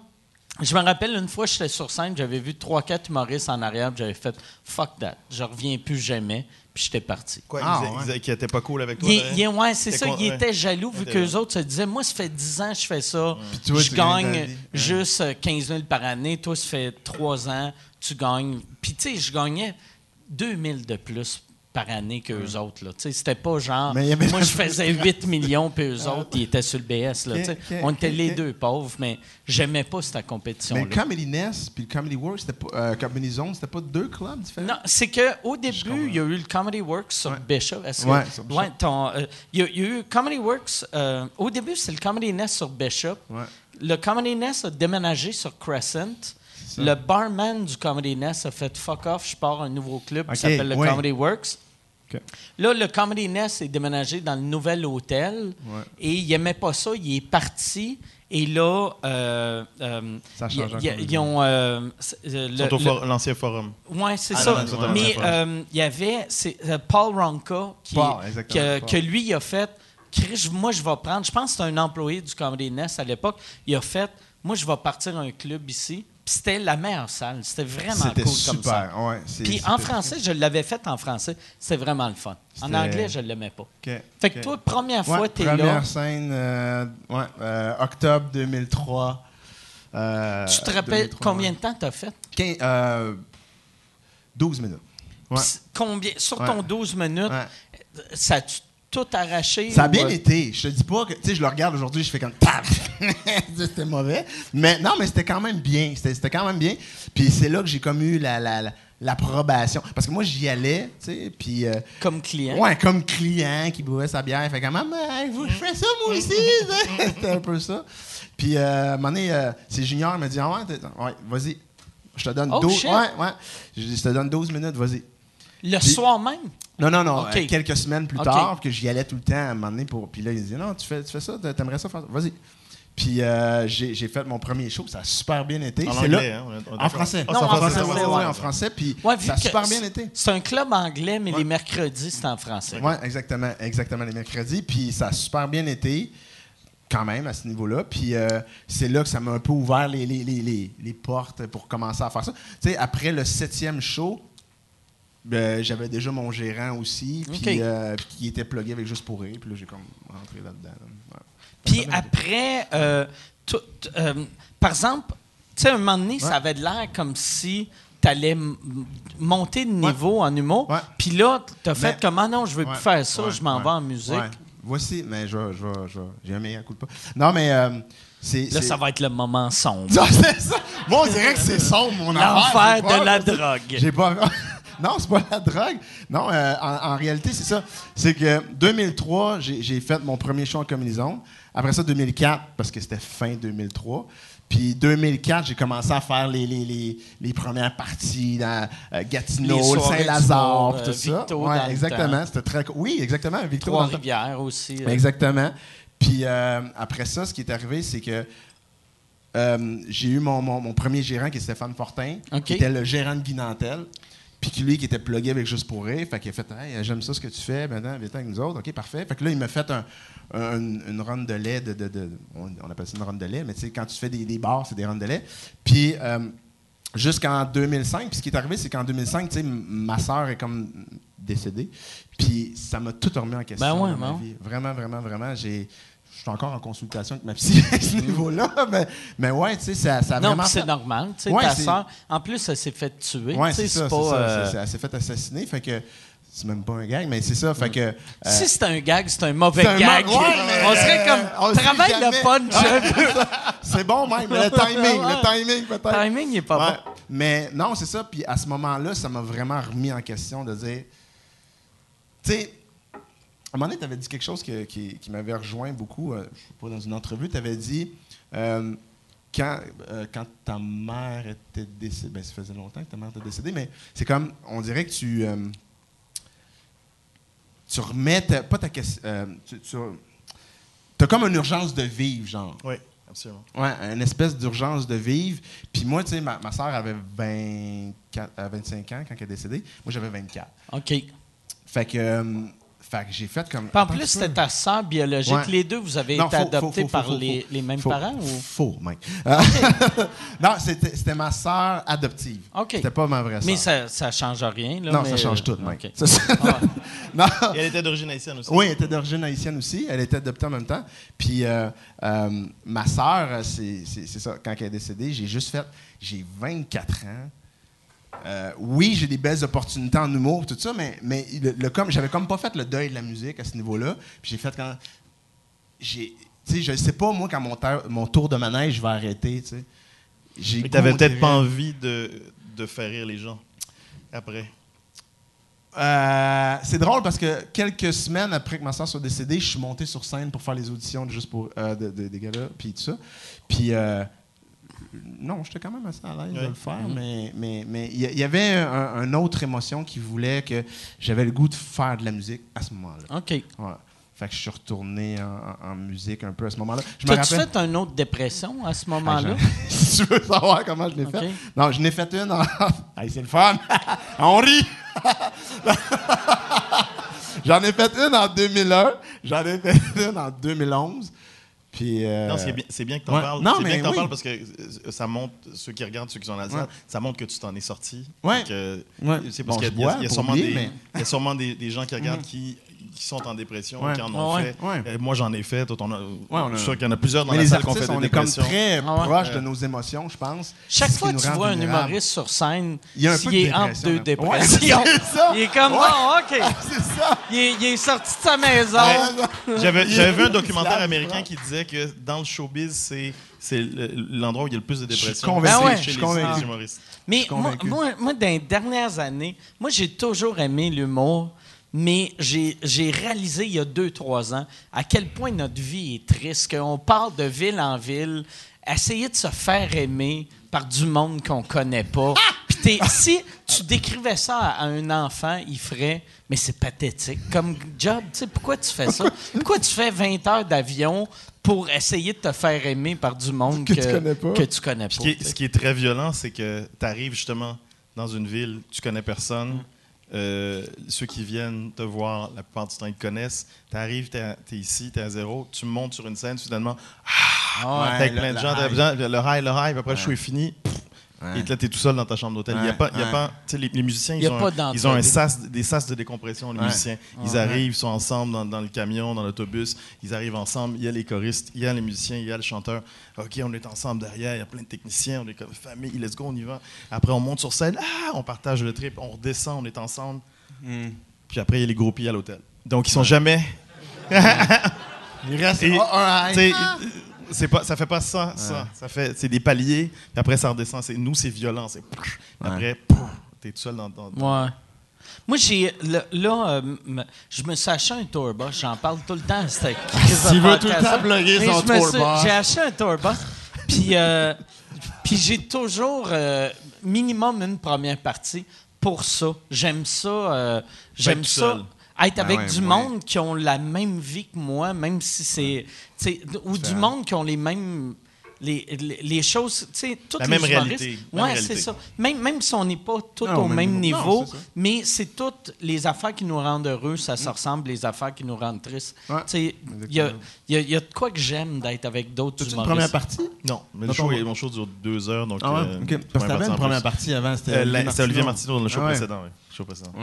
S2: je me rappelle une fois, j'étais sur scène, j'avais vu trois, quatre humoristes en arrière, j'avais fait fuck that, je reviens plus jamais, puis j'étais parti.
S4: Quoi,
S5: Ah,
S4: ils,
S5: ouais.
S4: ils- étaient pas cool avec toi?
S2: Il, il- ouais, c'est ça.
S4: con-
S2: Il
S4: ouais.
S2: était jaloux vu qu'eux autres se disaient Moi, ça fait 10 ans que je fais ça.
S5: Puis toi,
S2: je
S5: tu gagnes ta
S2: gagne juste euh, 15 000 par année. Toi, ça fait 3 ans, tu gagnes. Puis, tu sais, je gagnais 2 000 de plus par année qu'eux autres. Là. C'était pas genre.
S5: Mais
S2: Moi, je faisais 8 millions, puis eux autres, ils étaient sur le BS. Là, On était les deux pauvres, mais j'aimais pas cette
S5: Mais
S2: compétition-là.
S5: le Comedy Nest puis le Comedy Works, c'était pas, euh, Comedy Zone, c'était pas deux clubs différents?
S2: Non, c'est qu'au début, il y a eu le Comedy Works sur
S5: Ouais.
S2: Bishop.
S5: Ouais,
S2: ouais, euh, il, y y a eu Comedy Works. euh, au début, c'est le Comedy Nest sur Bishop. Le Comedy Nest a déménagé sur Crescent. Le barman du Comedy Nest a fait fuck off, je pars à un nouveau club qui s'appelle le. Comedy Works. Là, le Comedy Nest est déménagé dans le nouvel hôtel
S5: Ouais.
S2: et il n'aimait pas ça. Il est parti. Et là, euh, euh,
S5: Ça
S2: il-
S5: encore
S2: ils ont. euh, c'est-
S4: for- l'ancien forum.
S2: oui, c'est
S4: Ah,
S2: ça.
S4: non, non, non,
S2: Mais euh, il y avait c'est, Paul Ronca qui,
S5: Paul,
S2: que,
S5: Paul.
S2: que lui, il a fait Chris, moi, je vais prendre. Je pense que c'était un employé du Comedy Nest à l'époque. Il a fait Moi, je vais partir à un club ici. C'était la meilleure salle. C'était vraiment cool comme ça.
S5: super, ouais.
S2: Puis en français, je l'avais fait en français. C'était vraiment le fun. En anglais, je ne l'aimais pas. Fait que toi, première fois,
S5: Ouais,
S2: tu es
S5: première
S2: là.
S5: scène, euh, ouais, euh, octobre 2003. euh,
S2: Tu te rappelles
S5: 2003,
S2: combien de temps tu as fait?
S5: Quin- euh, 12 minutes.
S2: Combien, sur ton 12 minutes, ça a-tu tout arraché?
S5: Ça a bien été. Je te dis pas que, tu sais, je le regarde aujourd'hui, je fais comme, c'était mauvais. Mais non, mais c'était quand même bien. C'était quand même bien. Puis c'est là que j'ai comme eu la, la- la- l'approbation. Parce que moi, j'y allais, tu sais, puis... euh,
S2: Comme client.
S5: Ouais, comme client qui buvait sa bière. Fait comme, maman, je fais ça moi aussi. C'était un peu ça. Puis, euh, à un moment donné, euh, c'est Junior m'a dit, ah ouais, ouais, vas-y. Je te donne
S2: Oh,
S5: 12.
S2: shit.
S5: Ouais, ouais. Je te donne 12 minutes, vas-y.
S2: Le
S5: Puis-
S2: soir même?
S5: Non, non, non. Euh, quelques semaines plus tard, que j'y allais tout le temps à un moment donné. Pour... Puis là, il dit, non, tu fais, tu fais ça, t'aimerais ça faire ça? Vas-y. Puis euh, j'ai j'ai fait mon premier show, ça a super bien été.
S4: En
S5: C'est
S4: anglais,
S5: là-
S4: hein, on
S5: En français.
S4: Ah,
S2: Non, en français,
S5: ouais,
S2: ouais,
S5: ouais,
S2: ouais.
S5: en français. Puis ça a super bien
S2: c'est-
S5: été.
S2: C'est un club anglais, mais
S5: Ouais.
S2: les mercredis, c'est en français.
S5: Oui, exactement, exactement, les mercredis. Puis ça a super bien été, quand même, à ce niveau-là. Puis euh, c'est là que ça m'a un peu ouvert les, les, les, les, les portes pour commencer à faire ça. Tu sais, après le septième show, ben, j'avais déjà mon gérant aussi, puis euh, puis qui était plugué avec Juste pour rire. Puis là, j'ai comme rentré là-dedans. là.
S2: Puis après, euh, tout- euh, par exemple, tu sais, un moment donné, ça avait de l'air comme si tu allais monter de niveau en humour. Puis là, tu as fait comme, ah non, je veux plus faire ça, je m'en vais en musique.
S5: Voici, mais je, vais- je, j'ai un meilleur coup de pas. Non, mais euh.
S2: Là, ça va être le moment sombre.
S5: Ça, c'est ça. Moi, on dirait que c'est sombre, mon affaire.
S2: L'enfer de la drogue.
S5: J'ai pas. non, c'est pas la drogue. Non, euh, en, en réalité, c'est ça. C'est que 2003, j'ai j'ai fait mon premier show en combinaison. Après ça, 2004, parce que c'était fin 2003. Puis 2004, j'ai commencé à faire les, les, les, les premières parties dans euh, Gatineau, Saint-Lazare, tout
S2: euh,
S5: ça. Ouais, exactement. C'était très Oui, exactement. Victo dans le temps.
S2: Trois-Rivières aussi.
S5: Exactement. Puis euh, après ça, ce qui est arrivé, c'est que euh, j'ai eu mon, mon- mon premier gérant qui est Stéphane Fortin, qui était le gérant de Guinantel. Puis qui, lui, qui était plugué avec Juste pour rire. Fait qu'il a fait Hey, j'aime ça ce que tu fais, maintenant, viens avec nous autres. OK, parfait. Fait que là, il m'a fait un- un- une ronde de lait. De, de- de- on, appelle ça une ronde de lait, mais tu sais, quand tu fais des, des bars, c'est des rondes de lait. Puis euh, jusqu'en 2005, puis ce qui est arrivé, c'est qu'en 2005, tu sais, ma sœur est comme décédée. Puis ça m'a tout remis en question
S2: Ben ouais,
S5: ma vie. Vraiment, vraiment, vraiment. J'ai. Je suis encore en consultation avec ma psy à ce niveau-là, mais, mais ouais, tu sais, ça, ça a
S2: Non,
S5: vraiment
S2: c'est normal. Tu sais,
S5: Ouais,
S2: ta sœur, en plus, elle s'est fait tuer.
S5: Ouais, c'est ça,
S2: pas, euh,
S5: ça. Elle s'est fait assassiner, fait que c'est même pas un gag, mais c'est ça, fait que. euh,
S2: Si c'est un gag, c'est un mauvais
S5: un
S2: gag.
S5: mo- ouais, mais-
S2: on serait comme,
S5: on sait
S2: travaille le punch.
S5: C'est bon même, mais le timing, le timing
S2: Le
S5: peut-être.
S2: timing n'est pas
S5: Ouais.
S2: bon.
S5: Mais non, c'est ça. Puis à ce moment-là, ça m'a vraiment remis en question de dire. Tu sais, un moment donné, tu avais dit quelque chose que- qui, qui m'avait rejoint beaucoup. euh, je sais pas, dans une entrevue, tu avais dit euh, quand, euh, quand ta mère était décédée, ben, ça faisait longtemps que ta mère était décédée, mais c'est comme, on dirait que tu, euh, tu remets, ta- pas ta question, euh, tu, as comme une urgence de vivre, genre.
S4: Oui, absolument.
S5: Ouais, une espèce d'urgence de vivre. Puis moi, tu sais, ma, ma soeur avait 24, euh, 25 ans quand elle est décédée. Moi, j'avais 24.
S2: OK.
S5: Fait que, euh, fait que j'ai fait comme.
S2: Puis en plus, c'était ta sœur biologique.
S5: Ouais.
S2: Les deux, vous avez
S5: Non,
S2: été adoptés par
S5: faux,
S2: les,
S5: faux.
S2: les mêmes
S5: Faux.
S2: parents ou?
S5: Faux, Mike. Euh, non, c'était c'était ma sœur adoptive.
S2: OK.
S5: C'était pas ma vraie sœur.
S2: Mais ça, ça change rien. Là,
S5: non,
S2: mais-
S5: ça change tout. Ça, ça-
S2: Ah ouais.
S5: non.
S4: Et elle était d'origine haïtienne aussi.
S5: Oui, elle était d'origine haïtienne aussi. Elle était adoptée en même temps. Puis euh, euh, ma sœur, c'est c'est- c'est ça, quand elle est décédée, j'ai juste fait. J'ai 24 ans. Euh, oui, j'ai des belles opportunités en humour, tout ça, mais, mais le, le comme, j'avais comme pas fait le deuil de la musique à ce niveau-là. Puis j'ai fait quand. J'ai. Tu sais, je sais pas, moi, quand mon, tour de manège va arrêter, tu sais. J'ai
S4: Mais t'avais peut-être pas envie de, de faire rire les gens après.
S5: Euh, c'est drôle parce que quelques semaines après que ma soeur soit décédée, je suis monté sur scène pour faire les auditions de juste pour euh, de, de- des gars-là, puis tout ça. Puis non, j'étais quand même assez à l'aise de
S4: Ouais.
S5: le faire, mais mais mais il y, a- il y avait un, une autre émotion qui voulait que j'avais le goût de faire de la musique à ce moment-là.
S2: OK.
S5: Ouais. Fait que je suis retourné en, en- musique un peu à ce moment-là. Je
S2: T'as-tu
S5: rappelle.
S2: fait une autre dépression à ce
S5: Ah,
S2: moment-là?
S5: si tu veux savoir comment je l'ai fait. Non, je n'ai fait une en. Hey, c'est le fun! On rit! J'en ai fait une en 2001, j'en ai fait une en 2011. Puis. euh,
S4: Non, c'est bien, bien que t'en
S5: ouais.
S4: parles.
S5: Non,
S4: c'est bien que t'en
S5: oui.
S4: parles parce que ça montre, ceux qui regardent, ceux qui sont dans la salle,
S5: Ouais.
S4: ça montre que tu t'en es sorti.
S5: Ouais.
S4: C'est parce
S5: Bon,
S4: qu'il y y a sûrement, des,
S5: mais-
S4: il y a sûrement des, des gens qui regardent qui, qui sont en dépression,
S5: Ouais.
S4: qui en ont
S2: Ouais.
S4: fait.
S5: Ouais.
S4: Euh, moi, j'en ai fait. as-
S5: on a-
S4: Je suis sûr qu'il y en a plusieurs dans
S5: Mais
S4: la
S5: les
S4: salle qui ont fait
S5: on
S4: des
S5: est comme
S4: dépressions.
S5: très
S2: Ah ouais.
S5: proche de nos émotions, je pense.
S2: Chaque fois que tu vois un humoriste sur scène,
S5: Il y a un peu
S2: s'il
S5: de
S2: est entre
S5: dépression,
S2: deux
S5: là.
S2: dépressions,
S5: Ouais, c'est ça.
S2: il est comme
S5: Ouais.
S2: bon, OK.
S5: C'est ça!
S2: Il est, il est sorti de sa maison.
S4: Ouais. J'avais j'avais vu un documentaire américain qui disait que dans le showbiz, c'est c'est le- l'endroit où il y a le plus de
S5: suis
S4: dépression.
S5: convaincu,
S2: Ben ouais.
S4: chez
S5: je suis
S4: les-
S5: convaincu.
S4: les humoristes.
S2: Mais
S5: suis
S2: moi, moi, moi, dans les dernières années, moi, j'ai toujours aimé l'humour, mais j'ai réalisé il y a deux, trois ans à quel point notre vie est triste, qu'on part de ville en ville, essayer de se faire aimer par du monde qu'on connaît pas. Puis t'es- si tu décrivais ça à un enfant, il ferait « Mais c'est pathétique. Comme job, tu sais, pourquoi tu fais ça? Pourquoi tu fais 20 heures d'avion pour essayer de te faire aimer par du monde
S5: Que tu connais pas.
S2: que tu connais
S4: Puis
S2: pas?
S4: Ce qui, est,
S2: tu sais?
S4: ce qui est très violent, c'est que tu arrives justement dans une ville, tu connais personne. Euh, ceux qui viennent te voir, la plupart du temps, ils te connaissent. Tu arrives, tu es, ici, tu es à zéro. Tu montes sur une scène, soudainement,
S2: Ah ouais.
S5: Ouais,
S4: avec
S5: le-
S4: plein de gens, t'as
S5: high.
S4: besoin- le high, le high, après le show est fini. pff,
S5: Ouais.
S4: Et là, tu es tout seul dans ta chambre d'hôtel. Il y a
S5: Ouais,
S4: pas, il y a
S5: ouais.
S4: pas, tu sais, les, les musiciens, ils ont, un, ils ont un
S2: d'entrevue.
S4: sas, des sas de décompression, les
S5: Ouais.
S4: musiciens. Ils arrivent, ils sont ensemble dans, dans le camion, dans l'autobus. Ils arrivent ensemble. Il y a les choristes, il y a les musiciens, il y a le chanteur. OK, on est ensemble derrière. Il y a plein de techniciens. On est comme famille. Let's go, on y va. Après, on monte sur scène. Ah, on partage le trip. On redescend, on est ensemble.
S5: Hmm.
S4: Puis après, il y a les groupies à l'hôtel. Donc, ils sont jamais.
S5: Il reste
S4: Et-
S5: un
S4: Tu sais, c'est pas, ça fait pas ça, ça. Ça fait, c'est des paliers. Puis après, ça redescend. C'est, nous, c'est violent. C'est. Puis Après, t'es tout seul dans. dans-
S2: Ouais. Moi, j'ai. Là, là, euh, je me suis acheté un tour bus. J'en parle tout le temps. C'était
S5: Il veut tout le temps plugger son tour bus.
S2: J'ai acheté un tour bus. Puis, euh, puis j'ai toujours euh, minimum une première partie pour ça. J'aime ça. euh, J'aime ça.
S4: seul.
S2: Être avec
S5: ouais,
S2: du
S5: ouais.
S2: monde qui ont la même vie que moi, même si c'est. Ou du monde qui ont les mêmes. Les, les, les choses, tu sais, toutes
S4: La
S2: les
S4: même
S2: humoristes-
S4: réalité, réalité.
S2: c'est ça. Même, même si on n'est pas tous au
S5: même
S2: même
S5: niveau. Non,
S2: mais c'est toutes les affaires qui nous rendent heureux, ça se ressemble, les affaires qui nous rendent tristes.
S5: Ouais,
S2: Tu sais, Il y a, il y a- y a de quoi que j'aime d'être avec d'autres
S5: C'est une
S2: humoristes.
S5: première partie?
S4: Non, mais le show, mon show dure deux heures. Donc,
S5: Ah ouais?
S4: euh,
S5: OK.
S4: première
S5: Parce que t'avais une première partie avant, c'était
S4: Euh, C'était Olivier
S5: Martineau.
S4: Dans le show
S5: Ah
S4: précédent. Oui. Show précédent.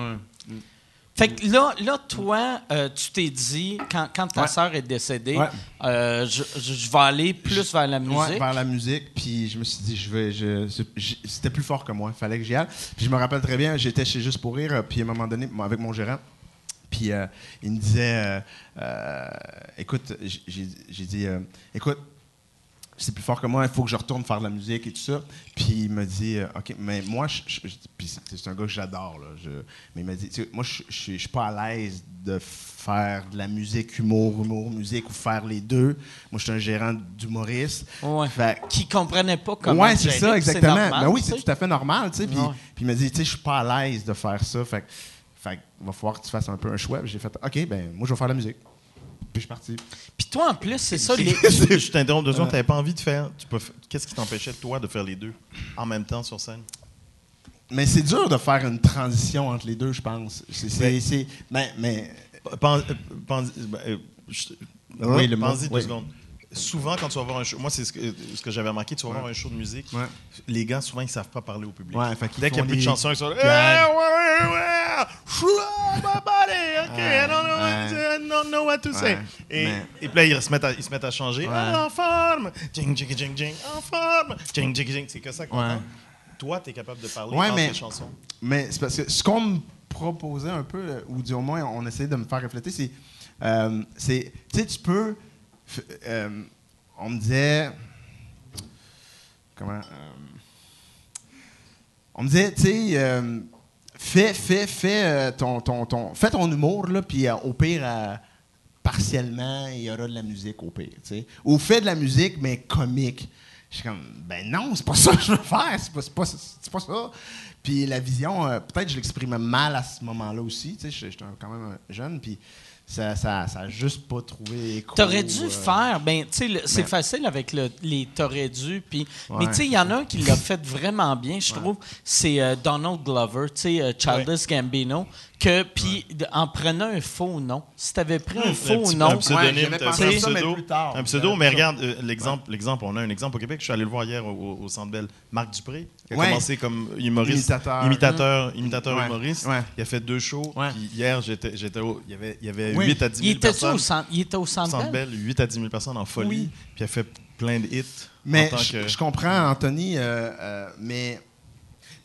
S2: Fait que là, là toi, euh, tu t'es dit, quand, quand ta
S5: Ouais.
S2: sœur est décédée,
S5: Ouais.
S2: euh, je, je- je vais aller plus vers la musique.
S5: Ouais, vers la musique. Puis je me suis dit, je vais, je, c'était plus fort que moi. Il fallait que j'y aille. Puis je me rappelle très bien, j'étais chez Juste pour rire. Puis à un moment donné, avec mon gérant, puis euh, il me disait, euh, écoute, j'ai j'ai dit, euh, écoute, c'est plus fort que moi, il faut que je retourne faire de la musique et tout ça. Puis il me dit, euh, OK, mais moi, c'est un gars que j'adore, mais il m'a dit, tu sais, moi, je suis pas à l'aise de faire de la musique, humour, humour, musique, ou faire les deux. Moi, je suis un gérant d'humoriste.
S2: Ouais.
S5: Fait
S2: Qui comprenait pas comment
S5: ouais, c'est ça, exactement.
S2: normal,
S5: ben oui, c'est tout à fait normal, tu sais. Puis, puis il m'a dit, tu sais, je suis pas à l'aise de faire ça. Fait, fait va falloir que tu fasses un peu un choix. J'ai fait, OK, ben moi, je vais faire de la musique. Puis je suis parti.
S2: Puis toi, en plus, c'est ça, les...
S4: je je t'interromps deux secondes. T'avais pas envie de faire. tu peux f- Qu'est-ce qui t'empêchait, toi, de faire les deux en même temps sur scène?
S5: Mais c'est dur de faire une transition entre les deux, je pense. C'est, c'est, c'est- mais, mais
S4: Pen- pen- je-
S5: Oui, le
S4: pense-y
S5: mot,
S4: deux
S5: oui.
S4: secondes. Souvent, quand tu vas voir un show, moi, c'est ce que, ce que j'avais remarqué, tu vas voir un show de musique,
S5: Ouais.
S4: les gars, souvent, ils savent pas parler au public.
S5: Ouais, fait qu'ils
S4: Dès qu'il y a plus de chansons, ils sont là.
S5: Gags.
S4: Ouais, ouais, ouais, slow, my body, ok, I don't know, what to-
S5: Ouais.
S4: I don't know what to say.
S5: Ouais,
S4: Et, puis là, ils se mettent à, ils se mettent à changer. Ah, en forme, jing, jing, jing, jing, en forme, jing, jing, jing. C'est que ça qu'on entend. Toi, tu es capable de parler entre
S5: mais-
S4: chansons.
S5: Mais c'est parce que ce qu'on me proposait un peu, ou du moins on essayait de me faire refléter, c'est. euh, c'est tu sais, tu peux. euh, on me disait. Comment. euh, on me disait, tu sais, fais, fais, fais, euh, ton, ton, ton, fais ton humour, là, puis euh, au pire, euh, partiellement, il y aura de la musique au pire. Ou fais de la musique, mais comique. Je suis comme, ben non, c'est pas ça que je veux faire, c'est pas, pas, pas ça. Puis la vision, peut-être je l'exprimais mal à ce moment-là aussi, j'étais quand même jeune, puis ça, ça, ça a juste pas trouvé écho.
S2: T'aurais dû
S5: euh,
S2: faire, ben, tu sais, c'est facile avec le- les t'aurais dû, puis, mais tu sais, il y en a un qui l'a fait vraiment bien, je trouve, c'est euh, Donald Glover, tu sais, euh, Childish Gambino, que, puis de- en prenant un faux nom, si t'avais pris un faux
S4: petit-
S2: nom,
S4: un pseudonyme,
S5: j'avais
S4: t'as
S5: pensé
S4: un
S5: à ça, mais
S4: pseudo,
S5: plus tard.
S4: un pseudo, mais regarde euh, l'exemple, l'exemple. On a un exemple au Québec. Je suis allé le voir hier au, au- Centre Bell. Marc Dupré, qui a
S5: Ouais.
S4: commencé comme humoriste,
S5: Imitateur.
S4: imitateur, imitateur
S5: Ouais.
S4: humoriste.
S5: Ouais.
S4: Il a fait deux shows.
S5: Ouais.
S4: Puis hier, j'étais, j'étais au- il y avait, il y avait
S5: Oui.
S4: 8 à 10
S2: il
S4: 000
S2: était
S4: personnes
S2: au centre, il était au
S4: au
S2: centre,
S4: Centre
S2: Bell?
S4: Bell, 8 à 10 000 personnes en folie.
S2: Oui.
S4: Puis il a fait plein de hits.
S5: Mais
S4: en tant
S5: je,
S4: que-
S5: je comprends, Anthony, euh, euh, mais.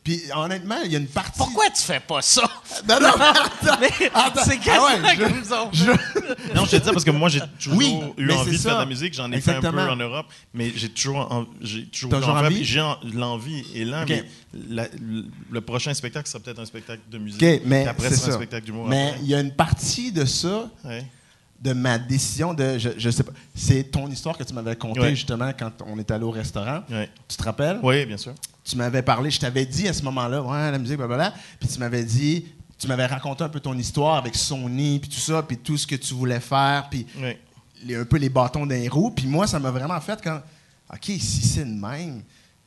S5: Puis honnêtement, il y a une partie.
S2: Pourquoi tu fais pas ça?
S5: Non, non, attends.
S2: Mais
S5: Attends.
S2: c'est
S5: Ah ouais,
S2: quasiment
S5: je-
S2: comme ça.
S5: je-
S4: Non, je te dis ça parce que moi, j'ai toujours
S5: Oui,
S4: eu envie de faire de la musique. J'en ai fait un peu en Europe, mais j'ai toujours, en- j'ai toujours,
S5: envie?
S4: J'ai en- l'envie est là, mais la- le, le prochain spectacle sera peut-être un spectacle de musique.
S5: OK, mais.
S4: Après,
S5: c'est
S4: un spectacle d'humour.
S5: Mais il y a une partie de ça,
S4: Ouais.
S5: de ma décision de. Je, je sais pas. C'est ton histoire que tu m'avais contée
S4: Ouais.
S5: justement quand on est allé au restaurant.
S4: Ouais.
S5: Tu te rappelles?
S4: Oui, bien sûr.
S5: Tu m'avais parlé, je t'avais dit à ce moment-là, ouais, la musique, blablabla. Puis tu m'avais dit, tu m'avais raconté un peu ton histoire avec Sony, puis tout ça, puis tout ce que tu voulais faire, puis
S4: Oui.
S5: les- un peu les bâtons d'un roues. Puis moi, ça m'a vraiment fait quand, OK, si c'est de même,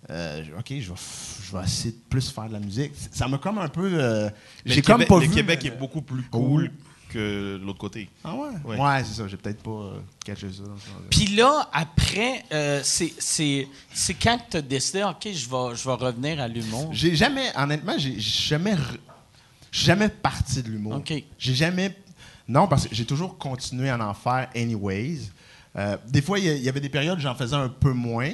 S5: euh, OK, je vais, je vais essayer de plus faire de la musique. Ça m'a comme un peu. euh, J'ai
S4: le
S5: comme pas
S4: le
S5: vu.
S4: Québec
S5: mais-
S4: est beaucoup plus cool que l'autre côté.
S5: Ah ouais?
S4: Ouais.
S5: Ouais, c'est ça. J'ai peut-être pas euh, catché ça.
S2: Puis là, après, euh, c'est- c'est c'est quand tu as décidé, OK, je vais, je vais revenir à l'humour.
S5: J'ai jamais, honnêtement, j'ai jamais, jamais parti de l'humour.
S2: OK.
S5: J'ai jamais. Non, parce que j'ai toujours continué à en faire anyways. Euh, des fois, il y avait des périodes où j'en faisais un peu moins.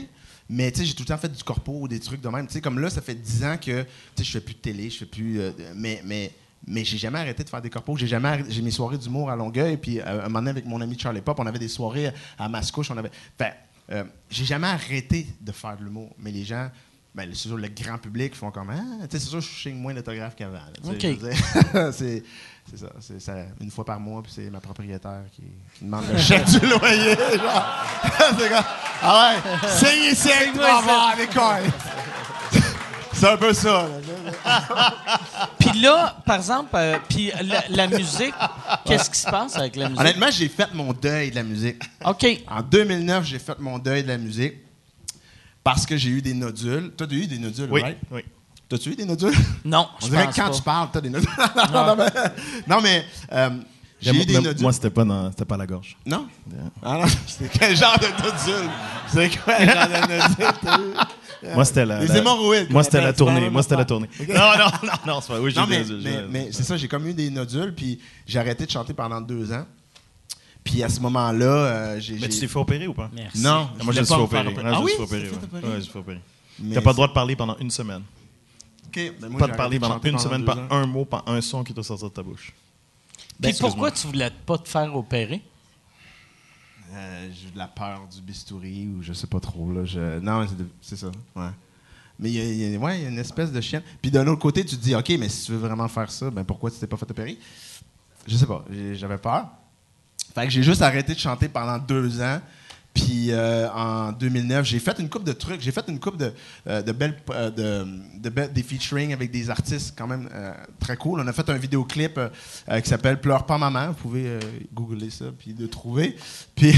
S5: Mais tu sais, j'ai tout le temps fait du corpo ou des trucs de même. Tu sais, comme là, ça fait 10 ans que tu sais, je fais plus de télé, je fais plus. euh, mais mais, mais j'ai jamais arrêté de faire des corpos. J'ai jamais J'ai mes soirées d'humour à Longueuil. Puis euh, un moment donné, avec mon ami Charlie Pop, on avait des soirées à Mascouche. On avait. Fait, euh, j'ai jamais arrêté de faire de l'humour. Mais les gens. Ben, c'est sûr, le grand public font comme Ah, tu sais, c'est sûr, je signe moins d'autographes qu'avant.
S2: OK.
S5: c'est c'est ça, c'est ça. Une fois par mois, puis c'est ma propriétaire qui, qui demande le chèque du loyer. Genre. c'est comme, ah ouais, signe ici avec des coins. C'est un peu ça.
S2: Puis là, par exemple, euh, puis la, la musique, qu'est-ce qui se passe avec la musique?
S5: Honnêtement, j'ai fait mon deuil de la musique.
S2: OK.
S5: En 2009, j'ai fait mon deuil de la musique parce que j'ai eu des nodules. Toi, tu as eu des nodules,
S4: Oui,
S5: right?
S4: oui.
S5: T'as-tu eu des nodules?
S2: Non,
S5: On
S2: je
S5: dirait
S2: pense
S5: que quand
S2: pas.
S5: tu parles, t'as des nodules. non, non, mais, non, mais, euh, j'ai eu des
S4: moi-
S5: nodules.
S4: Moi, c'était pas, dans- c'était pas à la gorge.
S5: Non? Ah non, c'est quel genre de nodule? C'est quoi le genre de nodule? t'as eu?
S4: Moi, c'était la.
S5: Les
S4: la-
S5: hémorroïdes.
S4: Moi, c'était la tournée. Moi, c'était la tournée. Non, non, non, non, c'est pas. Oui, j'ai
S5: Non, mais,
S4: des-
S5: mais, c'est ça, j'ai comme eu des nodules, puis j'ai arrêté de chanter pendant deux ans. Puis à ce moment-là, euh, j'ai.
S4: Mais tu t'es fait opérer ou pas?
S2: Merci.
S5: Non,
S4: Moi, je me suis
S5: pas
S4: fait opérer.
S5: Ah
S4: je me
S5: oui?
S4: suis fait opérer. Ouais. je fait opérer.
S5: Mais
S4: T'as pas le droit de parler pendant une semaine.
S5: OK, ben moi,
S4: Pas de parler pendant une semaine, pas un mot, pas un son qui doit sortir de ta bouche.
S2: Puis
S4: excuse-moi.
S2: pourquoi tu voulais pas te faire opérer?
S5: Euh, j'ai de la peur du bistouri ou je sais pas trop. Là. Je- Non, c'est ça. Ouais. Mais il y, ouais, y a une espèce de chienne. Puis d'un autre côté, tu te dis, OK, mais si tu veux vraiment faire ça, ben pourquoi tu t'es pas fait opérer? Je sais pas. J'avais peur. Fait que j'ai juste arrêté de chanter pendant deux ans. Puis euh, en 2009, j'ai fait une coupe de trucs. J'ai fait une coupe de, euh, de belles, euh, de, de be- des featuring avec des artistes quand même euh, très cool. On a fait un vidéoclip qui s'appelle Pleure pas maman. Vous pouvez googler ça puis le trouver. Puis,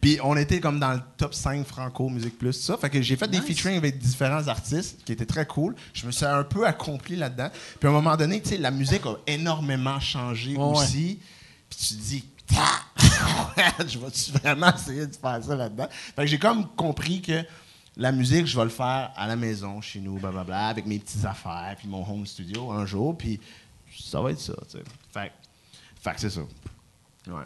S5: puis on était comme dans le top 5 franco musique plus tout ça. Fait que j'ai fait des featuring avec différents artistes qui étaient très cool. Je me suis un peu accompli là-dedans. Puis à un moment donné, tu sais, la musique a énormément changé
S2: ouais.
S5: aussi. Puis tu te dis, je vais vraiment essayer de faire ça là-dedans. Fait que j'ai comme compris que la musique, je vais le faire à la maison, chez nous, blablabla, avec mes petites affaires, puis mon home studio un jour, puis ça va être ça, tu sais. Fait, fait que c'est ça. Ouais.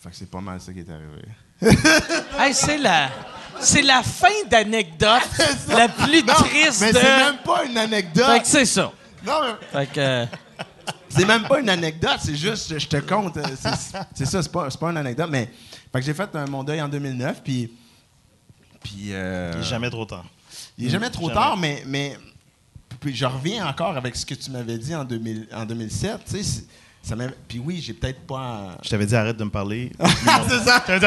S5: Fait que c'est pas mal ça qui est arrivé.
S2: Hey, c'est la, c'est la fin d'anecdote la plus triste
S5: mais
S2: de.
S5: c'est même pas une anecdote.
S2: Fait que c'est ça.
S5: Non, mais
S2: Fait que. euh,
S5: c'est même pas une anecdote, c'est juste, je- te compte. euh, C'est ça, c'est pas, pas une anecdote, mais. Fait que j'ai fait euh, mon deuil en 2009, puis. Puis. euh,
S4: Il est jamais trop tard.
S5: Il est jamais trop
S4: Jamais.
S5: tard, mais, mais puis je reviens encore avec ce que tu m'avais dit en, 2000 en 2007. Tu sais, ça m'a- puis oui, j'ai peut-être pas.
S4: Je t'avais dit arrête de me parler.
S5: c'est ça. Arrête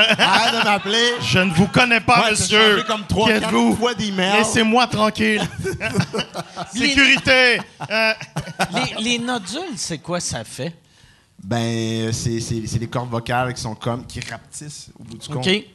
S5: de m'appeler.
S4: Je ne vous connais pas,
S5: Ouais,
S4: monsieur.
S5: comme trois, quatre fois d'email.
S4: Laissez-moi tranquille. Sécurité. Euh,
S2: les, les nodules, c'est quoi ça fait?
S5: Ben, c'est, c'est, c'est les cordes vocales qui sont comme qui rapetissent au bout du compte.
S2: OK.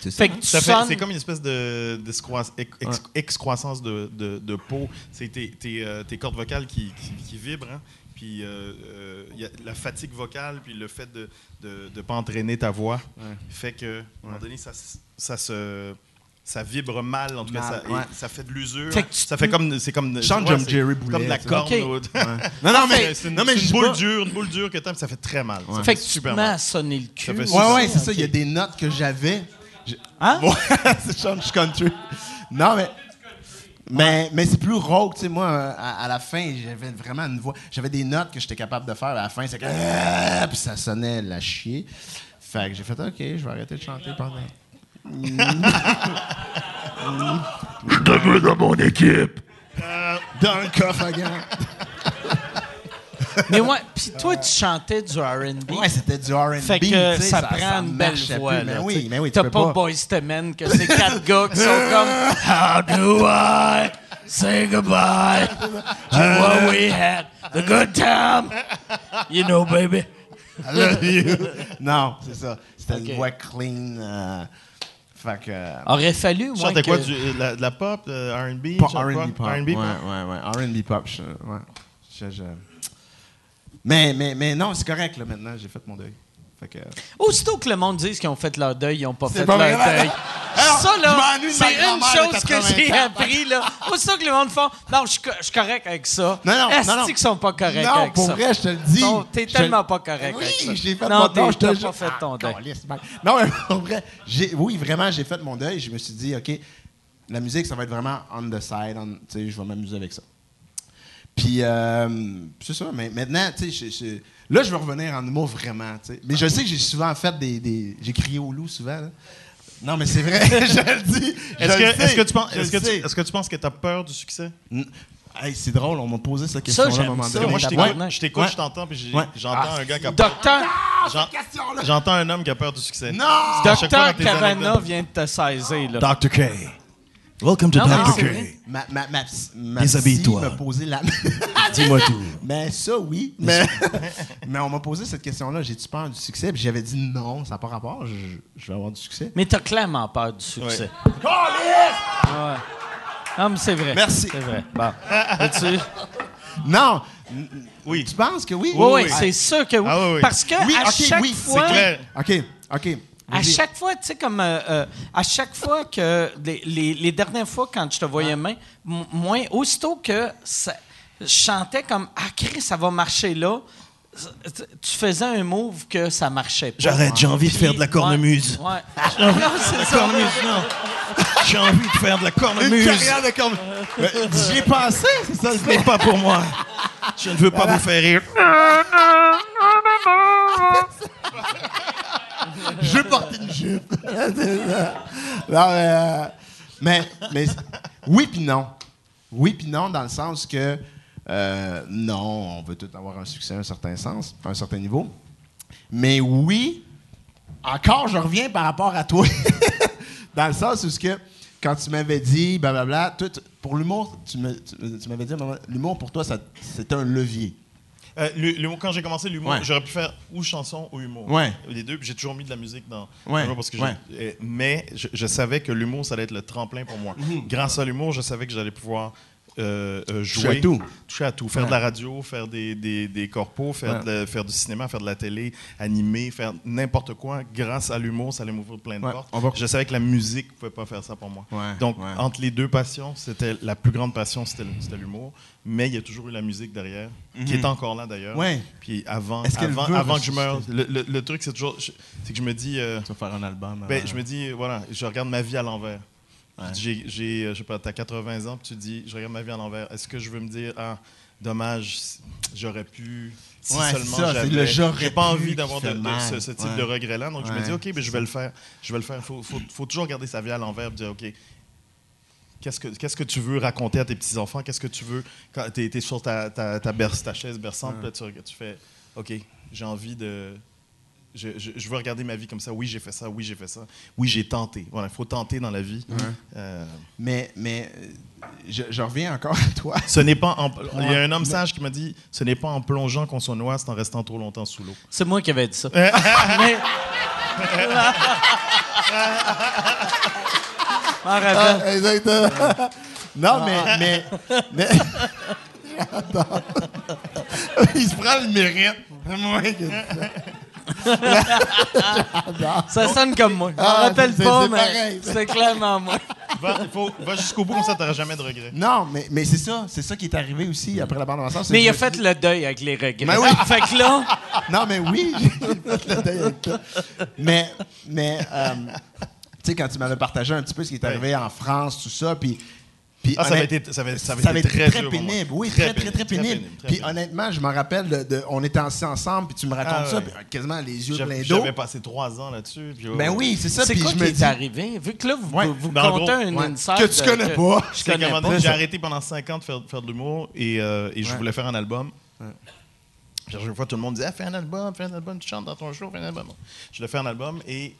S5: C'est ça.
S2: Fait que tu
S4: ça
S2: sonnes.
S4: c'est comme une espèce de d'escroisse- ex- ex- excroissance de, de, de peau. C'est tes, tes, euh, tes cordes vocales qui, qui, qui vibrent. hein. Puis euh, euh, y a la fatigue vocale, puis le fait de ne de, pas entraîner ta voix, fait que, à un moment donné, ça, ça se. Ça vibre mal, en tout cas,
S5: Mal,
S4: ça, et
S5: ouais.
S4: ça fait de l'usure.
S2: Fait que tu
S4: ça fait comme. C'est comme.
S5: Chante
S4: ouais,
S5: comme Jerry
S4: Comme
S5: Boulet,
S4: de la corne.
S2: Ok.
S4: au-
S5: Non, non, mais,
S4: c'est une,
S5: non, mais
S4: une boule
S5: pas-
S4: dure, une boule dure que t'aimes, ça fait très mal. Ça
S2: Fait que tu à sonner le cul.
S4: Ça fait
S5: Ouais, ouais,
S4: mal.
S5: c'est ça. Il y a des notes que j'avais.
S2: Hein?
S5: Ouais, c'est Change Country. Non, mais. Mais, mais c'est plus rock, tu sais. Moi, euh, à, à la fin, j'avais vraiment une voix. J'avais des notes que j'étais capable de faire. À la fin, c'est que. Ah Puis ça sonnait la chier. Fait que j'ai fait, OK, je vais arrêter de chanter pendant. je te veux dans mon équipe. Dans le coffre à gants.
S2: Mais ouais, puis toi, tu chantais du R&B.
S5: Ouais, c'était du R&B.
S2: Fait que ça, prend une belle voix.
S5: plus.
S2: là,
S5: Mais oui, mais oui, tu
S2: T'as pas,
S5: pas.
S2: Boyz II Men, que c'est quatre gars qui sont comme How do I say goodbye? To what we had, the good time? You know, baby.
S5: I love you. non, c'est ça. C'était une voix clean. euh, fait que. euh,
S2: Aurait fallu,
S4: Tu
S2: moi,
S4: chantais
S2: que...
S4: quoi? Du, la, de la pop, euh, R&B?
S5: R&B pop.
S4: R&B
S5: ouais,
S4: pop?
S5: ouais, ouais. R&B pop. je- ouais. Je- je- Mais, mais, mais non, c'est correct, là, maintenant. J'ai fait mon deuil. Fait que...
S2: Aussitôt que le monde dise qu'ils ont fait leur deuil, ils n'ont pas fait
S5: pas
S2: leur
S5: vrai.
S2: deuil.
S5: Alors,
S2: ça, là, c'est une chose que j'ai
S5: 80 ans.
S2: appris, là. Aussitôt que le monde fait « Non, je suis correct avec ça. »
S5: Non, non,
S2: Est-ce
S5: non, non.
S2: qu'ils sont pas corrects
S5: non,
S2: avec
S5: pour
S2: ça?
S5: vrai, je te le dis.
S2: Non, t'es tellement pas correct
S5: Oui,
S2: avec ça.
S5: j'ai fait
S2: non,
S5: mon
S2: t'es-
S5: non, je jure.
S2: pas fait ton
S5: Ah,
S2: deuil.
S5: Non, mais pour vrai, j'ai- oui, vraiment, j'ai fait mon deuil. Je me suis dit, OK, la musique, ça va être vraiment on the side. on- tu sais, je vais m'amuser avec ça. Puis, euh, c'est ça. Mais maintenant, tu sais, là, je veux revenir en humour vraiment. tu sais. Mais je sais que j'ai souvent fait des. des- j'ai crié au loup souvent. là. Non, mais c'est vrai, je le dis.
S4: Est-ce que, tu penses, est-ce que tu, que penses que tu as peur du succès?
S5: Hey, c'est drôle, on m'a posé cette question-là à un moment
S2: ça,
S5: donné.
S4: Moi, je t'écoute, je t'écoute,
S5: Ouais.
S4: je t'entends, puis j'entends
S5: Ah,
S4: un gars qui a peur.
S2: Docteur,
S4: J'en- J'entends un homme qui a peur du succès.
S5: Non!
S2: Docteur Cavana vient de te saisir, là.
S7: Dr. K. Welcome to
S2: Non,
S7: Dr. K.
S5: Ma, ma, ma, ma
S7: Déshabille-toi.
S5: m'a posé la...
S7: Dis-moi tout.
S5: Mais ça, oui. Mais, mais on m'a posé cette question-là. J'ai-tu peur du succès? Puis j'avais dit non, ça n'a pas rapport. Je, je vais avoir du succès.
S2: Mais t'as clairement peur du succès. Ouais. Non, mais c'est vrai.
S5: Merci.
S2: C'est vrai. Bon. Veux-tu-
S5: Non!
S4: Oui.
S5: Tu penses que oui?
S2: Oui, oui,
S4: oui.
S2: c'est sûr que oui.
S4: Ah oui, oui.
S2: Parce que
S5: Oui,
S2: à
S5: ok,
S2: chaque
S5: oui,
S2: fois,
S4: c'est clair.
S5: OK, OK.
S2: À chaque fois, tu sais, comme euh, euh, à chaque fois que les, les- les dernières fois quand je te voyais main, m- moi, aussitôt que ça- je chantais comme ah Chris, ça va marcher là, tu faisais un move que ça marchait pas.
S7: J'arrête, j'ai envie de faire de la cornemuse.
S2: Ouais. ouais. Non, c'est ça.
S7: Cornemuse, non. J'ai envie de faire de la
S5: Une
S7: cornemuse.
S5: carrière de Mais J'y ai pensé, c'est ça
S7: Ce n'est pas pour moi. Je ne veux pas vous faire rire.
S5: je porter une jupe. Non, mais, euh, mais, mais oui puis non. Oui puis non, dans le sens que euh, non, on veut tout avoir un succès à un certain sens, à un certain niveau. Mais oui, encore, je reviens par rapport à toi. dans le sens où que quand tu m'avais dit, blablabla, toi, tu- pour l'humour, tu m'avais dit, l'humour pour toi, c'est un levier.
S4: Euh, l'humour- quand j'ai commencé l'humour,
S5: Ouais.
S4: j'aurais pu faire ou chanson ou humour.
S5: Ouais.
S4: Les deux. J'ai toujours mis de la musique dans.
S5: Ouais.
S4: parce que mais je, je savais que l'humour, ça allait être le tremplin pour moi. Grâce à l'humour, je savais que j'allais pouvoir euh, euh,
S5: Toucher
S4: jouer.
S5: à tout.
S4: Toucher à tout. Faire
S5: Ouais.
S4: de la radio, faire des, des, des corpos, faire,
S5: Ouais.
S4: de la- faire du cinéma, faire de la télé, animer, faire n'importe quoi. Grâce à l'humour, ça allait m'ouvrir plein de
S5: Ouais.
S4: portes.
S5: Va-
S4: Je savais que la musique ne pouvait pas faire ça pour moi. Donc, entre les deux passions, c'était la plus grande passion, c'était l'humour. Mais il y a toujours eu la musique derrière, qui est encore là d'ailleurs.
S5: Mhm.
S4: Puis avant, avant, que je meure, le, le- le truc, c'est toujours. C'est que je me dis. euh,
S5: Tu vas faire un album.
S4: ben,
S5: euh,
S4: je me dis, voilà, je regarde ma vie à l'envers. J'ai, j'ai, euh, je sais pas, t'as 80 ans, puis tu dis, je regarde ma vie à l'envers. Est-ce que je veux me dire, ah, dommage, j'aurais pu, si
S5: Ouais,
S4: seulement
S5: c'est
S4: j'avais.
S5: le j'aurais
S4: J'ai pas envie d'avoir de, de ce, ce type
S5: Ouais.
S4: de regret-là, donc je me dis, ok, ben, je vais le faire. Je vais le faire. Faut, faut, faut toujours regarder sa vie à l'envers, et dire, ok. Qu'est-ce que, qu'est-ce que tu veux raconter à tes petits-enfants? Qu'est-ce que tu veux quand tu es, sur ta, ta, ta, berce- ta chaise berçante? là, tu, tu fais OK, j'ai envie de. Je, je- je veux regarder ma vie comme ça. Oui, j'ai fait ça. Oui, j'ai fait ça. Oui, j'ai tenté. Voilà, il faut tenter dans la vie. Euh,
S5: Mais, mais euh, je, je reviens encore à toi.
S4: ce n'est pas en- Il y a un homme sage qui m'a dit ce n'est pas en plongeant qu'on se noie, c'est en restant trop longtemps sous l'eau.
S2: C'est moi qui avais dit ça. Mais- rappelle.
S5: Ah, exactement. non, mais, mais, mais, J'adore. Il se prend le mérite. C'est moi qui ai dit ça.
S2: Ça sonne comme moi. Je m'en
S5: Ah,
S2: rappelle
S5: c'est-
S2: pas,
S5: c'est
S2: mais
S5: pareil.
S2: c'est clairement moi.
S4: Va, il faut- va jusqu'au bout, comme ça, tu n'auras jamais de regrets.
S5: Non, mais, mais c'est ça. C'est ça qui est arrivé aussi après la bande en
S2: Mais il a fait le deuil avec les regrets.
S5: Mais oui.
S2: Fait que là,
S5: Non, mais oui, j'ai fait le deuil avec ça. Mais, mais euh, tu sais, quand tu m'avais partagé un petit peu ce qui est arrivé en France, tout ça, puis. Puis
S4: Ah, ça avait été, ça avait, ça avait
S5: ça avait
S4: été très,
S5: pénible. Oui, très, très, très, pénible. Puis honnêtement, je me rappelle, de, de- on était assis ensemble, puis tu me racontes
S4: Ah,
S5: ça,
S4: ouais.
S5: puis quasiment les yeux pleins d'eau.
S4: j'avais passé trois ans là-dessus. puis,
S5: Ben
S4: ouais.
S5: oui, c'est ça.
S2: c'est
S5: Puis
S2: quoi
S5: je
S2: qui
S5: me
S2: est
S5: dis,
S2: arrivé? Vu que là, vous,
S5: Ouais.
S2: vous
S4: Ben, en
S2: comptez
S4: gros,
S2: un
S5: ouais.
S2: insight
S5: Que tu
S2: de-
S5: connais pas.
S2: Je connais pas.
S4: j'ai arrêté pendant 5 ans de faire, faire de l'humour et, euh, et je
S5: Ouais.
S4: voulais faire un album. Chaque fois, tout le monde disait ah, Fais un album, fais un album, tu chantes dans ton show, fais un album. Je voulais faire un album et,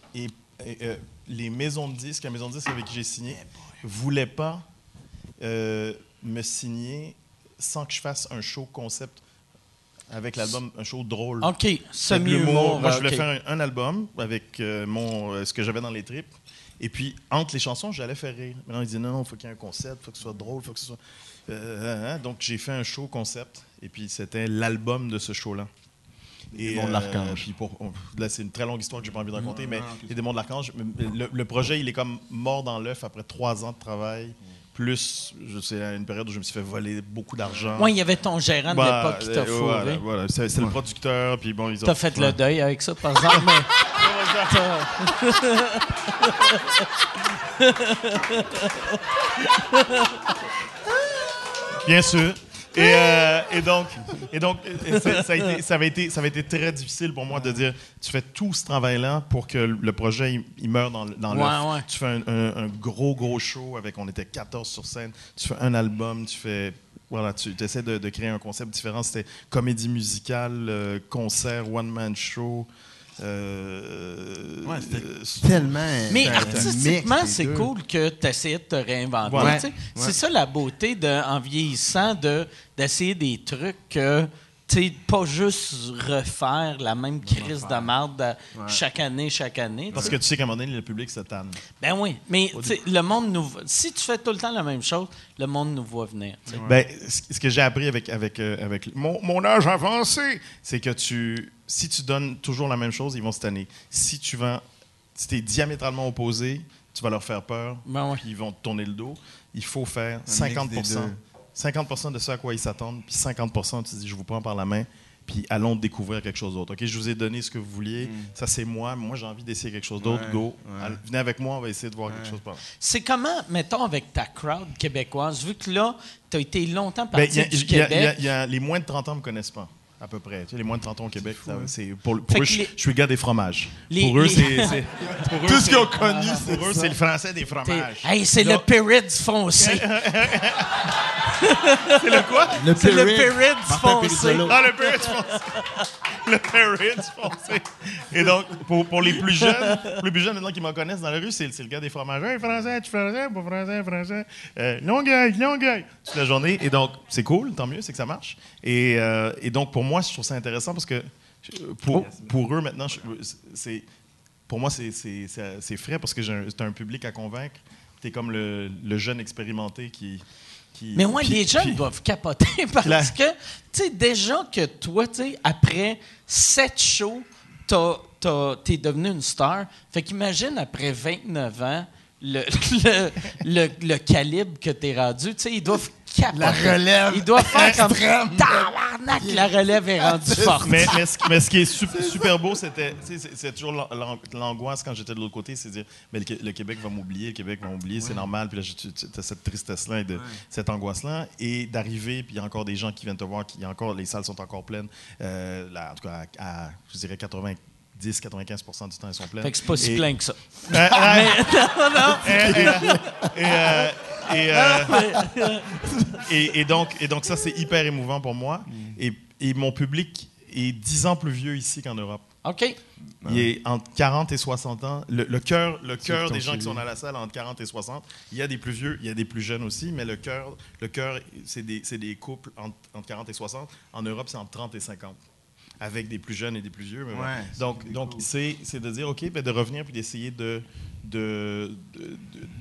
S4: euh, les maisons de disques, la maison de disques avec qui j'ai signé, ne voulaient pas euh, me signer sans que je fasse un show concept avec l'album, un show drôle.
S2: OK, semi-humour.
S4: Moi, je voulais faire un, un album avec euh, mon, euh, ce que j'avais dans les tripes. Et puis, entre les chansons, j'allais faire rire. Maintenant, ils disaient non, il faut qu'il y ait un concept, il faut que ce soit drôle, il faut que ce soit. Euh, hein. donc, j'ai fait un show concept. Et puis, c'était l'album de ce show-là. Et,
S5: Démons de l'Archange.
S4: puis pour, on- là, c'est une très longue histoire que j'ai pas envie de raconter, mais les démons de l'archange, le, le projet, il est comme mort dans l'œuf après trois ans de travail, plus, je sais, à une période où je me suis fait voler beaucoup d'argent.
S2: Moi, il y avait ton gérant de
S4: Bah,
S2: l'époque qui t'a
S4: euh,
S2: fourré.
S4: Voilà, voilà. c'est c'est le producteur, puis bon, ils ont.
S2: T'as fait le deuil avec ça, par exemple, mais...
S4: Bien sûr. Et, euh, et donc, et donc et ça, a été, ça, avait été, ça avait été très difficile pour moi de dire tu fais tout ce travail-là pour que le projet il, il meure dans, dans
S2: Ouais,
S4: l'œuf.
S2: ouais.
S4: Tu fais un, un- un gros, gros show avec, on était 14 sur scène. Tu fais un album, tu fais. Voilà, tu essaies de, de créer un concept différent. C'était comédie musicale, euh, concert, one-man show. Euh,
S5: Ouais,
S4: euh,
S5: tellement.
S2: Mais artistiquement, c'est cool que tu essayes de te réinventer.
S5: Ouais. Ouais.
S2: C'est ça la beauté de, en vieillissant de, d'essayer des trucs que. tu sais, pas juste refaire la même crise de marde à- chaque année, chaque année.
S4: parce que tu sais qu'à un moment donné, le public se tanne.
S2: Ben oui, mais le monde nous. Si tu fais tout le temps la même chose, le monde nous voit venir.
S4: Ben, ce ce que j'ai appris avec, avec, euh, avec mon, mon âge avancé, c'est que tu, si tu donnes toujours la même chose, ils vont se tanner. Si tu vas, si es diamétralement opposé, tu vas leur faire peur,
S2: Ben ouais.
S4: puis ils vont te tourner le dos. Il faut faire
S5: mix
S4: 50
S5: des deux.
S4: 50% de ce à quoi ils s'attendent, puis 50% tu dis, je vous prends par la main, puis allons découvrir quelque chose d'autre. OK, je vous ai donné ce que vous vouliez, ça c'est moi, moi j'ai envie d'essayer quelque chose d'autre,
S5: Mm. Ouais,
S4: go.
S5: ouais.
S4: Allez, venez avec moi, on va essayer de voir quelque chose par là.
S2: C'est comment, mettons, avec ta crowd québécoise, vu que là, tu as été longtemps
S4: Ben,
S2: parti
S4: il y a-
S2: du
S4: il y a-
S2: Québec.
S4: il y a- il y a- les moins de 30 ans ne me connaissent pas. À peu près. Tu sais, les moins de 30 ans au Québec, ça, c'est pour, pour eux, je,
S2: les-
S4: je suis le gars des fromages.
S2: Les-
S4: pour eux,
S2: les-
S4: c'est, c'est- pour eux,
S5: Tout ce qu'ils ont connu, c'est
S4: Pour eux,
S5: ça.
S4: c'est le français des
S2: T'es-
S4: fromages.
S2: Hey, c'est le Pérez foncé.
S4: C'est le quoi?
S5: Le
S2: C'est le
S5: Martin
S2: foncé.
S4: Ah, le Perritz foncé. Le Perritz foncé. Et donc, pour, pour les plus jeunes, les plus jeunes maintenant qui me connaissent dans la rue, c'est c'est le gars des fromages. Hey, français, tu français, pas français, français. Euh, Longueuil, Longueuil. Toute la journée. Et donc, c'est cool, tant mieux, c'est que ça marche. Et, euh, et donc, pour moi, je trouve ça intéressant parce que pour, pour eux, maintenant, c'est pour moi, c'est- frais parce que c'est un public à convaincre. Tu es comme le, le jeune expérimenté qui. qui
S2: Mais moi, les jeunes
S4: puis-
S2: doivent capoter parce
S4: La-
S2: que, tu sais, déjà que toi, tu sais, après sept shows, t'es devenu une star. Fait qu'imagine, après 29 ans, le, le, le, le calibre que t'es rendu, tu sais, ils doivent capoter.
S5: La relève
S2: Ils doivent faire comme tabarnak, la relève est rendue forte.
S4: Mais, mais ce, mais ce qui est sup- super beau, c'était, c'est, toujours l'an- l'an- l'angoisse quand j'étais de l'autre côté, c'est de dire, mais le, Qué- le Québec va m'oublier, le Québec va m'oublier, c'est normal. Puis là, tu as cette tristesse-là et de, cette angoisse-là. Et d'arriver, puis il y a encore des gens qui viennent te voir, qui, il y a encore, les salles sont encore pleines. Euh, là, en tout cas, à, à, je dirais 90-95 du temps, elles sont pleines.
S2: Fait que c'est pas si
S4: Et-
S2: plein que ça.
S4: Euh, euh, et, et, euh, et, euh, et- donc, et donc ça, c'est hyper émouvant pour moi. Et, et mon public est 10 ans plus vieux ici qu'en Europe.
S2: OK.
S4: Il est entre 40 et 60 ans. Le, le cœur, le cœur des gens qui sont à la salle entre 40 et 60. Il y a des plus vieux, il y a des plus jeunes aussi, mais le cœur, le cœur, c'est des, des couples entre, entre 40 et 60. En Europe, c'est entre 30 et 50. Avec des plus jeunes et des plus vieux. mais
S5: Ouais,
S4: donc, donc c'est, c'est de dire, OK, ben de revenir puis d'essayer de. de, de,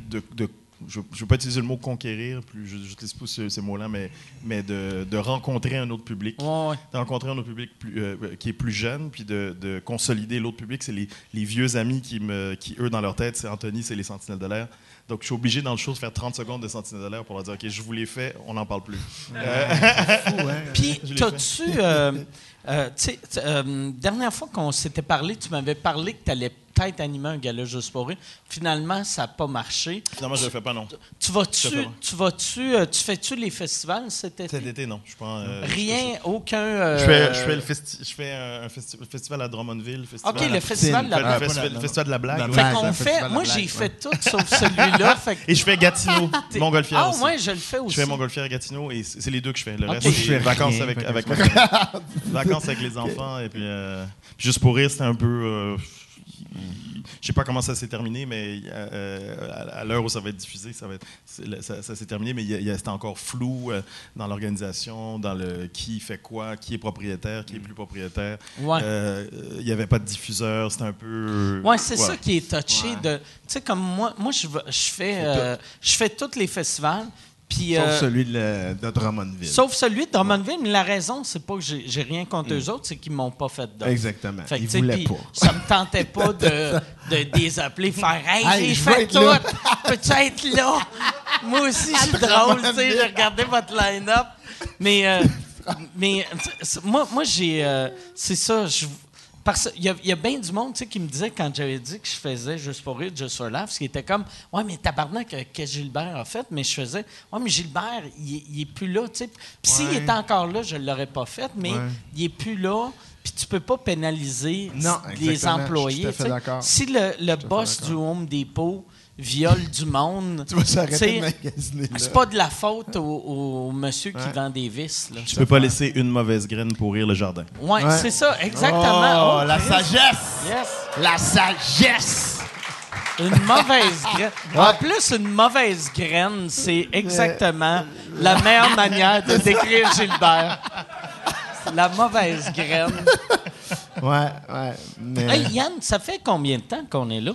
S4: de- de- je ne veux pas utiliser le mot conquérir, plus, je n'utilise pas ce, ce mot-là, mais, mais de, de rencontrer un autre public
S2: ouais.
S4: de rencontrer un autre public plus, euh, qui est plus jeune, puis de, de consolider l'autre public. C'est les, les vieux amis qui, me, qui, eux, dans leur tête, c'est Anthony, c'est les Sentinelles de l'air. Donc, je suis obligé dans le show de faire 30 secondes de Sentinelles de l'air pour leur dire, OK, je vous l'ai fait, on n'en parle plus.
S2: Puis,
S4: Je l'ai
S2: t'as-tu. euh, euh, tu sais, t- euh, dernière fois qu'on s'était parlé, tu m'avais parlé que tu allais peut-être animer un gala juste pour rire. Finalement, ça n'a pas marché.
S4: Finalement, je ne le fais pas, non.
S2: Tu vas-tu. Tu vas-tu. euh, tu fais-tu les festivals cet été?
S4: Cet été, non. Je pas, euh,
S2: Rien, aucun. euh,
S4: Je fais, je fais, le, festi- je fais un, un festi- le festival à Drummondville. le Festival
S2: OK,
S4: à-
S2: le festival de la blague.
S4: festival, le festival de la blague.
S2: Fait qu'on fait. Moi, j'ai fait tout sauf celui-là. Fait que
S4: Et je fais Gatineau, Montgolfière
S2: Ah,
S4: aussi.
S2: ouais, je le fais aussi.
S4: Je fais Montgolfière et Gatineau et c'est les deux que je fais. Le reste, c'est
S5: fais
S4: vacances avec, avec vacances avec les enfants et puis, euh, puis juste pour rire, c'était un peu. Je sais pas comment ça s'est terminé, mais euh, à, à l'heure où ça va être diffusé, ça va être, c'est le- ça, ça s'est terminé, mais il il c'était encore flou euh, dans l'organisation, dans le qui fait quoi, qui est propriétaire, qui est plus propriétaire.
S2: Ouais.
S4: Euh, Il n'y avait pas de diffuseur, c'était un peu.
S2: Ouais, c'est
S4: Ouais.
S2: ça qui est touché de. Tu sais, comme moi, moi je, je fais, euh, je fais tous les festivals. Puis,
S5: Sauf
S2: euh,
S5: celui de, le- de Drummondville.
S2: Sauf celui de Drummondville, mais la raison, c'est pas que j'ai rien contre eux autres, c'est qu'ils m'ont pas fait d'offre.
S5: Exactement.
S2: Fait que,
S5: Ils voulaient pas.
S2: Ça me tentait pas de, de, de les appeler, faire Hey,
S5: Hey,
S2: j'ai fait tout, peux-tu être là? Moi aussi, je suis drôle, tu sais, j'ai regardé votre line-up. Mais, euh, mais c'est- moi, moi j'ai. euh, c'est ça, je. Parce qu'il y a, il y a bien du monde qui me disait quand j'avais dit que je faisais juste pour rire, juste for laugh, ce qui était comme Ouais, mais tabarnak, euh, que Gilbert a fait, mais je faisais Ouais, mais Gilbert, il, est- il est plus là, tu sais. Puis s'il était encore là, je ne l'aurais pas fait, mais
S5: Ouais.
S2: il est plus là. Puis tu peux pas pénaliser
S5: Non,
S2: les
S5: exactement. Je suis
S2: employés.
S5: tout à fait
S2: tu sais.
S5: d'accord.
S2: Si le, le boss du Home Depot viole du monde,
S5: Tu vas s'arrêter
S2: c'est pas de la faute au, au monsieur qui vend des vis. Là.
S4: Tu peux pas laisser une mauvaise graine pourrir le jardin.
S2: Ouais,
S5: Ouais.
S2: c'est ça, exactement.
S5: Oh,
S2: Oh,
S5: la sagesse!
S2: Yes.
S5: La sagesse!
S2: Une mauvaise graine. En plus, une mauvaise graine, c'est exactement la meilleure manière de décrire Gilbert. La mauvaise graine.
S5: Ouais, ouais. Mais...
S2: Hey, Yann, ça fait combien de temps qu'on est là?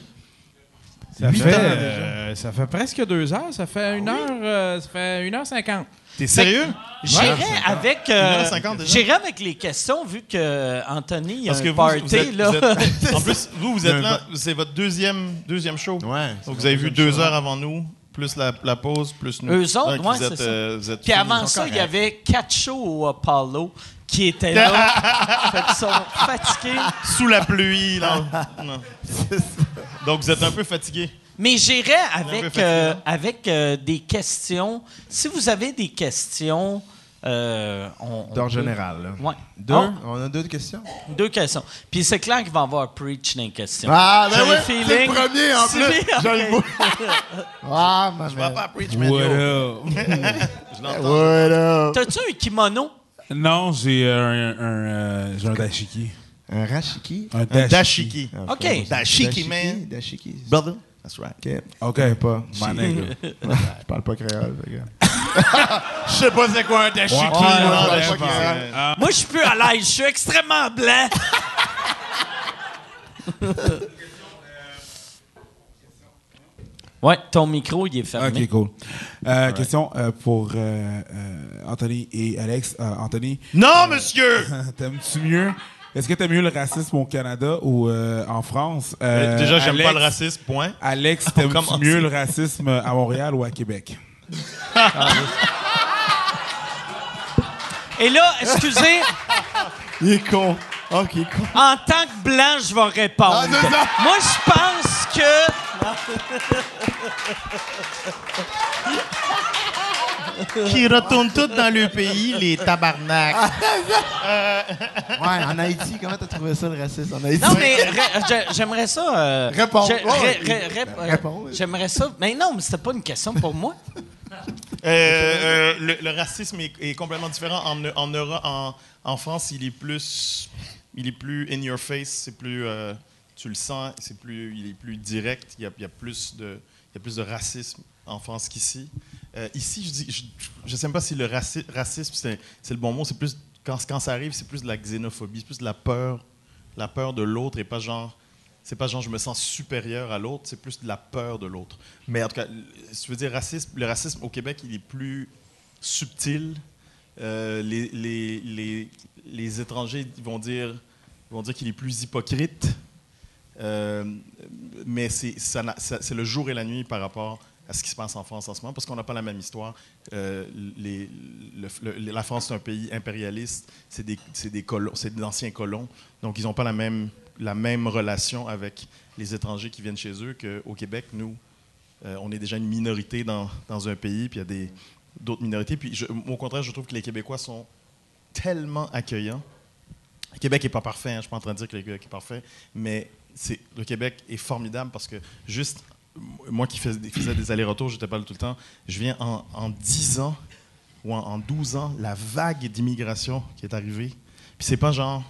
S3: Ça fait, euh, ça fait presque deux heures. Ça fait une heure, euh, ça fait une heure cinquante.
S4: T'es sérieux?
S2: J'irai avec, euh,
S4: 1h50 déjà?
S2: j'irai avec les questions vu que Anthony il y a
S4: Parce
S2: un
S4: que vous,
S2: party
S4: vous êtes,
S2: là.
S4: vous êtes- en plus, vous, vous êtes là, c'est votre deuxième, deuxième show.
S5: Ouais.
S4: Donc, vous avez vu deux heures avant nous, plus la, la pause, plus nous.
S2: Eux autres, ouais,
S4: êtes,
S2: c'est ça.
S4: euh,
S2: Puis avant ça, il y avait quatre shows au Apollo qui étaient là. fait qu'ils sont fatigués.
S4: Sous la pluie, là. Non. Donc, vous êtes un peu fatigué.
S2: Mais j'irai avec, euh, avec euh, des questions. Si vous avez des questions euh, on, on
S5: D'ordre
S2: peut-
S5: général. Là.
S2: Ouais.
S5: Deux?
S2: Oh,
S5: On a deux questions?
S2: deux questions. Puis c'est clair qu'il va y avoir preach dans les questions.
S5: Ah,
S2: J'ai
S5: ben
S2: le
S5: ouais, c'est le premier en plus. Je le vois. Ah, ma
S4: Je vais pas à Preachman,
S8: What
S4: yo.
S8: up?
S4: Je l'entends.
S5: What up?
S2: T'as-tu un kimono?
S8: Non, j'ai euh, un, un, euh, un dashiki.
S5: Un rashiki?
S8: Un
S4: Un
S8: dashiki.
S4: dashiki.
S5: Ah,
S2: OK.
S4: Dashiki, man.
S5: Dashiki.
S4: Brother. That's right.
S5: Ok. Pas.
S8: My nigga.
S5: Je parle pas créole.
S4: Je sais pas c'est quoi un dashiki.
S8: Ouais,
S4: moi,
S8: ouais,
S4: je
S2: suis plus à l'aise. Je suis extrêmement blanc. ouais, ton micro, il est fermé.
S8: OK, cool. Euh, Question euh, pour euh, Anthony et Alex. Euh, Anthony,
S4: Non, monsieur!
S8: t'aimes-tu mieux... Est-ce que t'aimes mieux le racisme au Canada ou euh, en France? Euh,
S4: Déjà, j'aime
S8: Alex-
S4: pas le racisme, point.
S8: Alex, t'aimes-tu mieux le racisme à Montréal ou à Québec?
S2: Et là, excusez,
S5: Il est con. Oh, il est con.
S2: en tant que blanc, je vais répondre.
S5: Ah.
S2: Moi, je pense que.
S4: Qui retournent tous dans le pays, les tabarnak.
S5: Ouais, en Haïti, comment t'as trouvé ça, le racisme en Haïti?
S2: Non, mais j'aimerais ça. euh,
S5: Réponds.
S2: j'ai-
S5: Ouais,
S2: ré-
S5: ouais.
S2: ré- ré- euh,
S5: Réponds.
S2: J'aimerais ça. Mais non, mais c'était pas une question pour moi.
S4: Euh, euh, le, racisme est, complètement différent. En, en, en, France, il est plus, il est plus in your face. C'est plus, euh, tu le sens. C'est plus, il est plus direct. Il y a, plus de, il y a plus de racisme en France qu'ici. Ici, je ne sais même pas si le raci- racisme c'est, c'est le bon mot. C'est plus quand, quand ça arrive, c'est plus de la xénophobie, c'est plus de la peur, la peur de l'autre et pas genre. C'est pas genre je me sens supérieur à l'autre, c'est plus de la peur de l'autre. Mais en tout cas, si tu veux dire racisme, le racisme au Québec, il est plus subtil. Euh, les, les, les, les étrangers vont dire, vont dire qu'il est plus hypocrite. Euh, mais c'est le jour et la nuit par rapport à ce qui se passe en France en ce moment, parce qu'on n'a pas la même histoire. Euh, la France, c'est un pays impérialiste, c'est des, des, colons, c'est colons, donc ils n'ont pas la même, la même relation avec les étrangers qui viennent chez eux qu'au Québec, nous, euh, on est déjà une minorité dans, dans un pays, puis il y a d'autres minorités. Puis au contraire, je trouve que les Québécois sont tellement accueillants. Le Québec n'est pas parfait, hein, je ne suis pas en train de dire que le Québec est parfait, mais c'est, le Québec est formidable parce que juste, moi qui fais- faisais des allers-retours, j'étais pas là tout le temps, je viens en, en 10 ans ou en, en 12 ans, la vague d'immigration qui est arrivée. Puis c'est pas genre,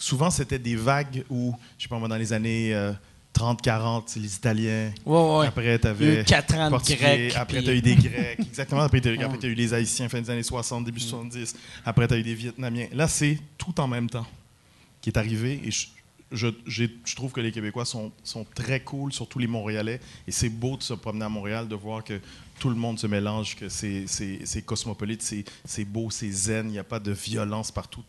S4: souvent c'était des vagues où, je sais pas moi, dans les années euh, 30, 40, c'est les Italiens.
S2: Ouais, ouais.
S4: Après, tu avais
S2: eu quatre ans de Grecs,
S4: Après, tu as eu des Grecs. Exactement. Après, tu as, eu les Haïtiens fin des années 60, début 70. Après, tu as eu des Vietnamiens. Là, c'est tout en même temps qui est arrivé. Et je, je, j'ai- je trouve que les Québécois sont, sont très cool, surtout les Montréalais. Et c'est beau de se promener à Montréal, de voir que tout le monde se mélange, que c'est, cosmopolite, c'est, beau, c'est zen, il n'y a pas de violence partout.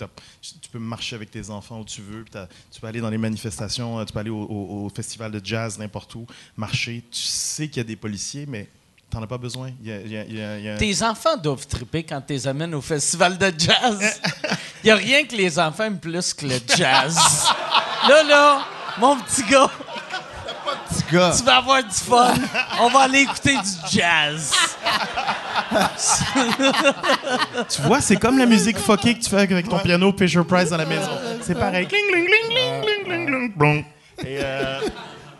S4: Tu peux marcher avec tes enfants où tu veux, tu peux aller dans les manifestations, euh, tu peux aller au, au- au festival de jazz, n'importe où, marcher. Tu sais qu'il y a des policiers, mais tu n'en as pas besoin. Y a- y a- y a-
S2: Tes enfants doivent triper quand tu les amènes au festival de jazz. Il n'y a rien que les enfants aiment plus que le jazz. Là, là, mon petit gars, Tu vas avoir du fun. On va aller écouter du jazz.
S4: Tu vois, c'est comme la musique fuckée que tu fais avec ton piano Fisher Price dans la maison. C'est pareil. Cling, cling, cling, cling, cling, cling, cling, blong. Et, euh,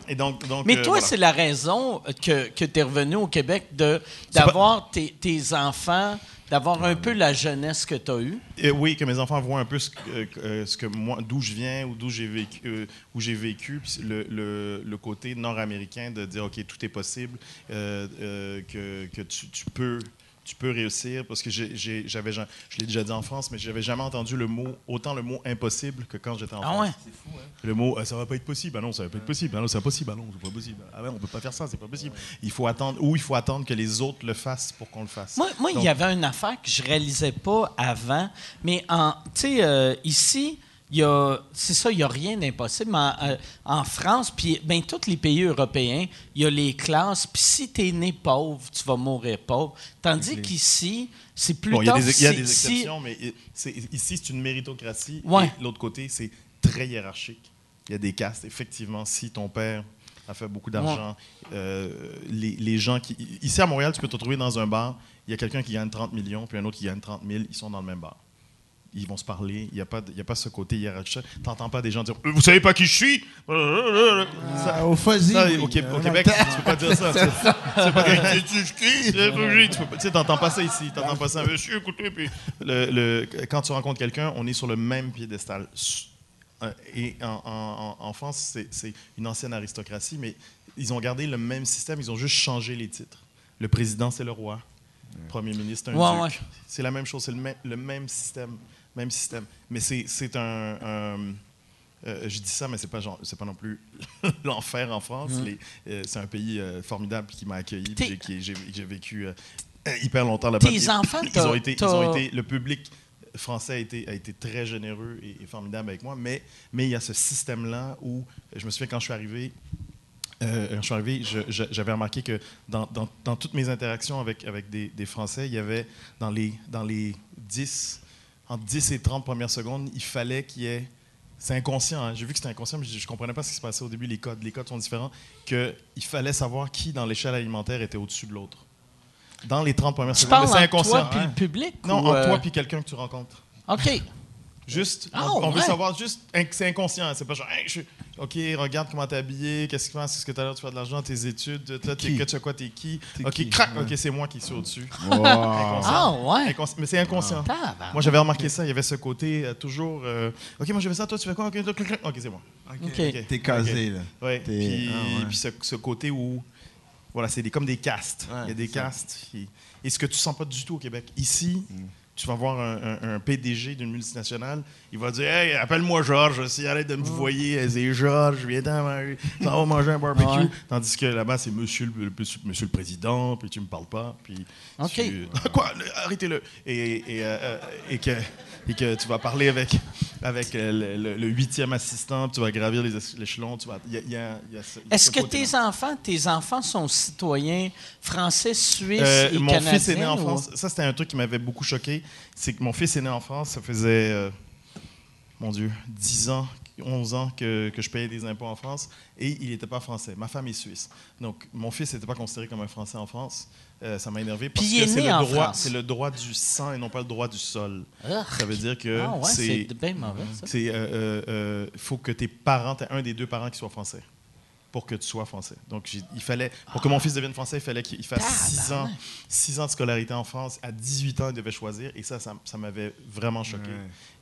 S4: et donc, donc,
S2: Mais
S4: euh,
S2: toi,
S4: voilà.
S2: c'est la raison que, que tu es revenu au Québec de,
S4: C'est pas-
S2: d'avoir tes, tes enfants, d'avoir un peu la jeunesse que tu as eue.
S4: Oui, que mes enfants voient un peu euh, euh, ce que moi, d'où je viens ou d'où j'ai vécu, euh, où j'ai vécu, le, le- le côté nord-américain de dire ok tout est possible, que, que tu peux tu peux réussir parce que j'ai- j'avais ja- je l'ai déjà dit en France, mais j'avais jamais entendu le mot autant le mot impossible que quand j'étais en
S2: Ah
S4: France.
S2: ouais?
S4: Le mot Ah, ça va pas être possible, ah non ça va pas être possible, ah non c'est pas possible, ah non c'est pas possible, ah ouais on peut pas faire ça, c'est pas possible. Il faut attendre ou il faut attendre que les autres le fassent pour qu'on le fasse.
S2: Moi, moi, il y avait une affaire que je réalisais pas avant, mais en, tu sais, euh, ici, c'est ça, il y a rien d'impossible. En, euh, en France, puis ben tous les pays européens, il y a les classes. Puis si t'es né pauvre, tu vas mourir pauvre. Tandis qu'ici, c'est plus
S4: Bon, il y a des, y a
S2: si-
S4: exceptions, mais ici, c'est une méritocratie.
S2: Ouais.
S4: Et l'autre côté, c'est très hiérarchique. Il y a des castes. Effectivement, si ton père a fait beaucoup d'argent. Euh, les, les gens qui. Ici à Montréal, tu peux te retrouver dans un bar, il y a quelqu'un qui gagne 30 millions, puis un autre qui gagne 30 000, ils sont dans le même bar. Ils vont se parler, il n'y a, pas y a pas ce côté hiérarchique. Tu n'entends pas des gens dire Vous savez pas qui je suis? Ça-
S5: Ah, au fuzzy.
S4: ça,
S5: oui.
S4: au, au Québec,
S5: temps-
S4: tu peux pas dire ça. tu. C'est pas que- tu tu- tu- tu peux pas- tu ça ici. T'entends pas ça, monsieur, écoutez. Puis le, le- quand tu rencontres quelqu'un, on est sur le même piédestal. Euh, Et en, en- en- en France, c'est- une ancienne aristocratie, mais ils ont gardé le même système, ils ont juste changé les titres. Le président, c'est le roi. Le premier ministre, un
S2: Ouais,
S4: duc.
S2: ouais.
S4: C'est la même chose, c'est le même système. Même système. Mais c'est un. un- euh, je dis ça, mais c'est pas c'est pas non plus l'enfer en France. Les- euh, c'est un pays euh, formidable qui m'a accueilli.
S2: T'es-
S4: j'ai- vécu hyper longtemps là-bas.
S2: Tes enfants,
S4: ils ont été, ils ont été, le public français a été, a été très généreux et, et formidable avec moi. Mais mais il y a ce système-là où je me souviens quand je suis arrivé. quand je suis arrivé, j'avais remarqué que dans, dans- dans toutes mes interactions avec, avec des, des Français, il y avait dans les, dans les 10, entre 10 et 30 premières secondes, il fallait qu'il y ait. C'est inconscient, hein. j'ai vu que c'était inconscient, mais je ne comprenais pas ce qui se passait au début, les codes. Les codes sont différents. Qu'il fallait savoir qui dans l'échelle alimentaire était au-dessus de l'autre. Dans les 30 premières
S2: Tu
S4: secondes. C'est inconscient.
S2: toi puis le public?
S4: Non,
S2: ou,
S4: entre
S2: euh,
S4: toi puis quelqu'un que tu rencontres.
S2: OK.
S4: Juste,
S2: Ah,
S4: on, on veut savoir juste, c'est inconscient, c'est pas genre, Hey, je- ok, regarde comment t'es habillé, qu'est-ce que tu penses, est-ce que t'as l'air de faire de l'argent, tes études, toi, t'es
S5: Qui?
S4: que quoi, t'es qui, ok,
S5: qui?
S4: crac,
S5: Ouais.
S4: ok, c'est moi qui suis au-dessus.
S5: Wow.
S2: Ah, ouais.
S4: Mais c'est inconscient.
S2: Tabarnak.
S4: Moi, j'avais remarqué ça, il y avait ce côté euh, toujours, euh, ok, moi je fais ça, toi tu fais quoi, ok, c'est moi.
S2: OK.
S5: T'es casé, là.
S4: Ouais.
S5: T'es-
S4: Puis,
S5: ah, ouais.
S4: puis ce, ce côté où, voilà, c'est des, comme des castes.
S5: Ouais,
S4: il y a des castes. Et, et ce que tu sens pas du tout au Québec. Ici,
S5: Mm.
S4: Tu vas voir un, un- un PDG d'une multinationale, il va dire Hey, appelle-moi Georges, si arrête de me voyez, c'est Georges, viens t'en vas manger un barbecue.
S2: Ouais.
S4: Tandis que là-bas, c'est monsieur le, le- monsieur le président, puis tu me parles pas, puis.
S2: OK.
S4: tu- Quoi? Le- Arrêtez-le. Et, et, euh, euh, et que, et que tu vas parler avec, avec euh, le, le- le huitième assistant, tu vas gravir les es- l'échelon. tu vas- il y a- il y a- il y a ce- il y a
S2: Est-ce
S4: ce
S2: que tes enfants, tes enfants sont citoyens français, suisses
S4: Euh,
S2: et
S4: mon fils est né en
S2: ou-
S4: France. Ça, c'était un truc qui m'avait beaucoup choqué. C'est que mon fils est né en France. Ça faisait, euh, mon Dieu, 10 ans, 11 ans que, que je payais des impôts en France. Et il n'était pas français. Ma femme est suisse. Donc, mon fils n'était pas considéré comme un Français en France. Euh, ça m'a énervé parce
S2: Puis il
S4: que
S2: est
S4: c'est le, droit,
S2: France.
S4: c'est le droit du sang et non pas le droit du sol.
S2: Urgh.
S4: Ça veut dire que
S2: Ah ouais,
S4: c'est
S2: c'est bien mauvais,
S4: c'est, euh, euh, euh, faut que tes parents, t'aies un des deux parents qui soit français pour que tu sois français. Donc, j'ai- il fallait, pour que mon fils devienne français, il fallait qu'il fasse 6 ans, six ans de scolarité en France. À 18 ans, il devait choisir. Et ça, ça, ça m'avait vraiment choqué.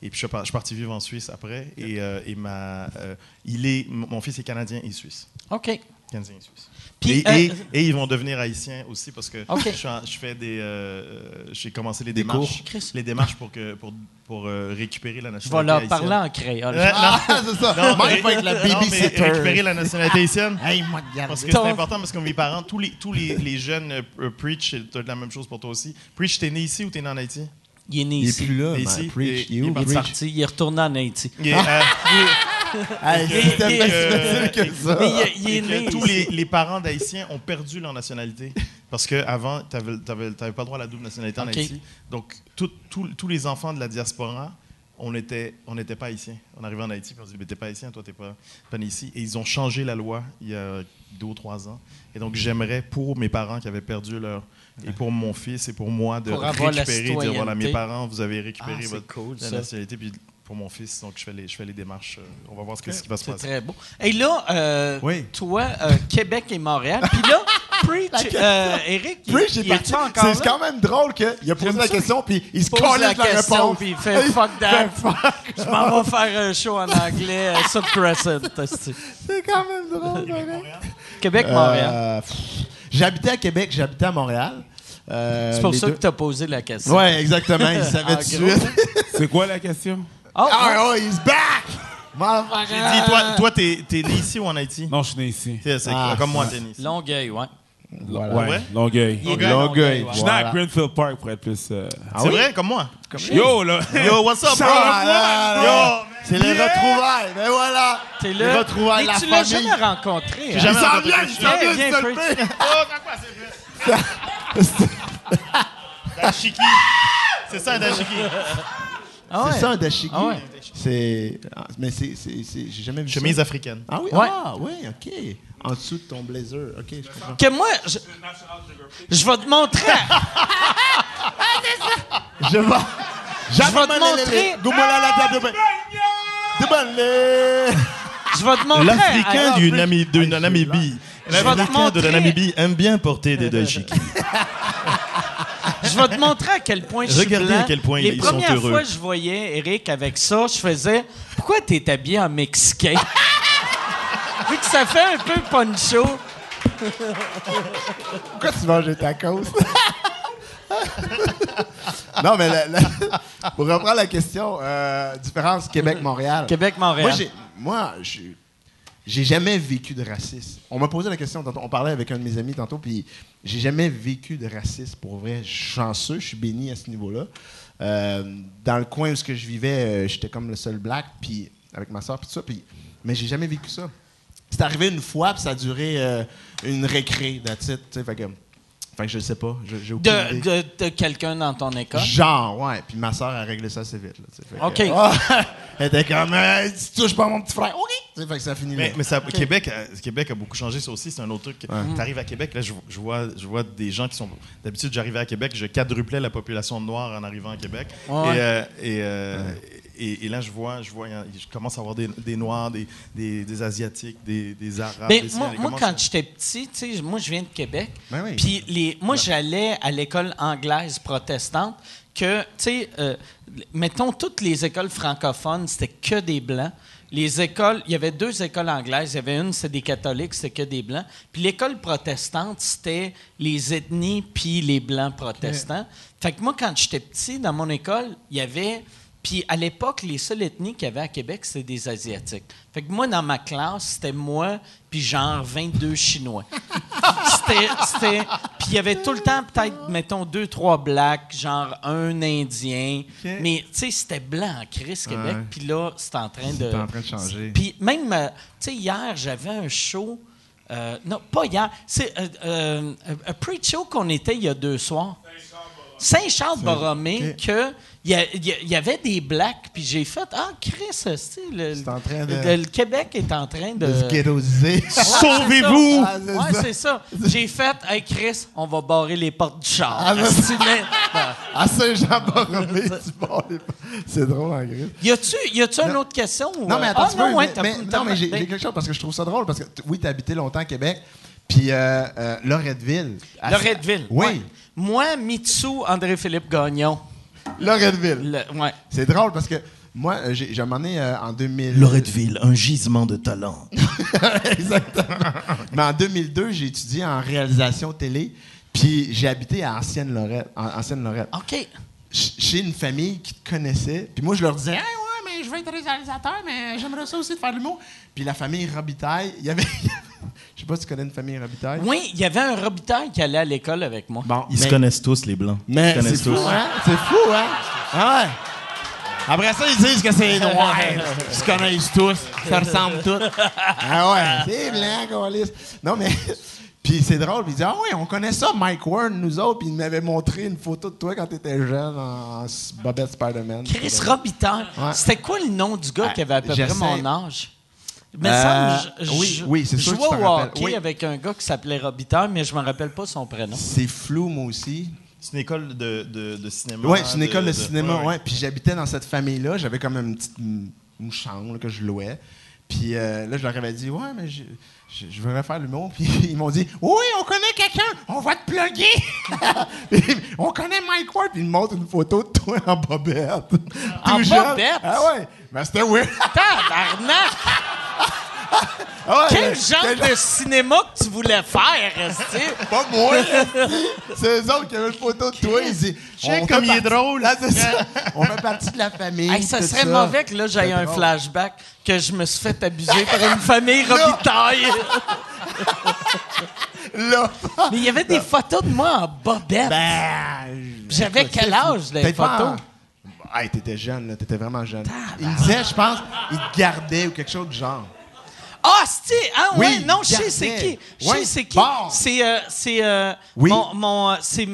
S4: Et puis, je suis par- je suis parti vivre en Suisse après. Et, euh, et ma, euh, il est, mon fils est canadien et suisse.
S2: OK.
S4: Canadien et suisse.
S2: Puis,
S4: et,
S2: euh,
S4: et- et ils vont devenir haïtiens aussi parce que je, je fais des, euh, j'ai commencé les
S5: Des
S4: démarches,
S2: cours.
S4: Les démarches pour que pour, pour euh, récupérer la
S2: Je
S4: nationalité
S2: vais leur
S4: haïtienne.
S2: parler en créole.
S4: Euh,
S5: Ah, c'est ça.
S4: non, mais-
S5: être la
S4: non, mais
S5: babysitter.
S4: récupérer la nationalité haïtienne.
S5: Hey, moi, regarde.
S4: Parce que
S2: Ton-
S4: c'est important parce que mes parents, tous les, tous les, les jeunes Preach, c'est la même chose pour toi aussi. Preach, t'es né ici ou t'es né en Haïti?
S2: Il est né
S5: Il est
S2: ici.
S5: plus là,
S4: ici,
S5: Preach. Il est où,
S4: il est
S2: Il est
S5: Preach?
S2: parti. Il est retourné en Haïti.
S4: Il est, euh,
S5: Hey, c'était pas si
S4: euh,
S5: facile que ça.
S2: Mais il, est- il est
S4: et que
S2: né
S4: tous les, les parents d'Haïtiens ont perdu leur nationalité. Parce qu'avant, tu n'avais pas le droit à la double nationalité en. Haïti. Donc, tout- tout- tous les enfants de la diaspora, on n'était on n'était pas haïtiens. On arrivait en Haïti, puis on se dit, mais t'es pas haïtien, toi, t'es pas, pas né ici. Et ils ont changé la loi il y a deux ou trois ans. Et donc, j'aimerais, pour mes parents qui avaient perdu leur... Et pour mon fils et pour moi, de
S2: Pour
S4: récupérer, dire, voilà, mes parents, vous avez récupéré
S2: Ah,
S4: votre
S2: cool,
S4: nationalité. Puis pour mon fils, donc je fais les, je fais les démarches. euh, On va voir ce, que- ce qui va se
S2: C'est
S4: passer.
S2: très beau. Et là, euh,
S5: Oui.
S2: toi, euh, Québec et Montréal. Puis là, Preach, euh, Eric, il,
S5: Preach
S2: il
S5: parti.
S2: est encore
S5: C'est quand même drôle qu'il a posé la question, puis il se colle
S2: la
S5: la
S2: question,
S5: réponse.
S2: puis il fait « fuck that
S5: Fait fuck. ».
S2: Je m'en vais faire un show en anglais euh, sur Crescent. esti.
S5: C'est quand même drôle. Euh, pff, J'habitais à Québec, j'habitais à Montréal. Euh,
S2: C'est pour ça
S5: deux-
S2: que tu as posé la question.
S5: Ouais, exactement. Il savait tout de suite.
S8: C'est quoi la question?
S2: Oh,
S5: Ah, oh, he's back! Motherfucker!
S4: J'ai dit, toi, toi t'es es né ici ou en Haïti?
S8: Non, je suis né ici.
S4: C'est c'est
S5: Ah,
S4: comme moi, t'es né ici.
S2: Longueuil, ouais.
S5: Voilà.
S8: Ouais? Longueuil.
S2: Est né
S4: Longueuil.
S5: Longueuil.
S2: ouais.
S8: Je suis né à
S5: Voilà.
S8: Greenfield Park pour être plus. euh,
S4: c'est vrai, comme moi.
S8: Yo, là!
S4: Yo, what's up, bro?
S5: Ah, là, là, là. C'est les
S8: Yeah!
S5: retrouvailles, mais voilà!
S2: T'es
S5: Les
S2: là.
S5: retrouilles,
S2: Mais
S5: la
S2: tu l'as
S5: famille.
S2: jamais rencontré. hein?
S5: Il
S4: jamais
S5: s'en
S4: rencontré
S5: vient, il s'en vient,
S2: Viens,
S5: il se
S2: Preach.
S5: le fait.
S4: Oh, t'as quoi, c'est vrai? Dashiki. C'est ça, un dashiki.
S2: Ah ouais.
S5: C'est ça un dashiki.
S2: Ah ouais.
S5: C'est. ah, Mais c'est. c'est- c'est- J'ai jamais vu
S4: Chemise
S5: ça.
S4: africaine.
S5: Ah oui?
S2: Ouais.
S5: Ah oui, OK. En dessous de ton blazer. OK, je comprends.
S2: Que moi, je, je vais te montrer.
S5: Je vais.
S2: Je vais te montrer. Je vais te montrer.
S7: L'Africain
S2: Alors,
S7: du Nami- de la Namibie.
S2: vais te
S7: L'Africain de
S2: montrer.
S7: la Namibie aime bien porter des dashiki.
S2: Je vais te montrer à quel point je suis blanc.
S7: à quel point
S2: Les
S7: ils sont
S2: premières
S7: heureux.
S2: fois que je voyais Eric avec ça, je faisais « Pourquoi t'es habillé en mexicain? » Vu que ça fait un peu poncho.
S5: Pourquoi tu manges des tacos? non, mais la- la- pour reprendre la question, euh, différence Québec-Montréal.
S2: Québec-Montréal.
S5: Moi, moi, j'ai- j'ai jamais vécu de racisme. On m'a posé la question tantôt. On parlait avec un de mes amis tantôt, puis j'ai jamais vécu de racisme. Pour vrai, je suis chanceux, je suis béni à ce niveau-là. Euh, dans le coin où je vivais, euh, j'étais comme le seul black, puis avec ma soeur, puis tout ça. Puis, mais j'ai jamais vécu ça. C'est arrivé une fois, puis ça a duré euh, une récré, sais, fait que, je le sais pas, j'ai j'ai aucune
S2: De,
S5: idée.
S2: de, de quelqu'un dans ton école?
S5: Genre, ouais. Puis ma soeur a réglé ça assez vite. Là, que-
S2: OK.
S5: Elle était comme, euh, tu touches pas à mon petit frère. OK. Tu sais, fait que ça finit
S4: Mais,
S5: là.
S4: mais ça, Québec, euh, Québec a beaucoup changé, ça aussi, c'est un autre truc. Tu arrives à Québec, là, je, je vois, je vois des gens qui sont. D'habitude, j'arrivais à Québec, je quadruplais la population de Noirs en arrivant à Québec.
S2: Ouais.
S4: Et, euh, et, euh, et- et là, je vois, je, vois, je commence à voir des, des Noirs, des, des, des Asiatiques, des, des Arabes.
S2: Ben, moi, quand j'étais petit, tu sais, moi, je viens de Québec.
S5: Ben oui.
S2: Puis les, moi, j'allais à l'école anglaise protestante que, tu sais, euh, mettons, toutes les écoles francophones, c'était que des blancs. Les écoles, il y avait deux écoles anglaises. Il y avait une, c'était des catholiques, c'était que des blancs. Puis l'école protestante, c'était les ethnies puis les blancs protestants. Fait que moi, quand j'étais petit, dans mon école, il y avait... Puis à l'époque, les seules ethnies qu'il y avait à Québec, c'était des Asiatiques. Fait que moi, dans ma classe, c'était moi puis genre 22 Chinois. C'était... Puis il y avait tout le temps, peut-être, mettons, deux, trois blacks, genre un Indien. Mais, tu sais, c'était blanc en crise, Québec. Puis là, c'est en train de...
S5: C'est en train de changer.
S2: Puis même, euh, tu sais, hier, j'avais un show... euh, non, pas hier. C'est euh, euh, un pre-show qu'on était il y a deux soirs. Saint-Charles-Borromé, que il y, avait des blacks, puis j'ai fait Ah, Chris, c'est le,
S5: C'est en train de-
S2: le- le Québec est en train de.
S5: De se ghettoiser.
S2: Sauvez-vous!
S5: Ah, c'est
S2: Ouais,
S5: ça.
S2: c'est ça. J'ai fait Hey, Chris, on va barrer les portes du char.
S5: Ah, À Saint-Jean-Borromé, tu pars les- C'est drôle en.
S2: Y a-tu, y a-tu une autre question? ou,
S5: Non, mais
S2: euh,
S5: attends,
S2: ah, non, ouais,
S5: mais-
S2: t'as-
S5: mais-
S2: t'as-
S5: non, mais j'ai
S2: ben,
S5: quelque chose parce que je trouve ça drôle parce que oui, tu as habité longtemps à Québec. Puis euh, euh, Loretteville. à-
S2: Loretteville.
S5: Oui,
S2: ouais. Moi, Mitsu, André-Philippe Gagnon.
S5: Loretteville.
S2: Le- ouais.
S5: C'est drôle parce que moi, euh, j'ai j'ai un moment donné euh, en 2000.
S7: Loretteville, un gisement de talent.
S5: Exactement. Mais en 2002, j'ai étudié en réalisation télé. Puis j'ai habité à Ancienne Lorette. En, Ancienne Lorette.
S2: OK.
S5: Ch- Chez une famille qui te connaissait. Puis moi, je leur disais, hey, ouais, mais je veux être réalisateur, mais j'aimerais ça aussi de faire de l'humour. Puis la famille Robitaille, il y avait. Je sais pas si tu connais une famille Robitaille.
S2: Oui, il y avait un Robitaille qui allait à l'école avec moi.
S5: Bon,
S7: Ils se connaissent tous, les Blancs. Ils
S5: Mais
S7: se connaissent
S5: c'est fou,
S7: tous.
S5: hein? C'est fou, hein? Ah ouais. Après ça, ils disent que c'est noir. Ils se connaissent tous. Ça ressemble tous. Ah ouais, c'est blanc, câlisse. Non, mais... Puis c'est drôle. Puis ils disent, ah ouais, on connaît ça, Mike Warren, nous autres. Puis il m'avait montré une photo de toi quand t'étais jeune en, Bobette Spider-Man.
S2: Chris Robitaille.
S5: Ouais.
S2: C'était quoi le nom du gars
S5: Ah,
S2: qui avait à peu près mon âge? Mais
S5: Euh,
S2: ça, je, je-
S5: oui, oui, c'est sûr
S2: Je
S5: t'en
S2: au hockey
S5: Oui.
S2: avec un gars qui s'appelait Robitaille, mais je me rappelle pas son prénom.
S5: C'est flou, moi aussi.
S4: C'est une école de, de, de cinéma.
S5: Oui, c'est une école de,
S4: de-
S5: cinéma,
S4: ouais,
S5: ouais. Puis j'habitais dans cette famille-là. J'avais comme une petite une chambre là, que je louais. Puis euh, là, je leur avais dit, ouais, mais je, je, je voudrais faire l'humour. Puis ils m'ont dit, oui, on connaît quelqu'un, on va te plugger. On connaît Mike Ward. Puis ils me montrent une photo de toi en bobette.
S2: En
S5: jeune.
S2: bobette?
S5: Ah ouais. Mais c'était weird.
S2: Tabarnak!
S5: Ah ouais,
S2: Quel
S5: mais-
S2: genre
S5: quel-
S2: de cinéma que tu voulais faire, esti?
S5: Pas moi. c'est eux autres qui avaient une photo de toi. Ils disent, on
S4: comme
S5: fait
S4: il est
S5: partie-
S4: drôle.
S5: Là, c'est ça. On fait partie de la famille.
S2: Hey, ça serait mauvais que là, j'aille un
S5: drôle.
S2: flashback que je me suis fait abuser par une famille Robitaille.
S5: Là.
S2: Mais il y avait des photos de moi en bobette.
S5: Ben,
S2: J'avais quel âge, les
S5: pas
S2: photos?
S5: Hey, t'étais jeune, là. T'étais vraiment jeune. Il me disait, je pense, il te gardait ou quelque chose du genre.
S2: Ah, c'est ah
S5: Oui,
S2: ouais, non, je sais c'est qui. Je sais c'est qui.
S5: Bon.
S2: C'est euh, c'est euh,
S5: Oui.
S2: mon, mon, euh, c'est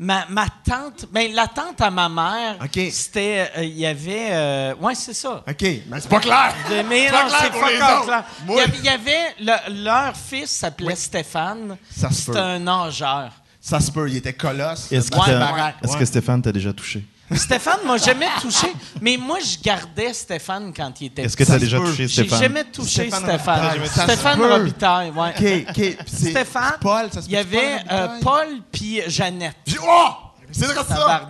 S2: ma, ma tante, ben la tante à ma mère. C'était euh, il y avait euh, ouais, c'est ça.
S5: OK, mais c'est pas clair.
S2: De- mais
S5: pas
S2: non,
S5: clair
S2: c'est pas clair. Il y avait, il y avait le- leur fils s'appelait Stéphane.
S5: Ça se
S2: C'était
S5: peut.
S2: un nageur.
S5: Ça se peut, il était colosse.
S7: Est-ce que,
S2: Ouais,
S7: t'as-
S2: ouais.
S7: est-ce que Stéphane t'a déjà touché?
S2: Stéphane m'a jamais touché, mais moi je gardais Stéphane quand il était
S7: Est-ce que
S2: petit.
S7: t'as déjà touché
S2: J'ai
S7: Stéphane?
S2: jamais touché
S5: Stéphane
S2: Stéphane.
S5: Robitaille,
S2: ouais. Stéphane,
S5: Paul, ça se
S2: il y avait euh? Paul puis Jeannette.
S5: J'ai- Oh! C'est vrai ça!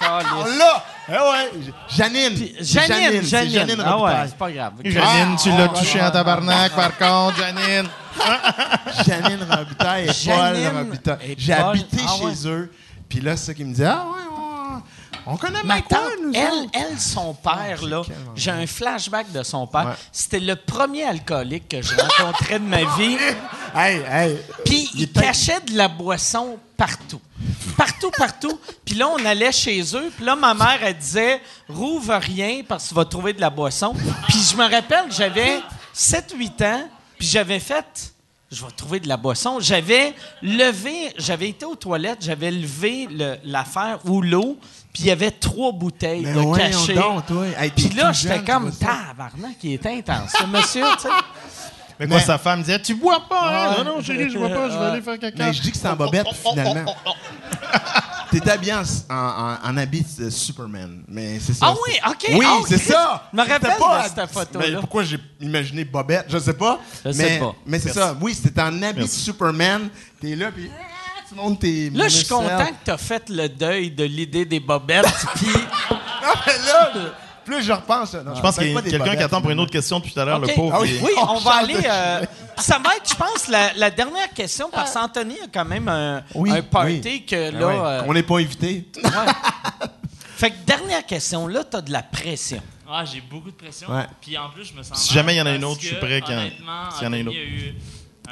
S5: L'a! Eh ouais! Janine!
S2: Janine, Janine.
S5: Janine
S2: ah ouais, c'est pas grave.
S7: Janine, tu
S5: Ah,
S7: l'as
S5: oh,
S7: touché en
S5: oh,
S7: tabarnak, par contre, Janine.
S5: Janine Robitaille et
S2: Janine
S5: Paul Robitaille. J'ai habité
S2: Ah
S5: chez
S2: ouais.
S5: eux. Puis là, c'est ça qui me dit Ah ouais, on, on connaît
S2: Ma
S5: Mike
S2: tante,
S5: Ward, nous
S2: elle, son père, là, j'ai un flashback de son père.
S5: Ouais.
S2: C'était le premier alcoolique que je rencontrais de ma vie.
S5: Hey, hey!
S2: Puis il cachait de la boisson partout. Partout, partout. Puis là, on allait chez eux. Puis là, ma mère, elle disait Rouvre rien parce que tu vas trouver de la boisson. Puis je me rappelle, j'avais 7-8 ans. Puis j'avais fait Je vais trouver de la boisson. J'avais levé, j'avais été aux toilettes, j'avais levé le- l'affaire ou l'eau. Puis il y avait trois bouteilles
S5: Mais
S2: de
S5: voyons
S2: cachées.
S5: donc, toi. Hey,
S2: Puis là, j'étais comme tabarnak, il est intense, ce monsieur, tu sais.
S7: Mais quoi,
S5: Mais-
S7: sa femme disait Tu bois pas, hein?
S2: Ouais.
S7: Non, non, chérie, je bois pas, je vais aller faire caca.
S5: Mais je dis que c'est en bobette, finalement. T'es habillé en, en, en- habit de Superman. Mais c'est ça.
S2: Ah oui, OK.
S5: Oui,
S2: Ah,
S5: c'est ça.
S2: je me rappelle
S5: pas-
S2: de cette photo-là.
S5: Mais pourquoi j'ai imaginé Bobette, je sais pas.
S2: Je
S5: mais,
S2: sais pas.
S5: Mais c'est ça. Oui, c'était en habit de. Superman. T'es là, puis tes
S2: Là, je suis content que tu as fait le deuil de l'idée des bobettes. Puis,
S5: Non, mais là, plus je repense. non,
S7: Je pense qu'il y a quelqu'un qui attend pour une autre question depuis tout à l'heure, le pauvre.
S5: Ah oui.
S2: on,
S5: On
S2: va aller. euh, ça va être, je pense, la, la dernière question, parce qu'Anthony a quand même un,
S5: Oui,
S2: un party
S5: oui.
S2: que
S5: Ah
S2: là.
S5: ouais,
S2: euh,
S5: On n'est pas invité.
S2: ouais. Fait que dernière question, là, tu as de la pression.
S9: Ah, j'ai beaucoup de pression.
S5: Ouais.
S9: Puis en plus, je me sens.
S7: Si
S9: mal
S7: jamais il y en a une autre, je suis prêt quand-
S9: Honnêtement,
S7: s'il y en a une
S9: Anthony a eu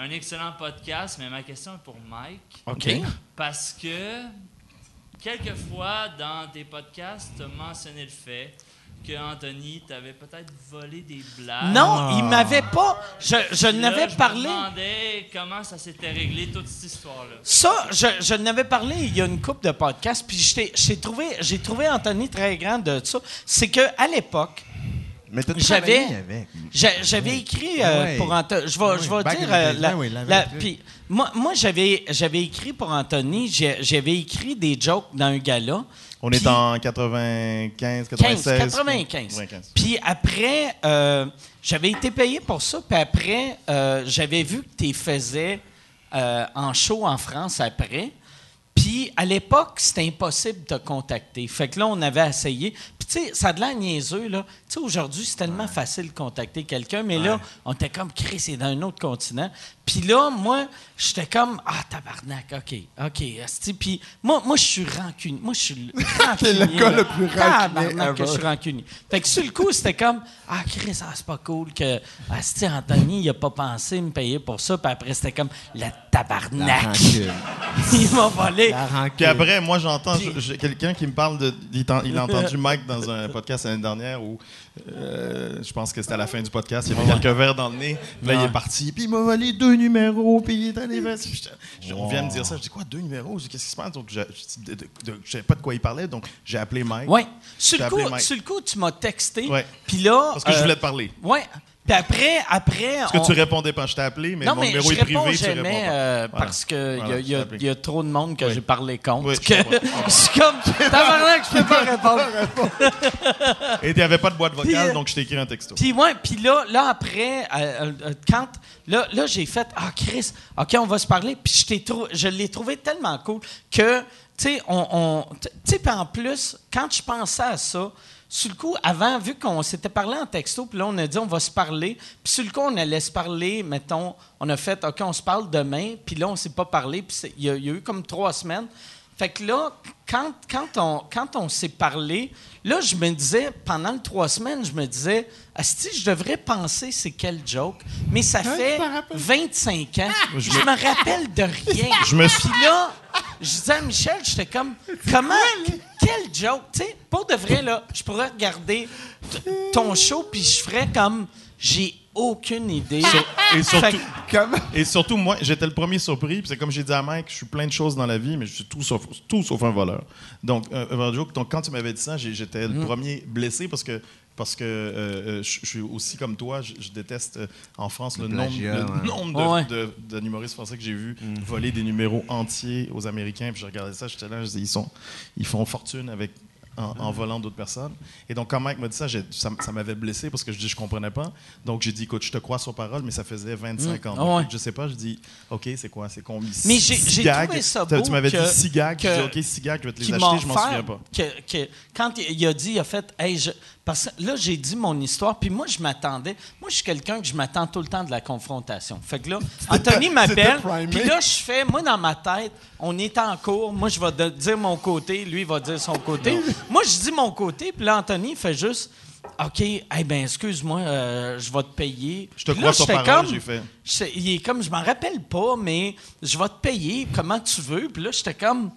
S9: un excellent podcast, mais ma question est pour Mike.
S2: OK.
S9: Parce que, quelquefois, dans tes podcasts, tu as mentionné le fait que Anthony t'avait peut-être volé des blagues.
S2: Non, il m'avait pas. Je, je n'avais
S9: je
S2: parlé.
S9: me demandais comment ça s'était réglé, toute cette histoire-là.
S2: Ça, je, je n'avais parlé il y a une couple de podcasts, puis je j'ai trouvé, j'ai trouvé Anthony très grand de ça. C'est que à l'époque,
S5: Mais t'as
S2: J'avais- J'avais écrit euh,
S5: Ouais.
S2: pour Anthony. Je vais, je vais dire. euh, la-
S5: oui, la
S2: la- puis moi, moi j'avais, j'avais écrit pour Anthony. J'avais écrit des jokes dans un gala.
S7: On est en 95,
S2: 15,
S7: 96.
S2: 95.
S7: 95.
S2: Puis après, euh, j'avais été payé pour ça. Puis après, euh, j'avais vu que tu faisais euh, en show en France après. Puis à l'époque, c'était impossible de te contacter. Fait que là, on avait essayé. Tu sais, ça a de l'air niaiseux, là. Tu sais, aujourd'hui, c'est tellement facile de contacter quelqu'un. Mais là, on était comme, Chris, c'est dans un autre continent. Puis là, moi, j'étais comme, ah, tabarnak, OK, OK. asti. Puis moi, moi je suis rancunier. Moi, je suis le rancunier.
S5: le gars
S2: là.
S5: le plus rancunier
S2: je suis rancunier. Fait que sur le coup, c'était comme, ah, Chris, ah, c'est pas cool que, asti, Anthony, il a pas pensé me payer pour ça. Puis après, c'était comme, la
S5: La
S2: tabarnak. il m'a volé.
S7: Puis après, moi, j'entends quelqu'un qui me parle de. Il a entendu Mike dans un podcast l'année dernière où euh, je pense que c'était à la fin du podcast. Il avait quelques verres dans le nez. Là, il est parti. Puis il m'a volé deux numéros. Puis il est allé. je- On vient de me dire ça. Je dis quoi, deux numéros? Qu'est-ce qui se passe? Donc, je je savais pas de quoi il parlait. Donc, j'ai appelé Mike.
S2: Oui. Sur, le coup-
S7: appelé Mike.
S2: sur le coup, tu m'as texté. Puis là.
S7: Parce que je
S2: euh,
S7: voulais te parler.
S2: Ouais. Puis après, après.
S7: Parce que tu répondais pas. Je t'ai appelé, mais
S2: non,
S7: mon
S2: mais
S7: numéro
S2: je
S7: est
S2: réponds
S7: privé. Tu
S2: jamais
S7: pas.
S2: euh,
S7: Voilà.
S2: parce qu'il
S7: Voilà,
S2: y, a- y y trop de monde que
S7: Oui.
S2: j'ai parlé contre.
S7: Oui, je
S2: que je suis comme. Tabarnak, je peux pas répondre.
S7: Et il n'y avait pas de boîte vocale,
S2: euh,
S7: donc je t'ai écrit un texto.
S2: Puis ouais, puis là, là après, euh, euh, quand là, là j'ai fait ah Chris, ok, on va se parler. Puis je t'ai trou- je l'ai trouvé tellement cool que tu sais, on, on tu sais, en plus, quand je pensais à ça. Sur le coup, avant, vu qu'on s'était parlé en texto, puis là, on a dit on va se parler. Puis sur le coup, on allait se parler, mettons, on a fait OK, on se parle demain, puis là, on s'est pas parlé, puis il y, y a eu comme trois semaines. Fait que là, quand, quand on, quand on s'est parlé, là, je me disais, pendant les trois semaines, je me disais, Asti, je devrais penser c'est quel joke. Mais ça fait 25 ans. je me rappelle de rien.
S7: Je me suis-
S2: Puis là, je disais à Michel, j'étais comme, comment, quel joke? Tu sais, pour de vrai, là, je pourrais regarder ton show, puis je ferais comme, j'ai aucune idée.
S4: Et surtout,
S2: que-
S5: Comme...
S4: et surtout, moi, j'étais le premier surpris. Puis c'est comme j'ai dit à Mike, je suis plein de choses dans la vie, mais je suis tout sauf, tout sauf un voleur. Donc, euh. Donc, quand tu m'avais dit ça, j'étais
S2: Mm.
S4: le premier blessé parce que parce que euh, euh, je je suis aussi comme toi, je, je déteste euh, en France le, nombre,
S5: plagiat,
S4: le
S5: ouais.
S4: nombre de,
S2: Ouais.
S4: de- français que j'ai vu voler des numéros entiers aux Américains. Puis je regardais ça, j'étais là, je dis, ils, sont, ils font fortune avec en, en volant d'autres personnes. Et donc, quand Mike m'a dit ça, ça, m'avait blessé parce que je dis, je comprenais pas. Donc, j'ai dit, écoute, je te crois sur parole, mais ça faisait 25 ans.
S2: Ah
S4: Donc,
S2: ouais.
S4: Je sais pas, je dis, OK, c'est quoi? C'est combien?
S2: Mais j'ai- trouvé ça beau
S4: Tu m'avais dit 6 gags. Je dis, OK, 6 gags, je vais te les acheter, je m'en souviens pas.
S2: Que, que- quand il, il a dit, il a fait, hey, je- parce que là, j'ai dit mon histoire, puis moi, je m'attendais. Moi, je suis quelqu'un que je m'attends tout le temps de la confrontation. Fait que là, Anthony m'appelle, puis là, je fais, moi, dans ma tête, on est en cours, moi, je vais dire mon côté, lui, il va dire son côté. moi, je dis mon côté, puis là, Anthony fait juste, OK, eh ben, excuse-moi, euh, je vais te payer.
S4: Je te crois
S2: là,
S4: sur parole, j'ai fait.
S2: il est comme, je m'en rappelle pas, mais je vais te payer comment tu veux. Puis là, j'étais comme,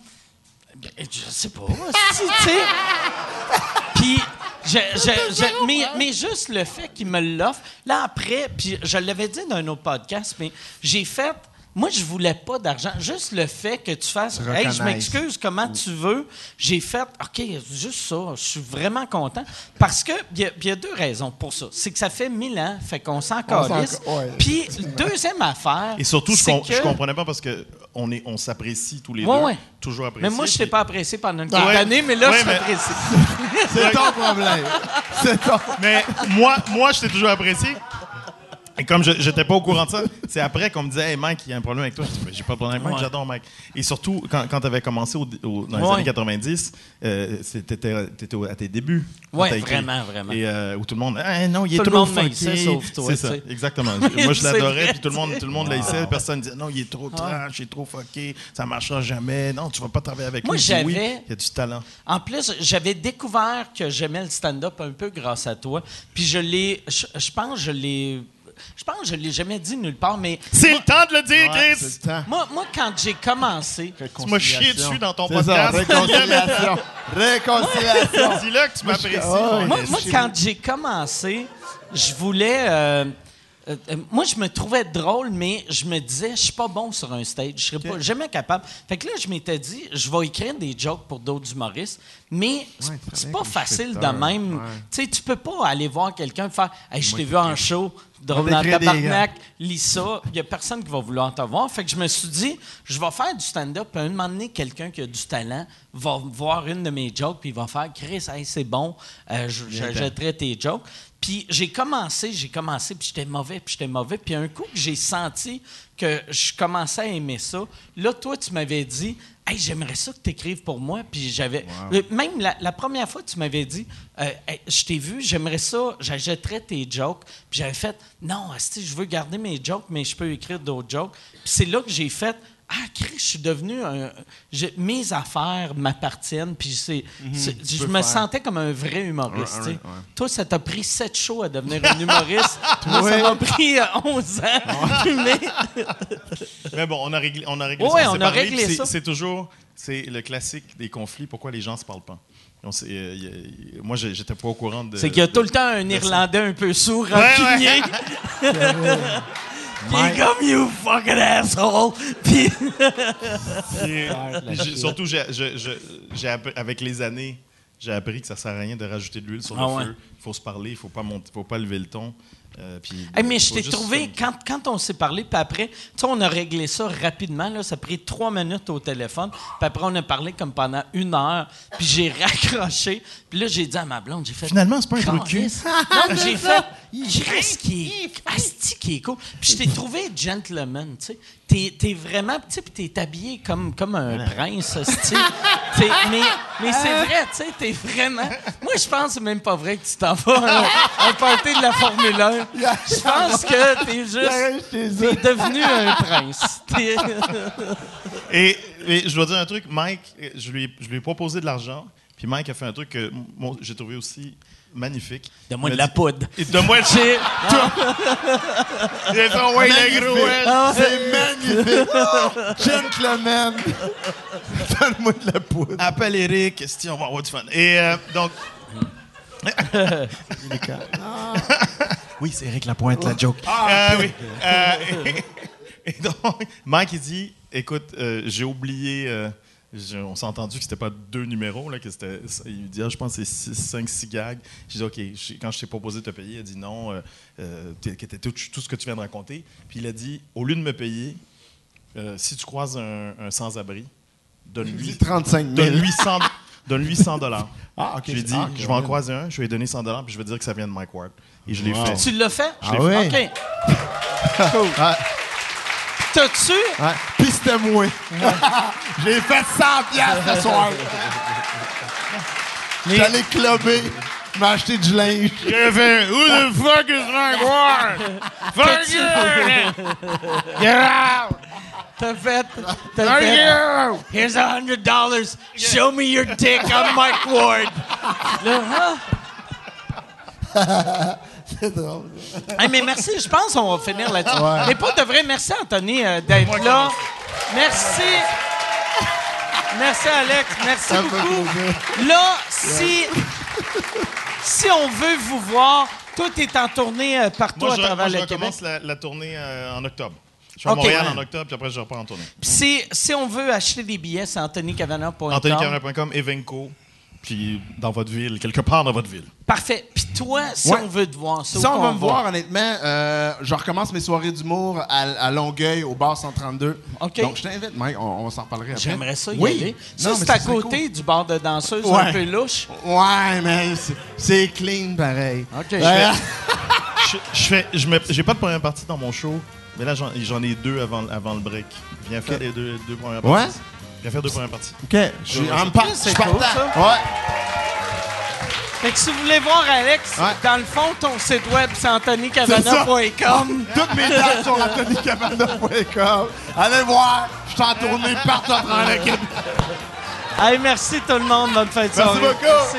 S2: Ben, je sais pas, tu sais. Puis, je, je- je- mais, mais juste le fait qu'il me l'offre, là après, puis je l'avais dit dans un autre podcast, mais j'ai fait. Moi, je voulais pas d'argent. Juste le fait que tu fasses. Hey, je m'excuse, comment tu veux? J'ai fait. OK, juste ça. Je suis vraiment content. Parce que, il y, a- il y a deux raisons pour ça. C'est que ça fait mille ans, fait qu'on s'en calisse. Puis, deuxième affaire.
S4: Et surtout, je, com-
S2: que-
S4: je comprenais pas parce que on, est, on s'apprécie tous les
S2: Ouais,
S4: deux.
S2: ouais.
S4: Toujours apprécié.
S2: Mais moi, je t'ai
S4: puis-
S2: pas apprécié pendant une
S4: Ouais.
S2: d'années, mais là,
S4: Ouais,
S2: je
S4: mais-
S2: t'apprécie.
S5: C'est ton problème. C'est ton...
S4: Mais moi, moi je t'ai toujours apprécié. Et comme je n'étais pas au courant de ça, c'est après qu'on me disait Hey Mike, il y a un problème avec toi. Je dis J'ai pas de problème avec Mike,
S2: Ouais.
S4: j'adore Mike. Et surtout, quand, quand tu avais commencé au- au- dans les
S2: Ouais.
S4: années 90, euh, t'étais au- à tes débuts. écrit.
S2: vraiment, vraiment.
S4: Et euh, où tout le monde Ah, non, il est
S2: Tout le
S4: trop
S2: toi,
S4: C'est
S2: tu
S4: ça, exactement. Moi, je l'adorais, puis tout le monde, tout le monde l'haïssait. Personne disait Non, il est trop trash, il est trop fucké, ça marchera jamais. Non, tu vas pas travailler avec
S2: Moi,
S4: lui. Oui,
S2: j'avais-
S4: il y a du talent.
S2: En plus, j'avais découvert que j'aimais le stand-up un peu grâce à toi. Puis je l'ai. Je, je pense je l'ai. Je pense que je l'ai jamais dit nulle part, mais.
S4: C'est le temps de le dire,
S5: Ouais,
S4: Chris!
S5: c'est le temps.
S2: Moi, moi quand j'ai commencé.
S4: Tu m'as chié dessus dans ton
S5: C'est ça,
S4: podcast.
S5: réconciliation. réconciliation.
S4: Dis-le que tu m'apprécies.
S2: Moi,
S4: esti.
S2: moi, quand j'ai commencé, je voulais. euh, euh, euh, moi, je me trouvais drôle, mais je me disais, je suis pas bon sur un stage. Je serais pas jamais capable. Fait que là, je m'étais dit, je vais écrire des jokes pour d'autres humoristes, mais c'est-
S5: Ouais,
S2: c'est pas facile de même.
S5: ouais.
S2: Tu sais, tu peux pas aller voir quelqu'un et faire, hey, je t'ai vu en show, drôle dans tabarnak, lis ça. Il y a personne qui va vouloir te voir. Fait que je me suis dit, je vais faire du stand-up, puis à un moment donné, quelqu'un qui a du talent va voir une de mes jokes, puis il va faire, Chris, hey, c'est bon, euh, je- je jetterai tes jokes. Puis j'ai commencé, j'ai commencé, puis j'étais mauvais, puis j'étais mauvais. Puis un coup que j'ai senti que je commençais à aimer ça, là, toi, tu m'avais dit, hey, j'aimerais ça que tu écrives pour moi. Puis j'avais. euh, Même la, la première fois, tu m'avais dit, euh, Hey, je t'ai vu, j'aimerais ça, j'achèterais tes jokes. Puis j'avais fait, non, je veux garder mes jokes, mais je peux écrire d'autres jokes. Puis c'est là que j'ai fait, ah, Chris, je suis devenu un. mes affaires m'appartiennent, puis c'est, c'est- je me
S5: faire.
S2: sentais comme un vrai humoriste. Toi, ça t'a pris sept shows à devenir un humoriste. Moi, ça m'a pris euh, 11 ans. Mais
S4: Mais bon, on a réglé, on a réglé
S2: Ouais,
S4: ça.
S2: on
S4: s'est
S2: a
S4: parlé,
S2: réglé ça.
S4: c'est- toujours c'est le classique des conflits. Pourquoi les gens se parlent pas? On s'est- euh, y a- y- moi, j'étais pas au courant de.
S2: c'est qu'il y a tout le temps un Irlandais un peu sourd,
S4: Ouais, ouais.
S2: Puis il est comme you fucking asshole. Puis
S4: j'ai- surtout, j'ai- je- je- j'ai appris- avec les années, j'ai appris que ça sert à rien de rajouter de l'huile sur
S2: Ah
S4: le
S2: ouais.
S4: feu. Il faut se parler, il faut pas monter, faut pas lever le ton. Euh, puis,
S2: Hey, mais je t'ai trouvé,
S4: se-
S2: quand, quand on s'est parlé, puis après, tu sais, on a réglé ça rapidement, là, ça a pris trois minutes au téléphone, puis après, on a parlé comme pendant une heure, puis j'ai raccroché, puis là, j'ai dit à ma blonde, j'ai fait...
S4: Finalement, c'est pas un trou de cul.
S2: J'ai fait... Chris qui est... Asti qui est cool. Puis je t'ai trouvé gentleman, tu sais. T'es, vraiment... Tu sais, puis t'es habillé comme, comme un prince. T'es- mais mais c'est vrai, tu sais, t'es vraiment... Moi, je pense que c'est même pas vrai que tu t'en vas à un, party de la Formule 1. Je pense que t'es juste... T'es devenu un prince.
S4: Et, et je dois dire un truc, Mike, je lui, ai- je lui ai proposé de l'argent, puis Mike a fait un truc que j'ai trouvé aussi magnifique.
S2: Donne-moi
S4: Il
S2: de la poudre.
S4: Et Donne-moi le
S2: J'ai-
S4: Il a dit, Oh, ouais, le gros, ouais.
S2: Ah,
S5: C'est magnifique. Gentleman. Donne-moi de la poudre.
S4: Appelle Eric, esti, on va avoir du fun. Et euh, donc, Oui, c'est Eric Lapointe, la joke.
S5: Ah,
S4: Euh, oui. Euh, et, et donc, Mike, il dit Écoute, j'ai oublié. On s'est entendu que c'était pas deux numéros, là, que c'était. Il dit, ah, je pense que c'est 5, 6 gags. J'ai dit, OK, je- quand je t'ai proposé de te payer, il a dit non, euh, euh, t'es- que t'es tout, tout ce que tu viens de raconter. Puis il a dit, au lieu de me payer, euh, si tu croises un, un sans-abri, donne-lui
S5: dit 35 000.
S4: donne-lui 100 donne-lui 100 dollars.
S5: Ah, ok.
S4: Je lui ai dit,
S5: Ah, ok,
S4: je vais en
S5: ouais.
S4: croiser un, je vais lui donner 100 dollars, puis je vais dire que ça vient de Mike Ward. Et je l'ai
S5: Wow.
S4: fait.
S2: Tu l'as fait?
S5: Ah ouais?
S2: OK. Cool.
S5: Ouais.
S2: T'as-tu?
S5: C'était moi. J'ai fait 100 piastres ce soir. Allé clubber, m'a acheté du linge.
S10: J'ai fait Who the fuck is Mike Ward? Fuck you! Get out!
S2: T'as fait. T'as fait.
S10: you!
S2: Here's a hundred dollars. Show me your dick. I'm Mike Ward. Là.
S5: C'est drôle.
S2: Hey, mais merci, je pense qu'on va finir là-dessus.
S5: Ouais.
S2: Mais pas de vrai, merci Anthony euh, d'être là. Merci. Merci Alex, merci
S5: Ça
S2: beaucoup. Là, si, si on veut vous voir, tout est en tournée euh, partout
S4: Moi,
S2: à
S4: je,
S2: travers
S4: moi, je
S2: le Québec.
S4: la, la tournée euh, en octobre. Je suis à. Montréal
S2: Ouais.
S4: en octobre, puis après, je repars en tournée.
S2: Puis si, si on veut acheter des billets, c'est anthonycavana.com.
S4: AnthonyCamera.com, Evenco, puis dans votre ville, quelque part dans votre ville.
S2: Parfait. Puis toi, si
S5: Ouais.
S2: on veut te voir, c'est
S5: Si on va? me voir, honnêtement, euh, je recommence mes soirées d'humour à, à Longueuil, au bar 132.
S2: OK.
S5: Donc, je t'invite, Mike. On, on s'en parlerait après.
S2: J'aimerais ça y
S5: oui.
S2: aller. Ça,
S5: Non, mais
S2: c'est à
S5: ça
S2: côté
S5: cool.
S2: du bar de danseuse,
S5: Ouais.
S2: un peu louche.
S5: Ouais, mais c'est- clean pareil.
S2: OK.
S5: Ouais.
S4: Je, fais, je me- j'ai pas de première partie dans mon show, mais là, j'en, ai deux avant, avant le break. Viens faire les deux, deux premières
S5: Ouais?
S4: Viens faire deux premières parties.
S5: OK. Je suis en part- je
S2: cool,
S5: partant.
S2: ça.
S5: Ouais.
S2: Fait que si vous voulez voir Alex,
S5: Ouais.
S2: dans le fond, ton site web, c'est anthonycavana.com.
S5: Toutes mes dates sur anthonycavana.com. Allez voir. Je suis en tournée partout à travers le Québec.
S2: Hey, merci tout le monde. Bonne fin de
S5: Merci
S2: soirée.
S5: beaucoup.
S2: Merci.